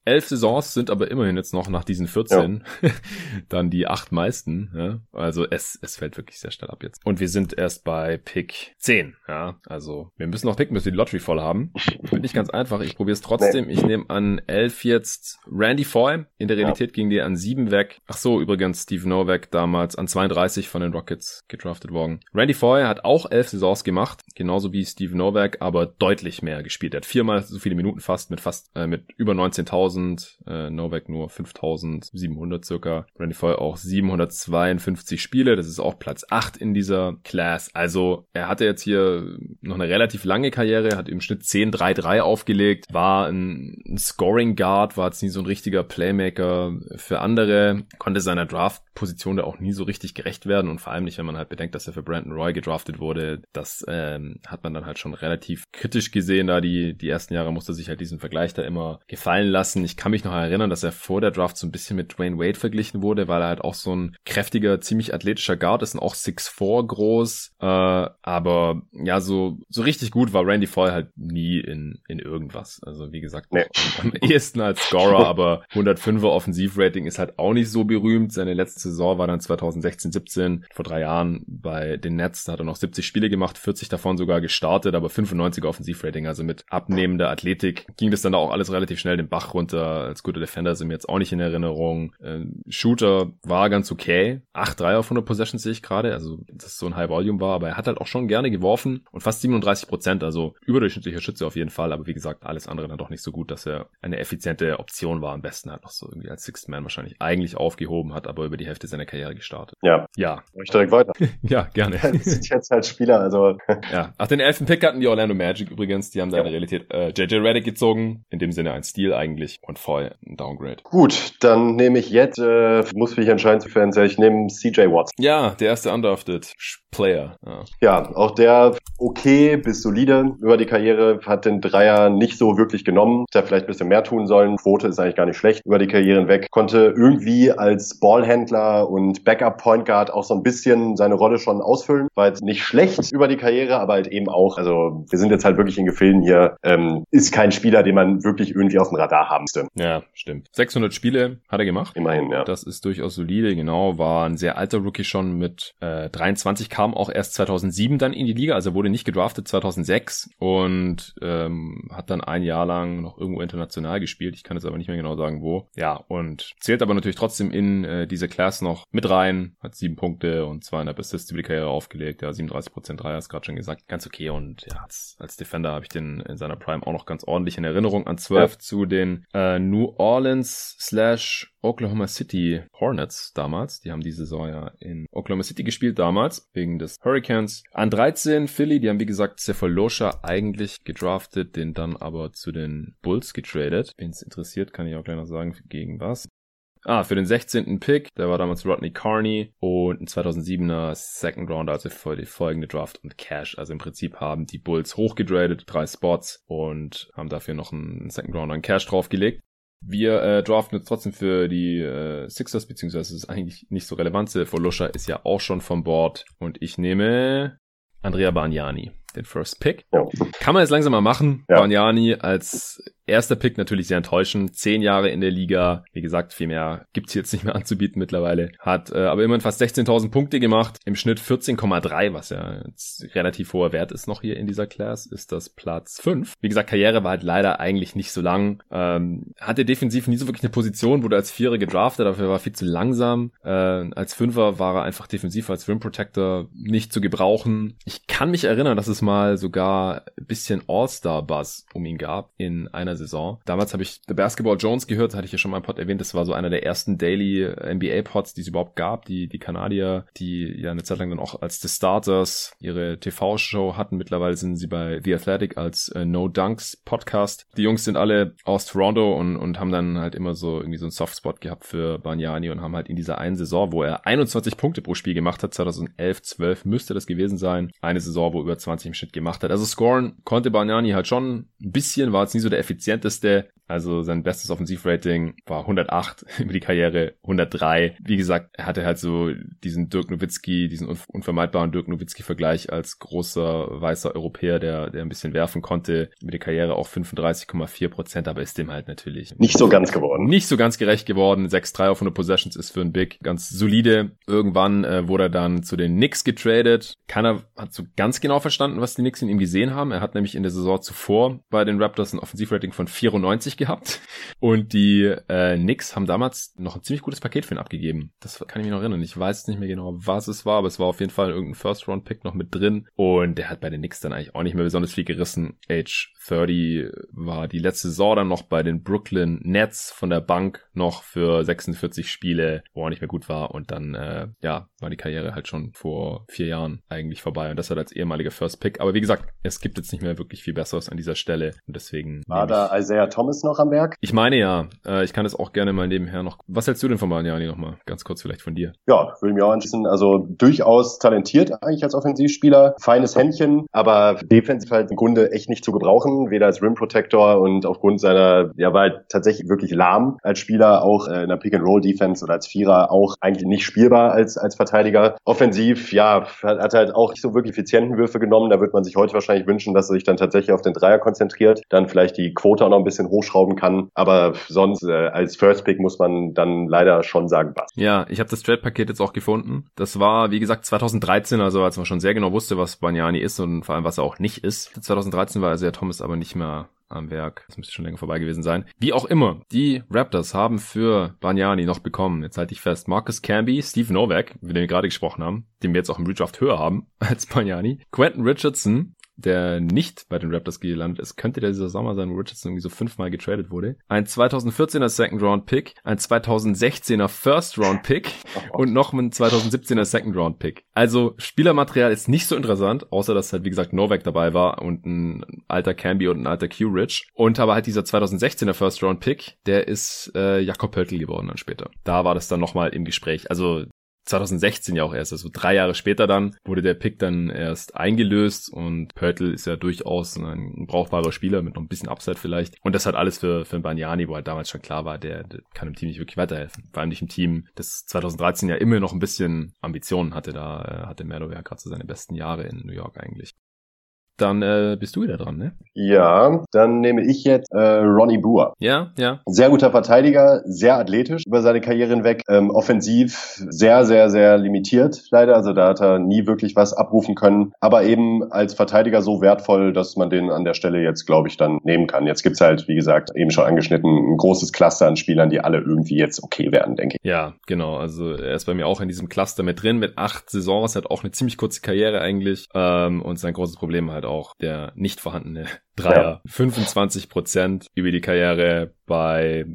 Elf Saisons sind aber immerhin jetzt noch nach diesen 14 ja. dann die acht meisten. Ja? Also es, es fällt wirklich sehr schnell ab jetzt. Und wir sind erst bei Pick 10. Ja? Also wir müssen noch picken, bis wir die Lottery voll haben. Wird nicht ganz einfach. Ich probiere es trotzdem. Ich nehme an 11 jetzt Randy Foy. In der Realität ja. ging die an 7 weg. Ach so, übrigens Steve Novak damals an 32 von den Rockets gedraftet worden. Randy Foy hat auch elf Saisons gemacht. Genauso wie Steve Novak, aber deutlich mehr gespielt. Er hat viermal so viele Minuten fast mit fast äh, mit über 19.000 5000, äh, Novak nur 5700 circa. Randy Foy auch 752 Spiele, das ist auch Platz 8 in dieser Class. Also er hatte jetzt hier noch eine relativ lange Karriere, hat im Schnitt 10-3-3 aufgelegt, war ein, ein Scoring Guard, war jetzt nie so ein richtiger Playmaker für andere, konnte seiner Draft-Position da auch nie so richtig gerecht werden und vor allem nicht, wenn man halt bedenkt, dass er für Brandon Roy gedraftet wurde. Das ähm, hat man dann halt schon relativ kritisch gesehen, da die, die ersten Jahre musste sich halt diesen Vergleich da immer gefallen lassen überraschen. Ich kann mich noch erinnern, dass er vor der Draft so ein bisschen mit Dwayne Wade verglichen wurde, weil er halt auch so ein kräftiger, ziemlich athletischer Guard ist und auch 6'4 groß. Äh, aber ja, so, so richtig gut war Randy Foy halt nie in, in irgendwas. Also wie gesagt, nee. am ehesten als Scorer, aber 105er Offensivrating ist halt auch nicht so berühmt. Seine letzte Saison war dann 2016, 17, vor drei Jahren bei den Nets. Da hat er noch 70 Spiele gemacht, 40 davon sogar gestartet, aber 95er Offensivrating, also mit abnehmender Athletik ging das dann auch alles relativ schnell den Bach runter. Als guter Defender sind mir jetzt auch nicht in Erinnerung. Ähm, Shooter war ganz okay. 8 3 auf 100 Possessions sehe ich gerade, also das so ein High Volume war, aber er hat halt auch schon gerne geworfen und fast 37 Prozent, also überdurchschnittlicher Schütze auf jeden Fall, aber wie gesagt, alles andere dann doch nicht so gut, dass er eine effiziente Option war. Am besten halt noch so irgendwie als Sixth Man wahrscheinlich eigentlich aufgehoben hat, aber über die Hälfte seiner Karriere gestartet. Ja. Ja. Ich direkt weiter. ja, gerne. das sind jetzt halt Spieler, also. ja. Ach, den elften Pick hatten die Orlando Magic übrigens, die haben da in der Realität äh, JJ Reddick gezogen, in dem Sinne ein Stil eigentlich und voll ein Downgrade. Gut, dann nehme ich jetzt, äh, muss mich entscheiden zu Fans, ich nehme CJ Watts. Ja, der erste undrafted Player. Ja. ja, auch der okay bis solide über die Karriere, hat den Dreier nicht so wirklich genommen, hätte vielleicht ein bisschen mehr tun sollen. Quote ist eigentlich gar nicht schlecht über die Karriere hinweg. Konnte irgendwie als Ballhändler und Backup Point Guard auch so ein bisschen seine Rolle schon ausfüllen. War jetzt nicht schlecht über die Karriere, aber halt eben auch, also wir sind jetzt halt wirklich in Gefilden hier, ähm, ist kein Spieler, den man wirklich irgendwie auf dem Radar haben müsste. Ja, stimmt. 600 Spiele hat er gemacht. Immerhin, ja. Das ist durchaus solide, genau. War ein sehr alter Rookie schon mit äh, 23, kam auch erst 2007 dann in die Liga, also wurde nicht gedraftet 2006 und ähm, hat dann ein Jahr lang noch irgendwo international gespielt. Ich kann jetzt aber nicht mehr genau sagen, wo. Ja, und zählt aber natürlich trotzdem in äh, diese Class noch mit rein, hat sieben Punkte und zweieinhalb Assists über die Karriere aufgelegt. Ja, 37% Dreier, ist gerade schon gesagt. Ganz okay und ja, als, als Defender habe ich den in seiner Prime auch noch ganz ordentlich in Erinnerung an 12 ja. zu den äh, New Orleans slash Oklahoma City Hornets damals. Die haben die Saison ja in Oklahoma City gespielt damals, wegen des Hurricanes. An 13 Philly, die haben wie gesagt Cephalosha eigentlich gedraftet, den dann aber zu den Bulls getradet. Wenn es interessiert, kann ich auch gleich noch sagen, gegen was. Ah, für den 16. Pick, der war damals Rodney Carney und ein 2007er Second Round, also für die folgende Draft und Cash. Also im Prinzip haben die Bulls hochgedradet, drei Spots und haben dafür noch einen Second Round an Cash draufgelegt. Wir äh, draften jetzt trotzdem für die äh, Sixers, beziehungsweise ist eigentlich nicht so relevant. Lusha ist ja auch schon vom Board. Und ich nehme Andrea Bagnani, den First Pick. Ja. Kann man jetzt langsam mal machen. Ja. Bagnani als Erster Pick natürlich sehr enttäuschend. Zehn Jahre in der Liga. Wie gesagt, viel mehr gibt's jetzt nicht mehr anzubieten mittlerweile. Hat äh, aber immerhin fast 16.000 Punkte gemacht. Im Schnitt 14,3, was ja jetzt relativ hoher Wert ist noch hier in dieser Class, ist das Platz 5. Wie gesagt, Karriere war halt leider eigentlich nicht so lang. Ähm, hatte defensiv nie so wirklich eine Position, wurde als Vierer gedraftet, dafür war viel zu langsam. Äh, als Fünfer war er einfach defensiv als Rim Protector nicht zu gebrauchen. Ich kann mich erinnern, dass es mal sogar ein bisschen All-Star-Buzz um ihn gab in einer Saison. Damals habe ich The Basketball Jones gehört, hatte ich ja schon mal im Pod erwähnt, das war so einer der ersten Daily NBA Pods, die es überhaupt gab, die, die Kanadier, die ja eine Zeit lang dann auch als The Starters ihre TV-Show hatten. Mittlerweile sind sie bei The Athletic als äh, No Dunks Podcast. Die Jungs sind alle aus Toronto und, und haben dann halt immer so irgendwie so einen Softspot gehabt für Banyani und haben halt in dieser einen Saison, wo er 21 Punkte pro Spiel gemacht hat, 2011, 12 müsste das gewesen sein, eine Saison, wo er über 20 im Schnitt gemacht hat. Also scoren konnte Banyani halt schon ein bisschen, war jetzt nie so der effiziente effizienteste. Also sein bestes Offensivrating war 108 über die Karriere, 103. Wie gesagt, er hatte halt so diesen Dirk Nowitzki, diesen unvermeidbaren Dirk Nowitzki-Vergleich als großer weißer Europäer, der, der ein bisschen werfen konnte. Über die Karriere auch 35,4 Prozent, aber ist dem halt natürlich nicht so ganz geworden. Nicht so ganz gerecht geworden. 6-3 auf 100 Possessions ist für ein Big ganz solide. Irgendwann äh, wurde er dann zu den Knicks getradet. Keiner hat so ganz genau verstanden, was die Knicks in ihm gesehen haben. Er hat nämlich in der Saison zuvor bei den Raptors ein Offensivrating von 94 gehabt. Und die äh, Knicks haben damals noch ein ziemlich gutes Paket für ihn abgegeben. Das kann ich mich noch erinnern. Ich weiß nicht mehr genau, was es war, aber es war auf jeden Fall irgendein First-Round-Pick noch mit drin. Und der hat bei den Knicks dann eigentlich auch nicht mehr besonders viel gerissen. Age 30 war die letzte Saison dann noch bei den Brooklyn Nets von der Bank noch für 46 Spiele, wo er nicht mehr gut war. Und dann, äh, ja, war die Karriere halt schon vor vier Jahren eigentlich vorbei. Und das hat als ehemaliger First Pick. Aber wie gesagt, es gibt jetzt nicht mehr wirklich viel Besseres an dieser Stelle. Und deswegen. War da Isaiah Thomas noch am Werk? Ich meine ja. Äh, ich kann es auch gerne mal nebenher noch. Was hältst du denn von Mariani nochmal? Ganz kurz vielleicht von dir. Ja, würde mich auch anschließen. Also durchaus talentiert eigentlich als Offensivspieler. Feines Händchen, aber defensiv halt im Grunde echt nicht zu gebrauchen Sachen, weder als Rim Protector und aufgrund seiner, ja, war halt tatsächlich wirklich lahm als Spieler, auch äh, in der Pick and Roll Defense oder als Vierer auch eigentlich nicht spielbar als als Verteidiger. Offensiv, ja, hat, hat halt auch nicht so wirklich effizienten Würfe genommen. Da wird man sich heute wahrscheinlich wünschen, dass er sich dann tatsächlich auf den Dreier konzentriert, dann vielleicht die Quote auch noch ein bisschen hochschrauben kann. Aber sonst äh, als First Pick muss man dann leider schon sagen, was. Ja, ich habe das Trade-Paket jetzt auch gefunden. Das war, wie gesagt, 2013, also als man schon sehr genau wusste, was Banyani ist und vor allem was er auch nicht ist. 2013 war also ja Thomas aber nicht mehr am Werk. Das müsste schon länger vorbei gewesen sein. Wie auch immer, die Raptors haben für Banyani noch bekommen, jetzt halte ich fest, Marcus Camby, Steve Novak, mit dem wir gerade gesprochen haben, den wir jetzt auch im Redraft höher haben als Banyani, Quentin Richardson, der nicht bei den Raptors gelandet ist, könnte der dieser Sommer sein, wo Richardson irgendwie so fünfmal getradet wurde. Ein 2014er Second Round Pick, ein 2016er First Round Pick und noch ein 2017er Second Round Pick. Also Spielermaterial ist nicht so interessant, außer dass halt wie gesagt Novak dabei war und ein alter Camby und ein alter Q-Rich. Und aber halt dieser 2016er First Round Pick, der ist äh, Jakob Pöltl geworden dann später. Da war das dann nochmal im Gespräch. Also 2016 ja auch erst, also drei Jahre später dann, wurde der Pick dann erst eingelöst und Pörtl ist ja durchaus ein brauchbarer Spieler mit noch ein bisschen Upside vielleicht. Und das hat alles für, für Banyani, wo halt damals schon klar war, der, der kann dem Team nicht wirklich weiterhelfen. Vor allem nicht im Team, das 2013 ja immer noch ein bisschen Ambitionen hatte. Da äh, hatte Merlow ja gerade so seine besten Jahre in New York eigentlich. Dann äh, bist du wieder dran, ne? Ja, dann nehme ich jetzt äh, Ronnie Brewer. Ja, ja. Sehr guter Verteidiger, sehr athletisch über seine Karriere hinweg. Ähm, offensiv sehr, sehr, sehr limitiert leider. Also da hat er nie wirklich was abrufen können. Aber eben als Verteidiger so wertvoll, dass man den an der Stelle jetzt, glaube ich, dann nehmen kann. Jetzt gibt's halt, wie gesagt, eben schon angeschnitten, ein großes Cluster an Spielern, die alle irgendwie jetzt okay werden, denke ich. Ja, genau. Also er ist bei mir auch in diesem Cluster mit drin, mit acht Saisons, hat auch eine ziemlich kurze Karriere eigentlich. Ähm, und sein großes Problem halt auch der nicht vorhandene Dreier. Ja. 25 Prozent über die Karriere bei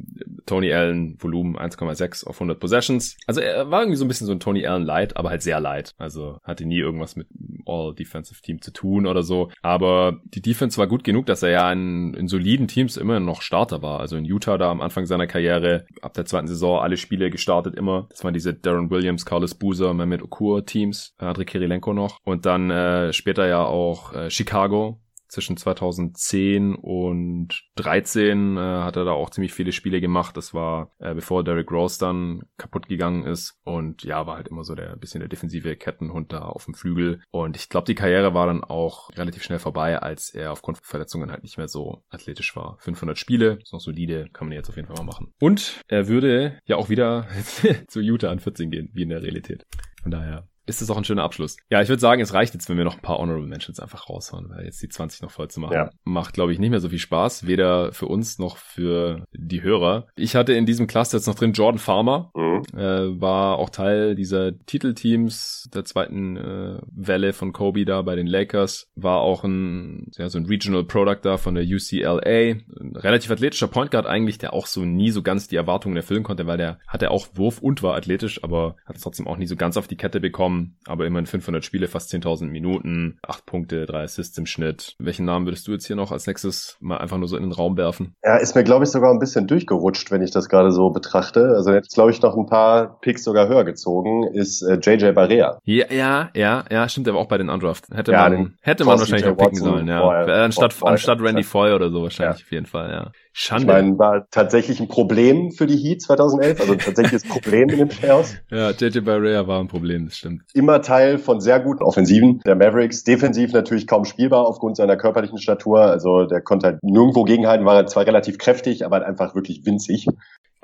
Tony Allen Volumen 1,6 auf 100 Possessions. Also er war irgendwie so ein bisschen so ein Tony Allen Light, aber halt sehr light. Also hatte nie irgendwas mit All Defensive Team zu tun oder so. Aber die Defense war gut genug, dass er ja in, in soliden Teams immer noch Starter war. Also in Utah da am Anfang seiner Karriere, ab der zweiten Saison alle Spiele gestartet immer. Das waren diese Darren Williams, Carlos Boozer, Mehmet Okur Teams, Andrei Kirilenko noch. Und dann äh, später ja auch äh, Chicago, zwischen 2010 und 13 äh, hat er da auch ziemlich viele Spiele gemacht. Das war äh, bevor Derrick Rose dann kaputt gegangen ist und ja, war halt immer so der bisschen der defensive Kettenhund da auf dem Flügel. Und ich glaube, die Karriere war dann auch relativ schnell vorbei, als er aufgrund von Verletzungen halt nicht mehr so athletisch war. 500 Spiele, ist noch solide, kann man jetzt auf jeden Fall mal machen. Und er würde ja auch wieder zu Utah an 14 gehen, wie in der Realität. Von daher ist das auch ein schöner Abschluss. Ja, ich würde sagen, es reicht jetzt, wenn wir noch ein paar Honorable Mentions einfach raushauen, weil jetzt die 20 noch voll zu machen, ja. macht, glaube ich, nicht mehr so viel Spaß, weder für uns noch für die Hörer. Ich hatte in diesem Cluster jetzt noch drin Jordan Farmer, mhm. äh, war auch Teil dieser Titelteams der zweiten äh, Welle von Kobe da bei den Lakers, war auch ein, ja, so ein Regional Product da von der UCLA, ein relativ athletischer Point Guard eigentlich, der auch so nie so ganz die Erwartungen erfüllen konnte, weil der hatte auch Wurf und war athletisch, aber hat es trotzdem auch nie so ganz auf die Kette bekommen bekommen, aber immerhin 500 Spiele, fast 10.000 Minuten, 8 Punkte, 3 Assists im Schnitt. Welchen Namen würdest du jetzt hier noch als nächstes mal einfach nur so in den Raum werfen? Ja, ist mir, glaube ich, sogar ein bisschen durchgerutscht, wenn ich das gerade so betrachte. Also jetzt, glaube ich, noch ein paar Picks sogar höher gezogen, ist äh, JJ Barrea. Ja, ja, ja, ja, stimmt, aber auch bei den Undraft. Hätte ja, man, hätte man wahrscheinlich auch picken sollen, ja. Vorher, anstatt, vorher, anstatt Randy Foy oder so wahrscheinlich ja. auf jeden Fall, ja. Schande. Ich meine, war tatsächlich ein Problem für die Heat 2011, also ein tatsächliches Problem in den Playoffs. Ja, JJ Barrea war ein Problem, das stimmt. Immer Teil von sehr guten Offensiven der Mavericks. Defensiv natürlich kaum spielbar aufgrund seiner körperlichen Statur. Also der konnte halt nirgendwo gegenhalten, war zwar relativ kräftig, aber halt einfach wirklich winzig.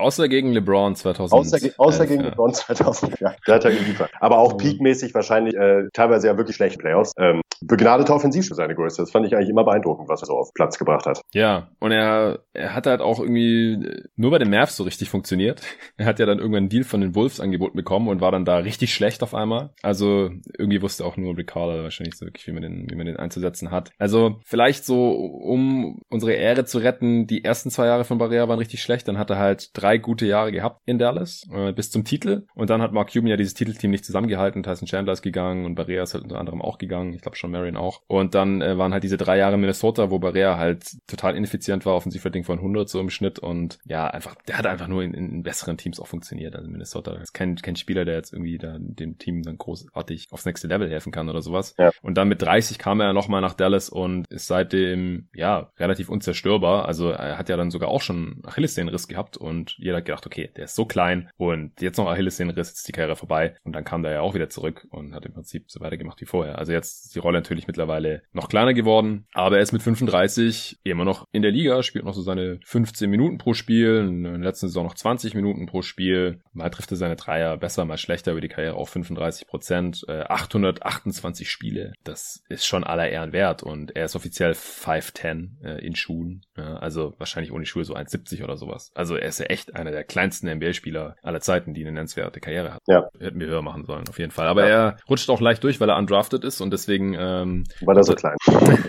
Außer gegen LeBron 2000. Außer, außer gegen ja. LeBron 2000, ja. Der hat er geliefert. Aber auch peakmäßig wahrscheinlich äh, teilweise ja wirklich schlechte Playoffs. Ähm, begnadeter Offensiv für seine Größe. Das fand ich eigentlich immer beeindruckend, was er so auf Platz gebracht hat. Ja, und er, er hat halt auch irgendwie nur bei den Mavs so richtig funktioniert. Er hat ja dann irgendwann einen Deal von den Wolves angeboten bekommen und war dann da richtig schlecht auf einmal. Also irgendwie wusste auch nur Rick wahrscheinlich so wirklich, wie man den, wie man den einzusetzen hat. Also vielleicht so, um unsere Ehre zu retten, die ersten zwei Jahre von Barrea waren richtig schlecht. Dann hat er halt drei drei gute Jahre gehabt in Dallas äh, bis zum Titel und dann hat Mark Cuban ja dieses Titelteam nicht zusammengehalten. Tyson Chandler ist gegangen und Barrea ist halt unter anderem auch gegangen. Ich glaube schon Marion auch. Und dann äh, waren halt diese drei Jahre Minnesota, wo Barrea halt total ineffizient war, Offensivrating von 100 so im Schnitt und ja, einfach, der hat einfach nur in, in besseren Teams auch funktioniert. Also Minnesota ist kein, kein Spieler, der jetzt irgendwie da dem Team dann großartig aufs nächste Level helfen kann oder sowas. Ja. Und dann mit 30 kam er nochmal nach Dallas und ist seitdem, ja, relativ unzerstörbar. Also er hat ja dann sogar auch schon Achillessehnenriss gehabt und jeder gedacht, okay, der ist so klein und jetzt noch Achillessehnenriss, jetzt die Karriere vorbei. Und dann kam der ja auch wieder zurück und hat im Prinzip so weitergemacht wie vorher. Also jetzt ist die Rolle natürlich mittlerweile noch kleiner geworden, aber er ist mit 35 immer noch in der Liga, spielt noch so seine 15 Minuten pro Spiel, in der letzten Saison noch 20 Minuten pro Spiel. Mal trifft er seine Dreier besser, mal schlechter über die Karriere auf 35 Prozent. Äh, 828 Spiele, das ist schon aller Ehren wert und er ist offiziell 5'10 äh, in Schuhen. Also wahrscheinlich ohne Schuhe so 1,70 oder sowas. Also er ist ja echt einer der kleinsten NBA-Spieler aller Zeiten, die eine nennenswerte Karriere hat. Ja. Hätten wir höher machen sollen, auf jeden Fall. Aber ja. er rutscht auch leicht durch, weil er undrafted ist und deswegen... Ähm, weil er so klein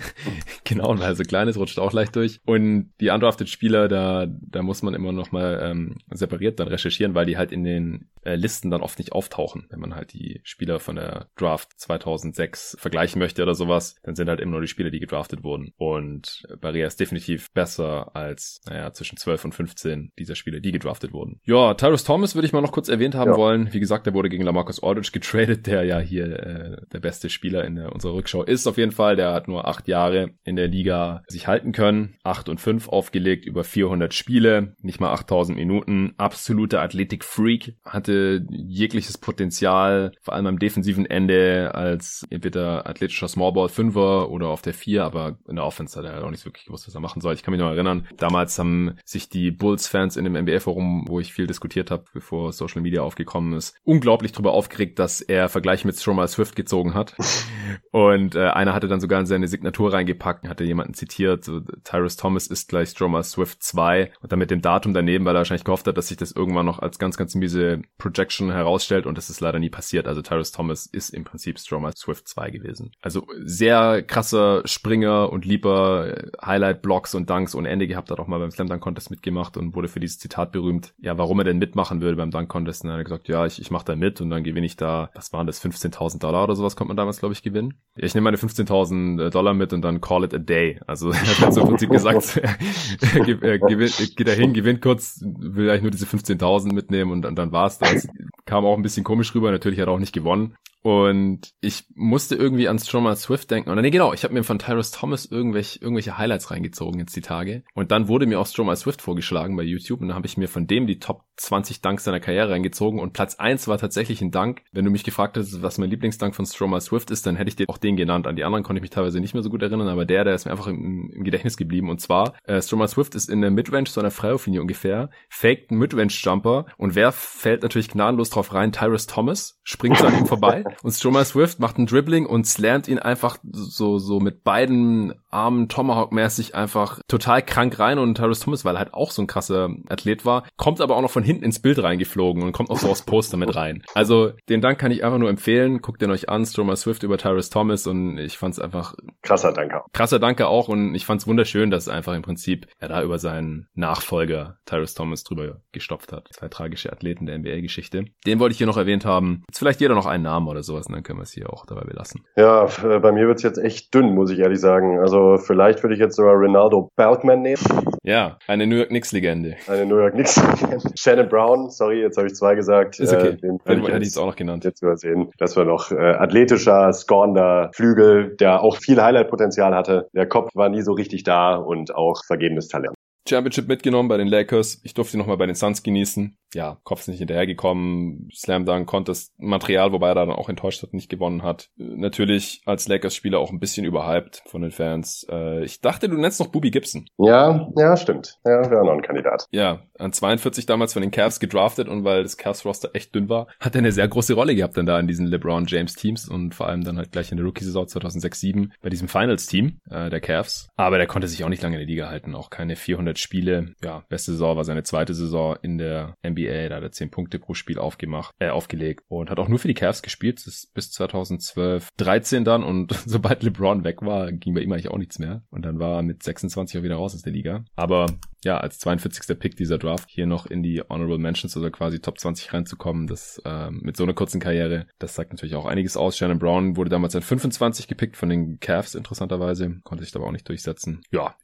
Genau, weil er so klein ist, rutscht auch leicht durch. Und die undrafted Spieler, da, da muss man immer noch mal ähm, separiert dann recherchieren, weil die halt in den äh, Listen dann oft nicht auftauchen. Wenn man halt die Spieler von der Draft 2006 vergleichen möchte oder sowas, dann sind halt immer nur die Spieler, die gedraftet wurden. Und Barrier ist definitiv besser als, naja, zwischen 12 und 15 dieser Spieler, die gedraftet wurden. Ja, Tyrus Thomas würde ich mal noch kurz erwähnt haben ja. wollen. Wie gesagt, der wurde gegen Lamarcus Aldridge getradet, der ja hier äh, der beste Spieler in der, unserer Rückschau ist auf jeden Fall. Der hat nur acht Jahre in der Liga sich halten können. Acht und fünf aufgelegt über 400 Spiele, nicht mal 8000 Minuten. Absoluter Athletik-Freak, hatte jegliches Potenzial, vor allem am defensiven Ende als entweder athletischer Smallball Fünfer oder auf der Vier, aber in der Offense hat er halt auch nicht wirklich gewusst, was er machen soll. Ich kann mich noch erinnern, damals haben sich die Bulls-Fans in dem NBA-Forum, wo ich viel diskutiert habe, bevor Social Media aufgekommen ist, unglaublich darüber aufgeregt, dass er Vergleich mit Stromal Swift gezogen hat. Und äh, einer hatte dann sogar in seine Signatur reingepackt, hatte jemanden zitiert, so, Tyrus Thomas ist gleich Stromal Swift 2 und dann mit dem Datum daneben, weil er wahrscheinlich gehofft hat, dass sich das irgendwann noch als ganz, ganz miese Projection herausstellt und das ist leider nie passiert. Also Tyrus Thomas ist im Prinzip Stromal Swift 2 gewesen. Also sehr krasser Springer und lieber äh, Highlight-Blocks und Dunks ohne Ende gehabt, hat auch mal beim Slam Dunk Contest mitgemacht und wurde für dieses Zitat berühmt. Ja, warum er denn mitmachen würde beim Dunk Contest. Und dann hat er gesagt, ja, ich, ich mache da mit und dann gewinne ich da, was waren das, 15.000 Dollar oder sowas konnte man damals, glaube ich, gewinnen. Ja, ich nehme meine 15.000 Dollar mit und dann call it a day. Also er hat halt so im Prinzip gesagt, er gewinnt, geht dahin, gewinnt kurz, will eigentlich nur diese 15.000 mitnehmen und, und dann war's das. Kam auch ein bisschen komisch rüber, natürlich hat er auch nicht gewonnen. Und ich musste irgendwie an Stromer Swift denken. Und nee, genau, ich habe mir von Tyrus Thomas irgendwelche, irgendwelche Highlights reingezogen jetzt die Tage. Und dann wurde mir auch Stromer Swift vorgeschlagen bei YouTube. Und dann habe ich mir von dem die Top 20 Dunks seiner Karriere reingezogen. Und Platz 1 war tatsächlich ein Dunk. Wenn du mich gefragt hättest, was mein Lieblingsdunk von Stromer Swift ist, dann hätte ich dir auch den genannt. An die anderen konnte ich mich teilweise nicht mehr so gut erinnern. Aber der, der ist mir einfach im, im Gedächtnis geblieben. Und zwar, äh, Stromer Swift ist in der Midrange so einer Freiwurflinie ungefähr, faked Midrange-Jumper. Und wer fällt natürlich gnadenlos drauf rein? Tyrus Thomas springt so an ihm vorbei. Und Stromer Swift macht ein Dribbling und slammt ihn einfach so, so mit beiden Armen Tomahawk-mäßig einfach total krank rein und Tyrus Thomas, weil er halt auch so ein krasser Athlet war, kommt aber auch noch von hinten ins Bild reingeflogen und kommt auch so aufs Poster mit rein. Also den Dank kann ich einfach nur empfehlen. Guckt den euch an, Stromer Swift über Tyrus Thomas und ich fand's einfach krasser Danke. Krasser Danke auch und ich fand's wunderschön, dass einfach im Prinzip er da über seinen Nachfolger Tyrus Thomas drüber gestopft hat. Zwei tragische Athleten der NBA-Geschichte. Den wollte ich hier noch erwähnt haben. Jetzt vielleicht jeder noch einen Namen oder sowas und dann können wir es hier auch dabei belassen. Ja, äh, bei mir wird's jetzt echt dünn, muss ich ehrlich sagen. Also vielleicht würde ich jetzt sogar Ronaldo Beltman nehmen. Ja, eine New York Knicks-Legende. Eine New York Knicks-Legende. Shannon Brown, sorry, jetzt habe ich zwei gesagt. Ist okay. Äh, den hätte ich, jetzt, auch noch genannt. Jetzt übersehen. Das war noch äh, athletischer, scorender Flügel, der auch viel Highlight-Potenzial hatte. Der Kopf war nie so richtig da und auch vergebenes Talent. Championship mitgenommen bei den Lakers. Ich durfte ihn nochmal bei den Suns genießen. Ja, Kopf ist nicht hinterhergekommen. Slam Dunk Contest Material, wobei er dann auch enttäuscht hat, nicht gewonnen hat. Natürlich als Lakers-Spieler auch ein bisschen überhyped von den Fans. Äh, ich dachte, du nennst noch Booby Gibson. Ja, ja, stimmt. Ja, wäre noch ein Kandidat. Ja, an 42 damals von den Cavs gedraftet und weil das Cavs-Roster echt dünn war, hat er eine sehr große Rolle gehabt dann da in diesen LeBron James-Teams und vor allem dann halt gleich in der Rookie-Saison 2006-7 bei diesem Finals-Team äh, der Cavs. Aber der konnte sich auch nicht lange in der Liga halten. Auch keine 400 100 Spiele. Ja, beste Saison war seine zweite Saison in der NBA. Da hat er 10 Punkte pro Spiel aufgemacht, äh, aufgelegt und hat auch nur für die Cavs gespielt. Bis 2012, 13 dann und sobald LeBron weg war, ging bei ihm eigentlich auch nichts mehr. Und dann war er mit 26 auch wieder raus aus der Liga. Aber ja, als 42. Pick dieser Draft hier noch in die Honorable Mentions oder quasi Top 20 reinzukommen, das äh, mit so einer kurzen Karriere, das sagt natürlich auch einiges aus. Shannon Brown wurde damals an 25 gepickt von den Cavs, interessanterweise, konnte sich aber auch nicht durchsetzen. Ja,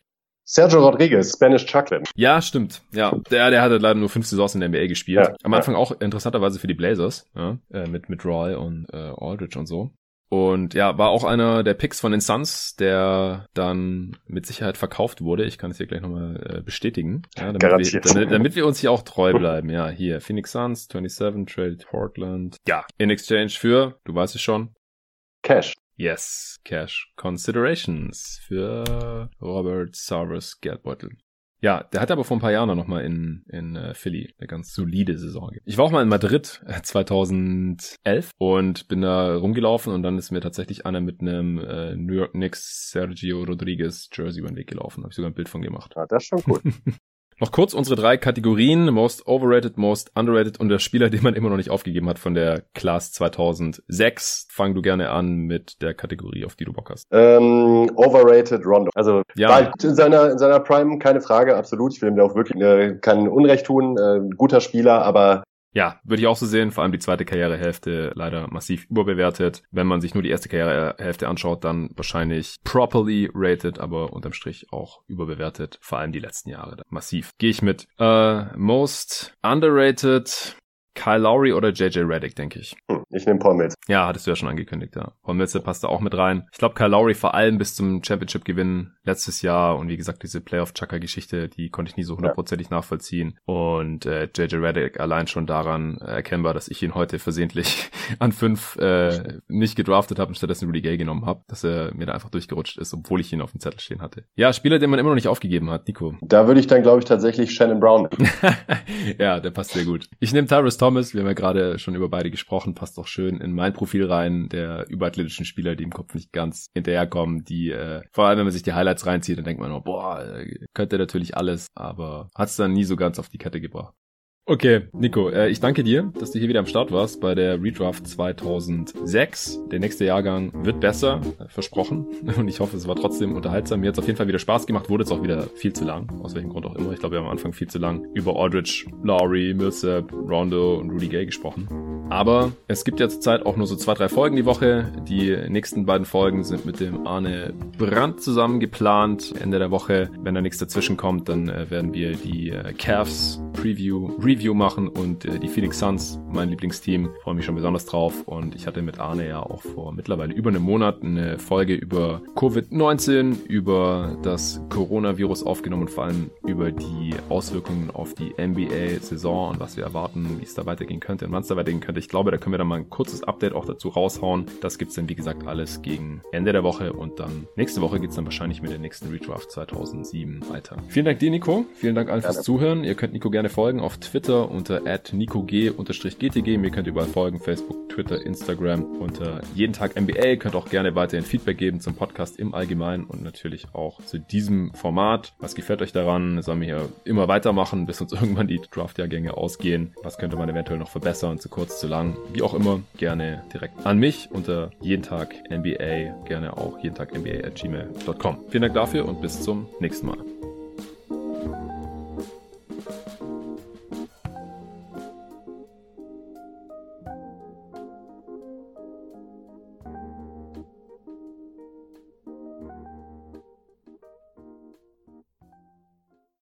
Sergio Rodriguez, Spanish Chocolate. Ja, stimmt. Ja, der, der hatte leider nur fünf Saisons in der NBA gespielt. Ja, Am Anfang ja. auch interessanterweise für die Blazers, ja, äh, mit, mit Roy und äh, Aldridge und so. Und ja, war auch einer der Picks von den Suns, der dann mit Sicherheit verkauft wurde. Ich kann es hier gleich nochmal äh, bestätigen. Ja, damit, wir, damit, damit, wir, uns hier auch treu bleiben. Ja, hier Phoenix Suns, 27, Trade Portland. Ja, in Exchange für, du weißt es schon. Cash. Yes, Cash Considerations für Robert Sarvers Geldbeutel. Ja, der hat aber vor ein paar Jahren noch mal in, in uh, Philly eine ganz solide Saison. Ich war auch mal in Madrid 2011 äh, und bin da rumgelaufen und dann ist mir tatsächlich einer mit einem äh, New York Knicks Sergio Rodriguez Jersey über den Weg gelaufen. Habe ich sogar ein Bild von gemacht. Ja, das ist schon cool. Noch kurz unsere drei Kategorien. Most overrated, most underrated und der Spieler, den man immer noch nicht aufgegeben hat von der Class 2006. Fang du gerne an mit der Kategorie, auf die du Bock hast. Ähm, overrated Rondo. Also ja. in seiner, in seiner Prime, keine Frage, absolut. Ich will ihm da auch wirklich äh, kein Unrecht tun. Äh, guter Spieler, aber ja, würde ich auch so sehen. Vor allem die zweite Karrierehälfte leider massiv überbewertet. Wenn man sich nur die erste Karrierehälfte anschaut, dann wahrscheinlich properly rated, aber unterm Strich auch überbewertet. Vor allem die letzten Jahre massiv. Gehe ich mit. Äh, most underrated. Kyle Lowry oder JJ Reddick, denke ich. Hm, ich nehme Paul Mills. Ja, hattest du ja schon angekündigt, ja. Paul Mills passt da auch mit rein. Ich glaube, Kyle Lowry vor allem bis zum Championship-Gewinn letztes Jahr und wie gesagt, diese Playoff-Chucker-Geschichte, die konnte ich nie so hundertprozentig ja. nachvollziehen. Und äh, JJ Reddick allein schon daran äh, erkennbar, dass ich ihn heute versehentlich an fünf äh, nicht gedraftet habe und stattdessen Rudy Gay genommen habe, dass er mir da einfach durchgerutscht ist, obwohl ich ihn auf dem Zettel stehen hatte. Ja, Spieler, den man immer noch nicht aufgegeben hat, Nico. Da würde ich dann, glaube ich, tatsächlich Shannon Brown. ja, der passt sehr gut. Ich nehme Tyrus Thomas wir haben ja gerade schon über beide gesprochen, passt auch schön in mein Profil rein, der überathletischen Spieler, die im Kopf nicht ganz hinterherkommen, die, äh, vor allem wenn man sich die Highlights reinzieht, dann denkt man, oh, boah, äh, könnte natürlich alles, aber hat es dann nie so ganz auf die Kette gebracht. Okay, Nico, äh, ich danke dir, dass du hier wieder am Start warst bei der Redraft 2006. Der nächste Jahrgang wird besser, äh, versprochen. Und ich hoffe, es war trotzdem unterhaltsam. Mir hat es auf jeden Fall wieder Spaß gemacht, wurde es auch wieder viel zu lang. Aus welchem Grund auch immer. Ich glaube, wir haben am Anfang viel zu lang über Aldridge, Lowry, Millsap, Rondo und Rudy Gay gesprochen. Aber es gibt ja zurzeit auch nur so zwei, drei Folgen die Woche. Die nächsten beiden Folgen sind mit dem Arne Brandt zusammen geplant. Ende der Woche, wenn da nichts dazwischen kommt, dann äh, werden wir die äh, Cavs Preview, Review machen und äh, die Phoenix Suns, mein Lieblingsteam, freue mich schon besonders drauf. Und ich hatte mit Arne ja auch vor mittlerweile über einem Monat eine Folge über Covid-19, über das Coronavirus aufgenommen und vor allem über die Auswirkungen auf die NBA-Saison und was wir erwarten, wie es da weitergehen könnte und wann es da weitergehen könnte. Ich glaube, da können wir dann mal ein kurzes Update auch dazu raushauen. Das gibt's dann, wie gesagt, alles gegen Ende der Woche und dann nächste Woche geht's dann wahrscheinlich mit der nächsten Redraft 2007 weiter. Vielen Dank dir, Nico. Vielen Dank allen fürs Zuhören. Ihr könnt Nico gerne folgen auf Twitter unter @nicog_gtg. Mir könnt ihr überall folgen, Facebook, Twitter, Instagram unter jeden Tag NBA. Könnt auch gerne weiterhin Feedback geben zum Podcast im Allgemeinen und natürlich auch zu diesem Format. Was gefällt euch daran? Sollen wir hier immer weitermachen, bis uns irgendwann die Draftjahrgänge ausgehen? Was könnte man eventuell noch verbessern? Zu kurz, zu lang? Wie auch immer, gerne direkt an mich unter jeden Tag NBA. Gerne auch jeden Tag NBA at gmail.com. Vielen Dank dafür und bis zum nächsten Mal.